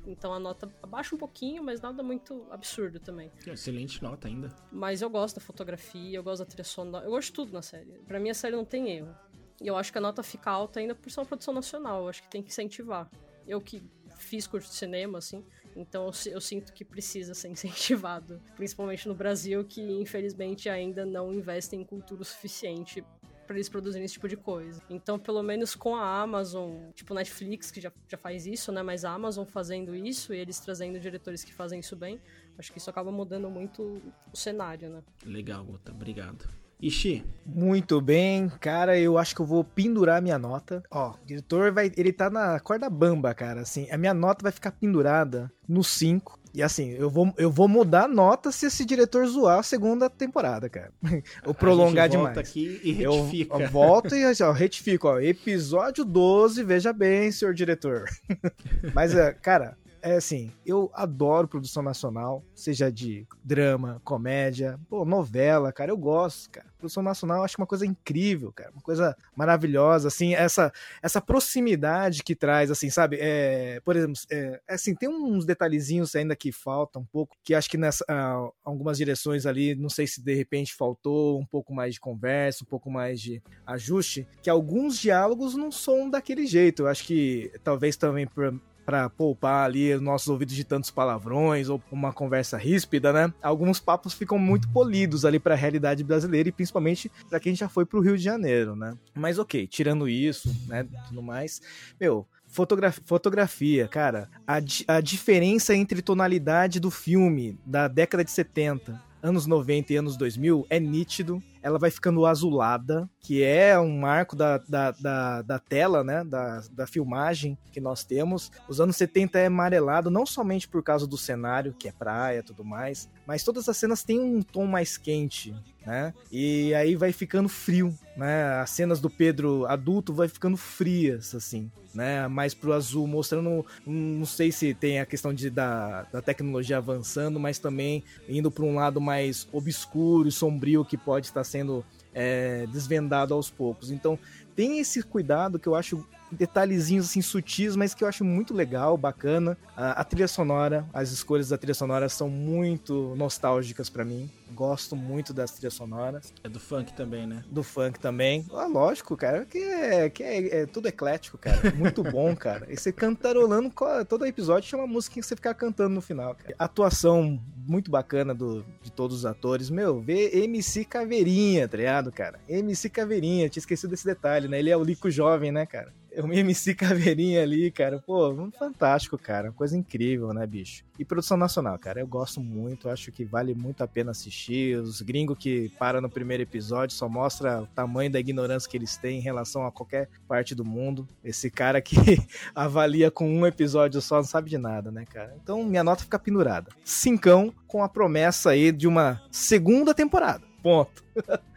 Então a nota abaixa um pouquinho, mas nada muito absurdo também. Excelente nota ainda. Mas eu gosto da fotografia, eu gosto da trilha sonora, eu gosto de tudo na série. Pra mim a série não tem erro. E eu acho que a nota fica alta ainda por ser uma produção nacional, eu acho que tem que incentivar. Eu que fiz curso de cinema, assim, então eu, eu sinto que precisa ser incentivado. Principalmente no Brasil, que infelizmente ainda não investe em cultura o suficiente para eles produzirem esse tipo de coisa. Então, pelo menos com a Amazon, tipo Netflix, que já, já faz isso, né? Mas a Amazon fazendo isso e eles trazendo diretores que fazem isso bem, acho que isso acaba mudando muito o cenário, né? Legal, Gota, obrigado. Ixi. Muito bem, cara, eu acho que eu vou pendurar minha nota. Ó, o diretor vai, ele tá na corda bamba, cara, assim, a minha nota vai ficar pendurada no 5. E assim, eu vou, eu vou mudar a nota se esse diretor zoar a segunda temporada, cara. Ou prolongar a gente volta demais. aqui e retifica. Eu, eu volto e ó, retifico, ó. Episódio 12, veja bem, senhor diretor. Mas, é, cara, é assim, eu adoro produção nacional, seja de drama, comédia, pô, novela, cara, eu gosto, cara. Produção nacional eu acho uma coisa incrível, cara, uma coisa maravilhosa, assim, essa essa proximidade que traz, assim, sabe? É, por exemplo, é, assim, tem uns detalhezinhos ainda que faltam um pouco, que acho que nessa ah, algumas direções ali, não sei se de repente faltou um pouco mais de conversa, um pouco mais de ajuste, que alguns diálogos não são daquele jeito. Eu acho que talvez também por, para poupar ali os nossos ouvidos de tantos palavrões ou uma conversa ríspida, né? Alguns papos ficam muito polidos ali para a realidade brasileira e principalmente para quem já foi pro Rio de Janeiro, né? Mas ok, tirando isso, né, tudo mais, meu, Fotografia, fotografia, cara, a, a diferença entre tonalidade do filme da década de 70, anos 90 e anos 2000 é nítido ela vai ficando azulada, que é um marco da, da, da, da, tela, né, da, da filmagem que nós temos. Os anos 70 é amarelado, não somente por causa do cenário, que é praia e tudo mais, mas todas as cenas têm um tom mais quente, né, e aí vai ficando frio, né, as cenas do Pedro adulto vai ficando frias, assim, né, mais pro azul, mostrando, não sei se tem a questão de, da, da tecnologia avançando, mas também indo para um lado mais obscuro e sombrio que pode estar sendo é, desvendado aos poucos. Então tem esse cuidado que eu acho detalhezinhos assim sutis, mas que eu acho muito legal, bacana. A, a trilha sonora, as escolhas da trilha sonora são muito nostálgicas para mim. Gosto muito das trilhas sonoras. É do funk também, né? Do funk também. Ah, lógico, cara, que é, que é, é tudo eclético, cara. Muito bom, cara. E você cantarolando todo episódio tinha uma música que você ficar cantando no final, cara. Atuação muito bacana do, de todos os atores. Meu, ver MC Caveirinha, tá ligado, cara? MC Caveirinha, tinha esquecido desse detalhe, né? Ele é o Lico jovem, né, cara? O MC Caveirinha ali, cara, pô, fantástico, cara, coisa incrível, né, bicho? E produção nacional, cara, eu gosto muito, acho que vale muito a pena assistir. Os gringos que param no primeiro episódio só mostra o tamanho da ignorância que eles têm em relação a qualquer parte do mundo. Esse cara que avalia com um episódio só não sabe de nada, né, cara? Então minha nota fica pendurada. Cincão com a promessa aí de uma segunda temporada. Ponto.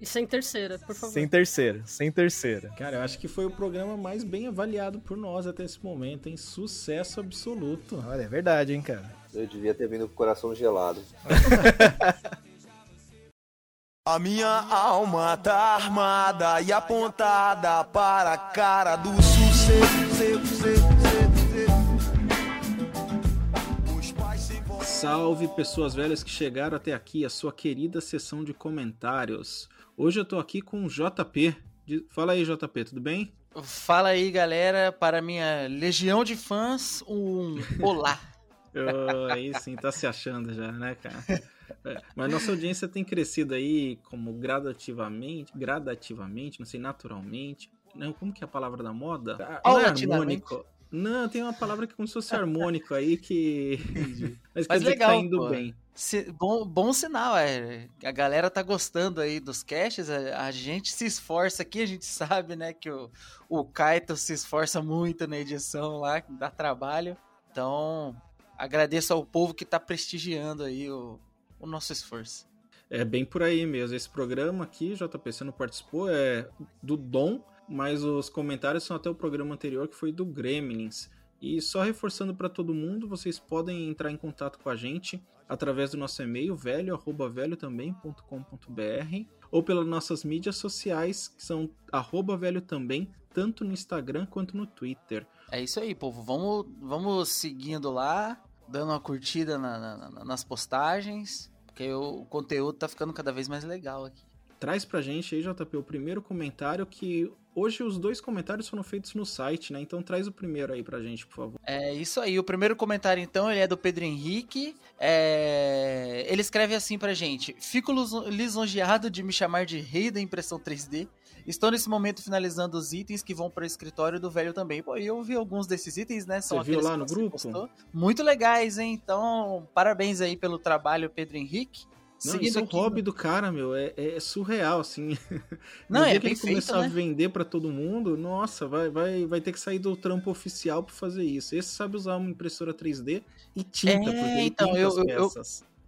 E sem terceira, por favor. Sem terceira, sem terceira. Cara, eu acho que foi o programa mais bem avaliado por nós até esse momento, hein? Sucesso absoluto. Olha, é verdade, hein, cara. Eu devia ter vindo com o coração gelado. A minha alma tá armada e apontada para a cara do sucesso. Salve pessoas velhas que chegaram até aqui, a sua querida sessão de comentários. Hoje eu tô aqui com o JP. Fala aí, JP, tudo bem? Fala aí, galera. Para minha legião de fãs, um olá. oh, aí sim, tá se achando já, né, cara? É, mas nossa audiência tem crescido aí como gradativamente, gradativamente, não sei, naturalmente. Não, como que é a palavra da moda? Não é harmônico. Não, tem uma palavra que é como se fosse harmônico aí que. Mas, Mas legal, que tá indo pô. bem. Se, bom, bom sinal, é. A galera tá gostando aí dos casts. A, a, gente se esforça aqui, a gente sabe, né, que o, o Kaito se esforça muito na edição lá, dá trabalho. Então, agradeço ao povo que tá prestigiando aí o, o nosso esforço. É bem por aí mesmo. Esse programa aqui, JP, você não participou, é do Dom, mas os comentários são até o programa anterior que foi do Gremlins. E só reforçando para todo mundo, vocês podem entrar em contato com a gente através do nosso e-mail velho@velhotambém.com.br ou pelas nossas mídias sociais, que são arroba velho também, tanto no Instagram quanto no Twitter. É isso aí, povo. Vamos, vamos seguindo lá, dando uma curtida na, na, nas postagens, porque o conteúdo tá ficando cada vez mais legal aqui. Traz pra gente aí, JP, o primeiro comentário que hoje os dois comentários foram feitos no site, né? Então traz o primeiro aí pra gente, por favor. É isso aí. O primeiro comentário, então, ele é do Pedro Henrique. É... Ele escreve assim pra gente: Fico lisonjeado de me chamar de rei da impressão 3D. Estou nesse momento finalizando os itens que vão para o escritório do velho também. Pô, eu vi alguns desses itens, né? São você viu lá no grupo? Muito legais, hein? Então, parabéns aí pelo trabalho, Pedro Henrique. Não, Seguindo isso é o hobby do cara, meu. É, é surreal, assim. Não, é que ele começar né? a vender para todo mundo, nossa, vai, vai, vai ter que sair do trampo oficial para fazer isso. Esse sabe usar uma impressora 3D e tinta, é, porque ele então, eu, eu,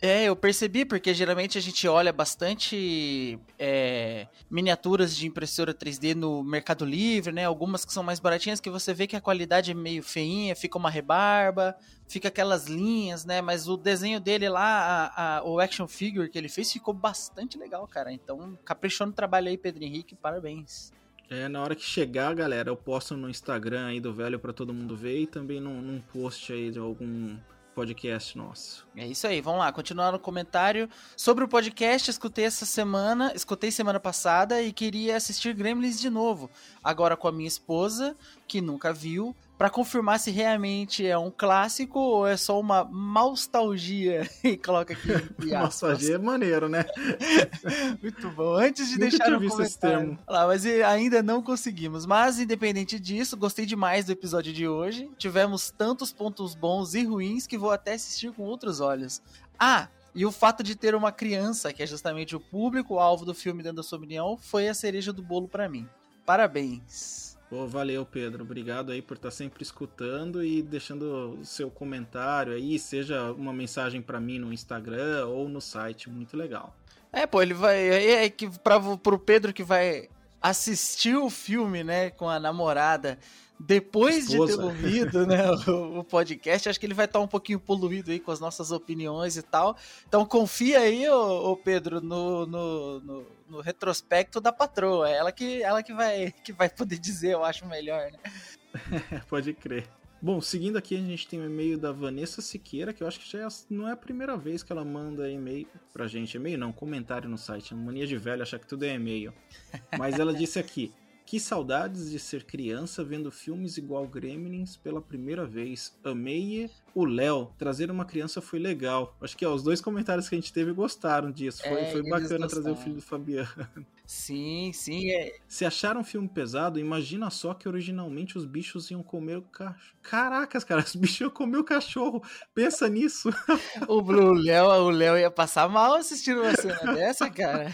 é, eu percebi, porque geralmente a gente olha bastante é, miniaturas de impressora 3D no Mercado Livre, né? Algumas que são mais baratinhas, que você vê que a qualidade é meio feinha, fica uma rebarba, fica aquelas linhas, né? Mas o desenho dele lá, a, a, o action figure que ele fez, ficou bastante legal, cara. Então, caprichou no trabalho aí, Pedro Henrique, parabéns. É, na hora que chegar, galera, eu posto no Instagram aí do velho para todo mundo ver e também num, num post aí de algum podcast nosso. É isso aí, vamos lá, continuar no comentário. Sobre o podcast, escutei essa semana, escutei semana passada e queria assistir Gremlins de novo. Agora com a minha esposa, que nunca viu, para confirmar se realmente é um clássico ou é só uma nostalgia. e coloca aqui. nostalgia é maneiro, né? Muito bom. Antes de Nunca deixar o comentário. Lá, mas ainda não conseguimos. Mas independente disso, gostei demais do episódio de hoje. Tivemos tantos pontos bons e ruins que vou até assistir com outros olhos. Ah, e o fato de ter uma criança, que é justamente o público-alvo do filme dando a sua opinião, foi a cereja do bolo para mim. Parabéns. Pô, valeu, Pedro. Obrigado aí por estar sempre escutando e deixando o seu comentário aí, seja uma mensagem para mim no Instagram ou no site. Muito legal. É, pô, ele vai. É, é que para pro Pedro que vai assistir o filme, né, com a namorada depois Esposa. de ter ouvido né, o, o, podcast, acho que ele vai estar um pouquinho poluído aí com as nossas opiniões e tal. Então confia aí, ô, ô Pedro, no, no, no, no, retrospecto da patroa. É ela que, ela que, vai, que vai poder dizer, eu acho melhor, né? Pode crer. Bom, seguindo aqui, a gente tem o um e-mail da Vanessa Siqueira, que eu acho que já é, não é a primeira vez que ela manda e-mail pra gente. E-mail não, comentário no site. É mania de velho achar que tudo é e-mail. Mas ela disse aqui: que saudades de ser criança vendo filmes igual Gremlins pela primeira vez. Amei o Léo. Trazer uma criança foi legal. Acho que ó, os dois comentários que a gente teve gostaram disso. Foi, é, foi bacana trazer o filho do Fabiano. Sim, sim. É... Se acharam um filme pesado, imagina só que originalmente os bichos iam comer o cachorro. Caracas, cara, os bichos iam comer o cachorro. Pensa nisso. o Léo, o Léo ia passar mal assistindo uma cena dessa, cara.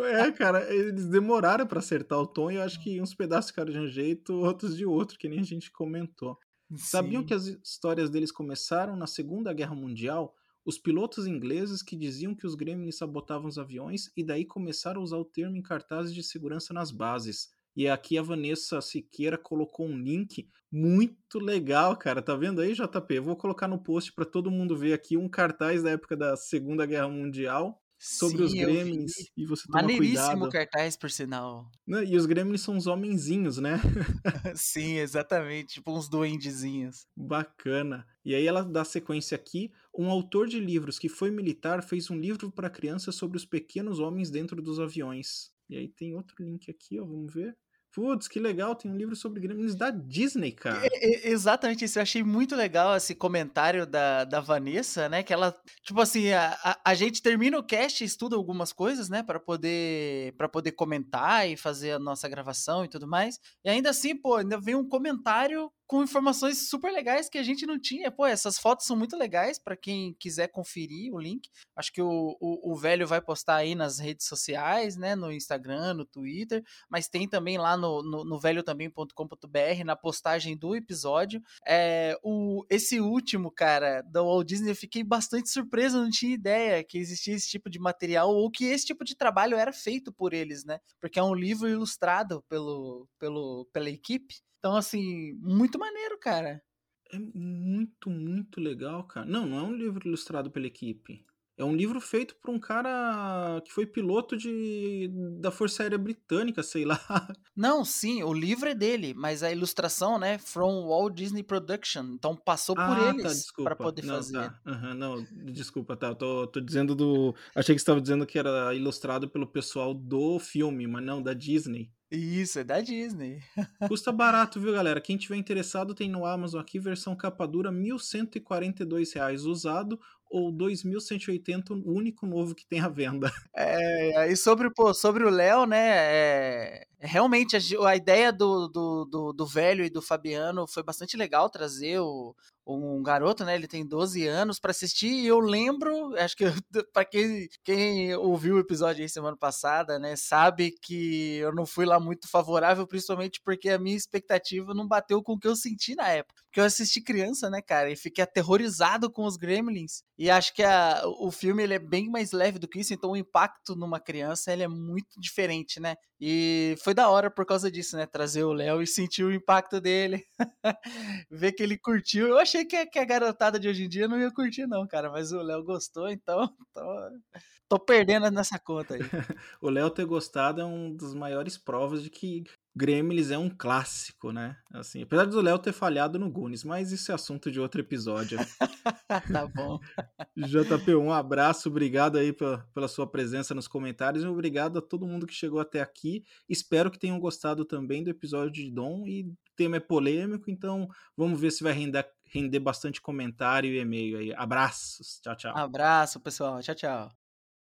É, cara, eles demoraram para acertar o tom e eu acho que uns pedaços ficaram de um jeito, outros de outro, que nem a gente comentou. Sim. Sabiam que as histórias deles começaram na Segunda Guerra Mundial? os pilotos ingleses que diziam que os gremlins sabotavam os aviões e daí começaram a usar o termo em cartazes de segurança nas bases. E aqui a Vanessa Siqueira colocou um link muito legal, cara. Tá vendo aí, JP? Eu vou colocar no post para todo mundo ver aqui um cartaz da época da Segunda Guerra Mundial sobre Sim, os gremlins e você toma Maneiríssimo cuidado. cartaz, por sinal. E os gremlins são uns homenzinhos, né? Sim, exatamente, tipo uns duendezinhos. Bacana. E aí ela dá sequência aqui, um autor de livros que foi militar fez um livro para crianças sobre os pequenos homens dentro dos aviões. E aí tem outro link aqui, ó, vamos ver. Putz, que legal, tem um livro sobre Gremlins da Disney, cara. É, é, exatamente isso, eu achei muito legal esse comentário da, da Vanessa, né? Que ela, tipo assim, a, a, a gente termina o cast estuda algumas coisas, né? para poder para poder comentar e fazer a nossa gravação e tudo mais. E ainda assim, pô, ainda vem um comentário com informações super legais que a gente não tinha. Pô, essas fotos são muito legais para quem quiser conferir o link. Acho que o, o, o, velho vai postar aí nas redes sociais, né? No Instagram, no Twitter, mas tem também lá no, no, no velhotambém.com.br, na postagem do episódio. É, o, esse último, cara, da Walt Disney, eu fiquei bastante surpreso, não tinha ideia que existia esse tipo de material ou que esse tipo de trabalho era feito por eles, né? Porque é um livro ilustrado pelo, pelo, pela equipe. Então, assim, muito maneiro, cara. É muito, muito legal, cara. Não, não é um livro ilustrado pela equipe. É um livro feito por um cara que foi piloto de da Força Aérea Britânica, sei lá. Não, sim, o livro é dele, mas a ilustração, né, from Walt Disney Production. Então passou por ah, tá, eles tá, para poder não, fazer. Tá. Uhum, não, desculpa, tá. Eu tô, tô dizendo do. Achei que você estava dizendo que era ilustrado pelo pessoal do filme, mas não, da Disney. Isso, é da Disney. Custa barato, viu, galera? Quem tiver interessado tem no Amazon aqui, versão capa dura, R$ 1.142 usado ou 2.180 o único novo que tem à venda. É, e sobre, pô, sobre o Léo, né, é, realmente a, a ideia do, do, do, do, velho e do Fabiano foi bastante legal trazer o, um garoto, né? Ele tem 12 anos para assistir e eu lembro, acho que para quem, quem ouviu o episódio aí semana passada, né, sabe que eu não fui lá muito favorável, principalmente porque a minha expectativa não bateu com o que eu senti na época. Porque eu assisti criança, né, cara, e fiquei aterrorizado com os Gremlins. E acho que a, o filme ele é bem mais leve do que isso, então o impacto numa criança ele é muito diferente, né? E foi da hora por causa disso, né? Trazer o Léo e sentir o impacto dele. Ver que ele curtiu. Eu achei que, que a garotada de hoje em dia não ia curtir, não, cara. Mas o Léo gostou, então. Tô, tô perdendo nessa conta aí. o Léo ter gostado é um das maiores provas de que Gremlins é um clássico, né? Assim, apesar do Léo ter falhado no Gunis, mas isso é assunto de outro episódio. tá bom. JP, um abraço, obrigado aí pela, pela sua presença nos comentários e obrigado a todo mundo que chegou até aqui. Espero que tenham gostado também do episódio de Dom e o tema é polêmico, então vamos ver se vai render, render bastante comentário e e-mail aí. Abraços, tchau, tchau. Abraço, pessoal, tchau, tchau.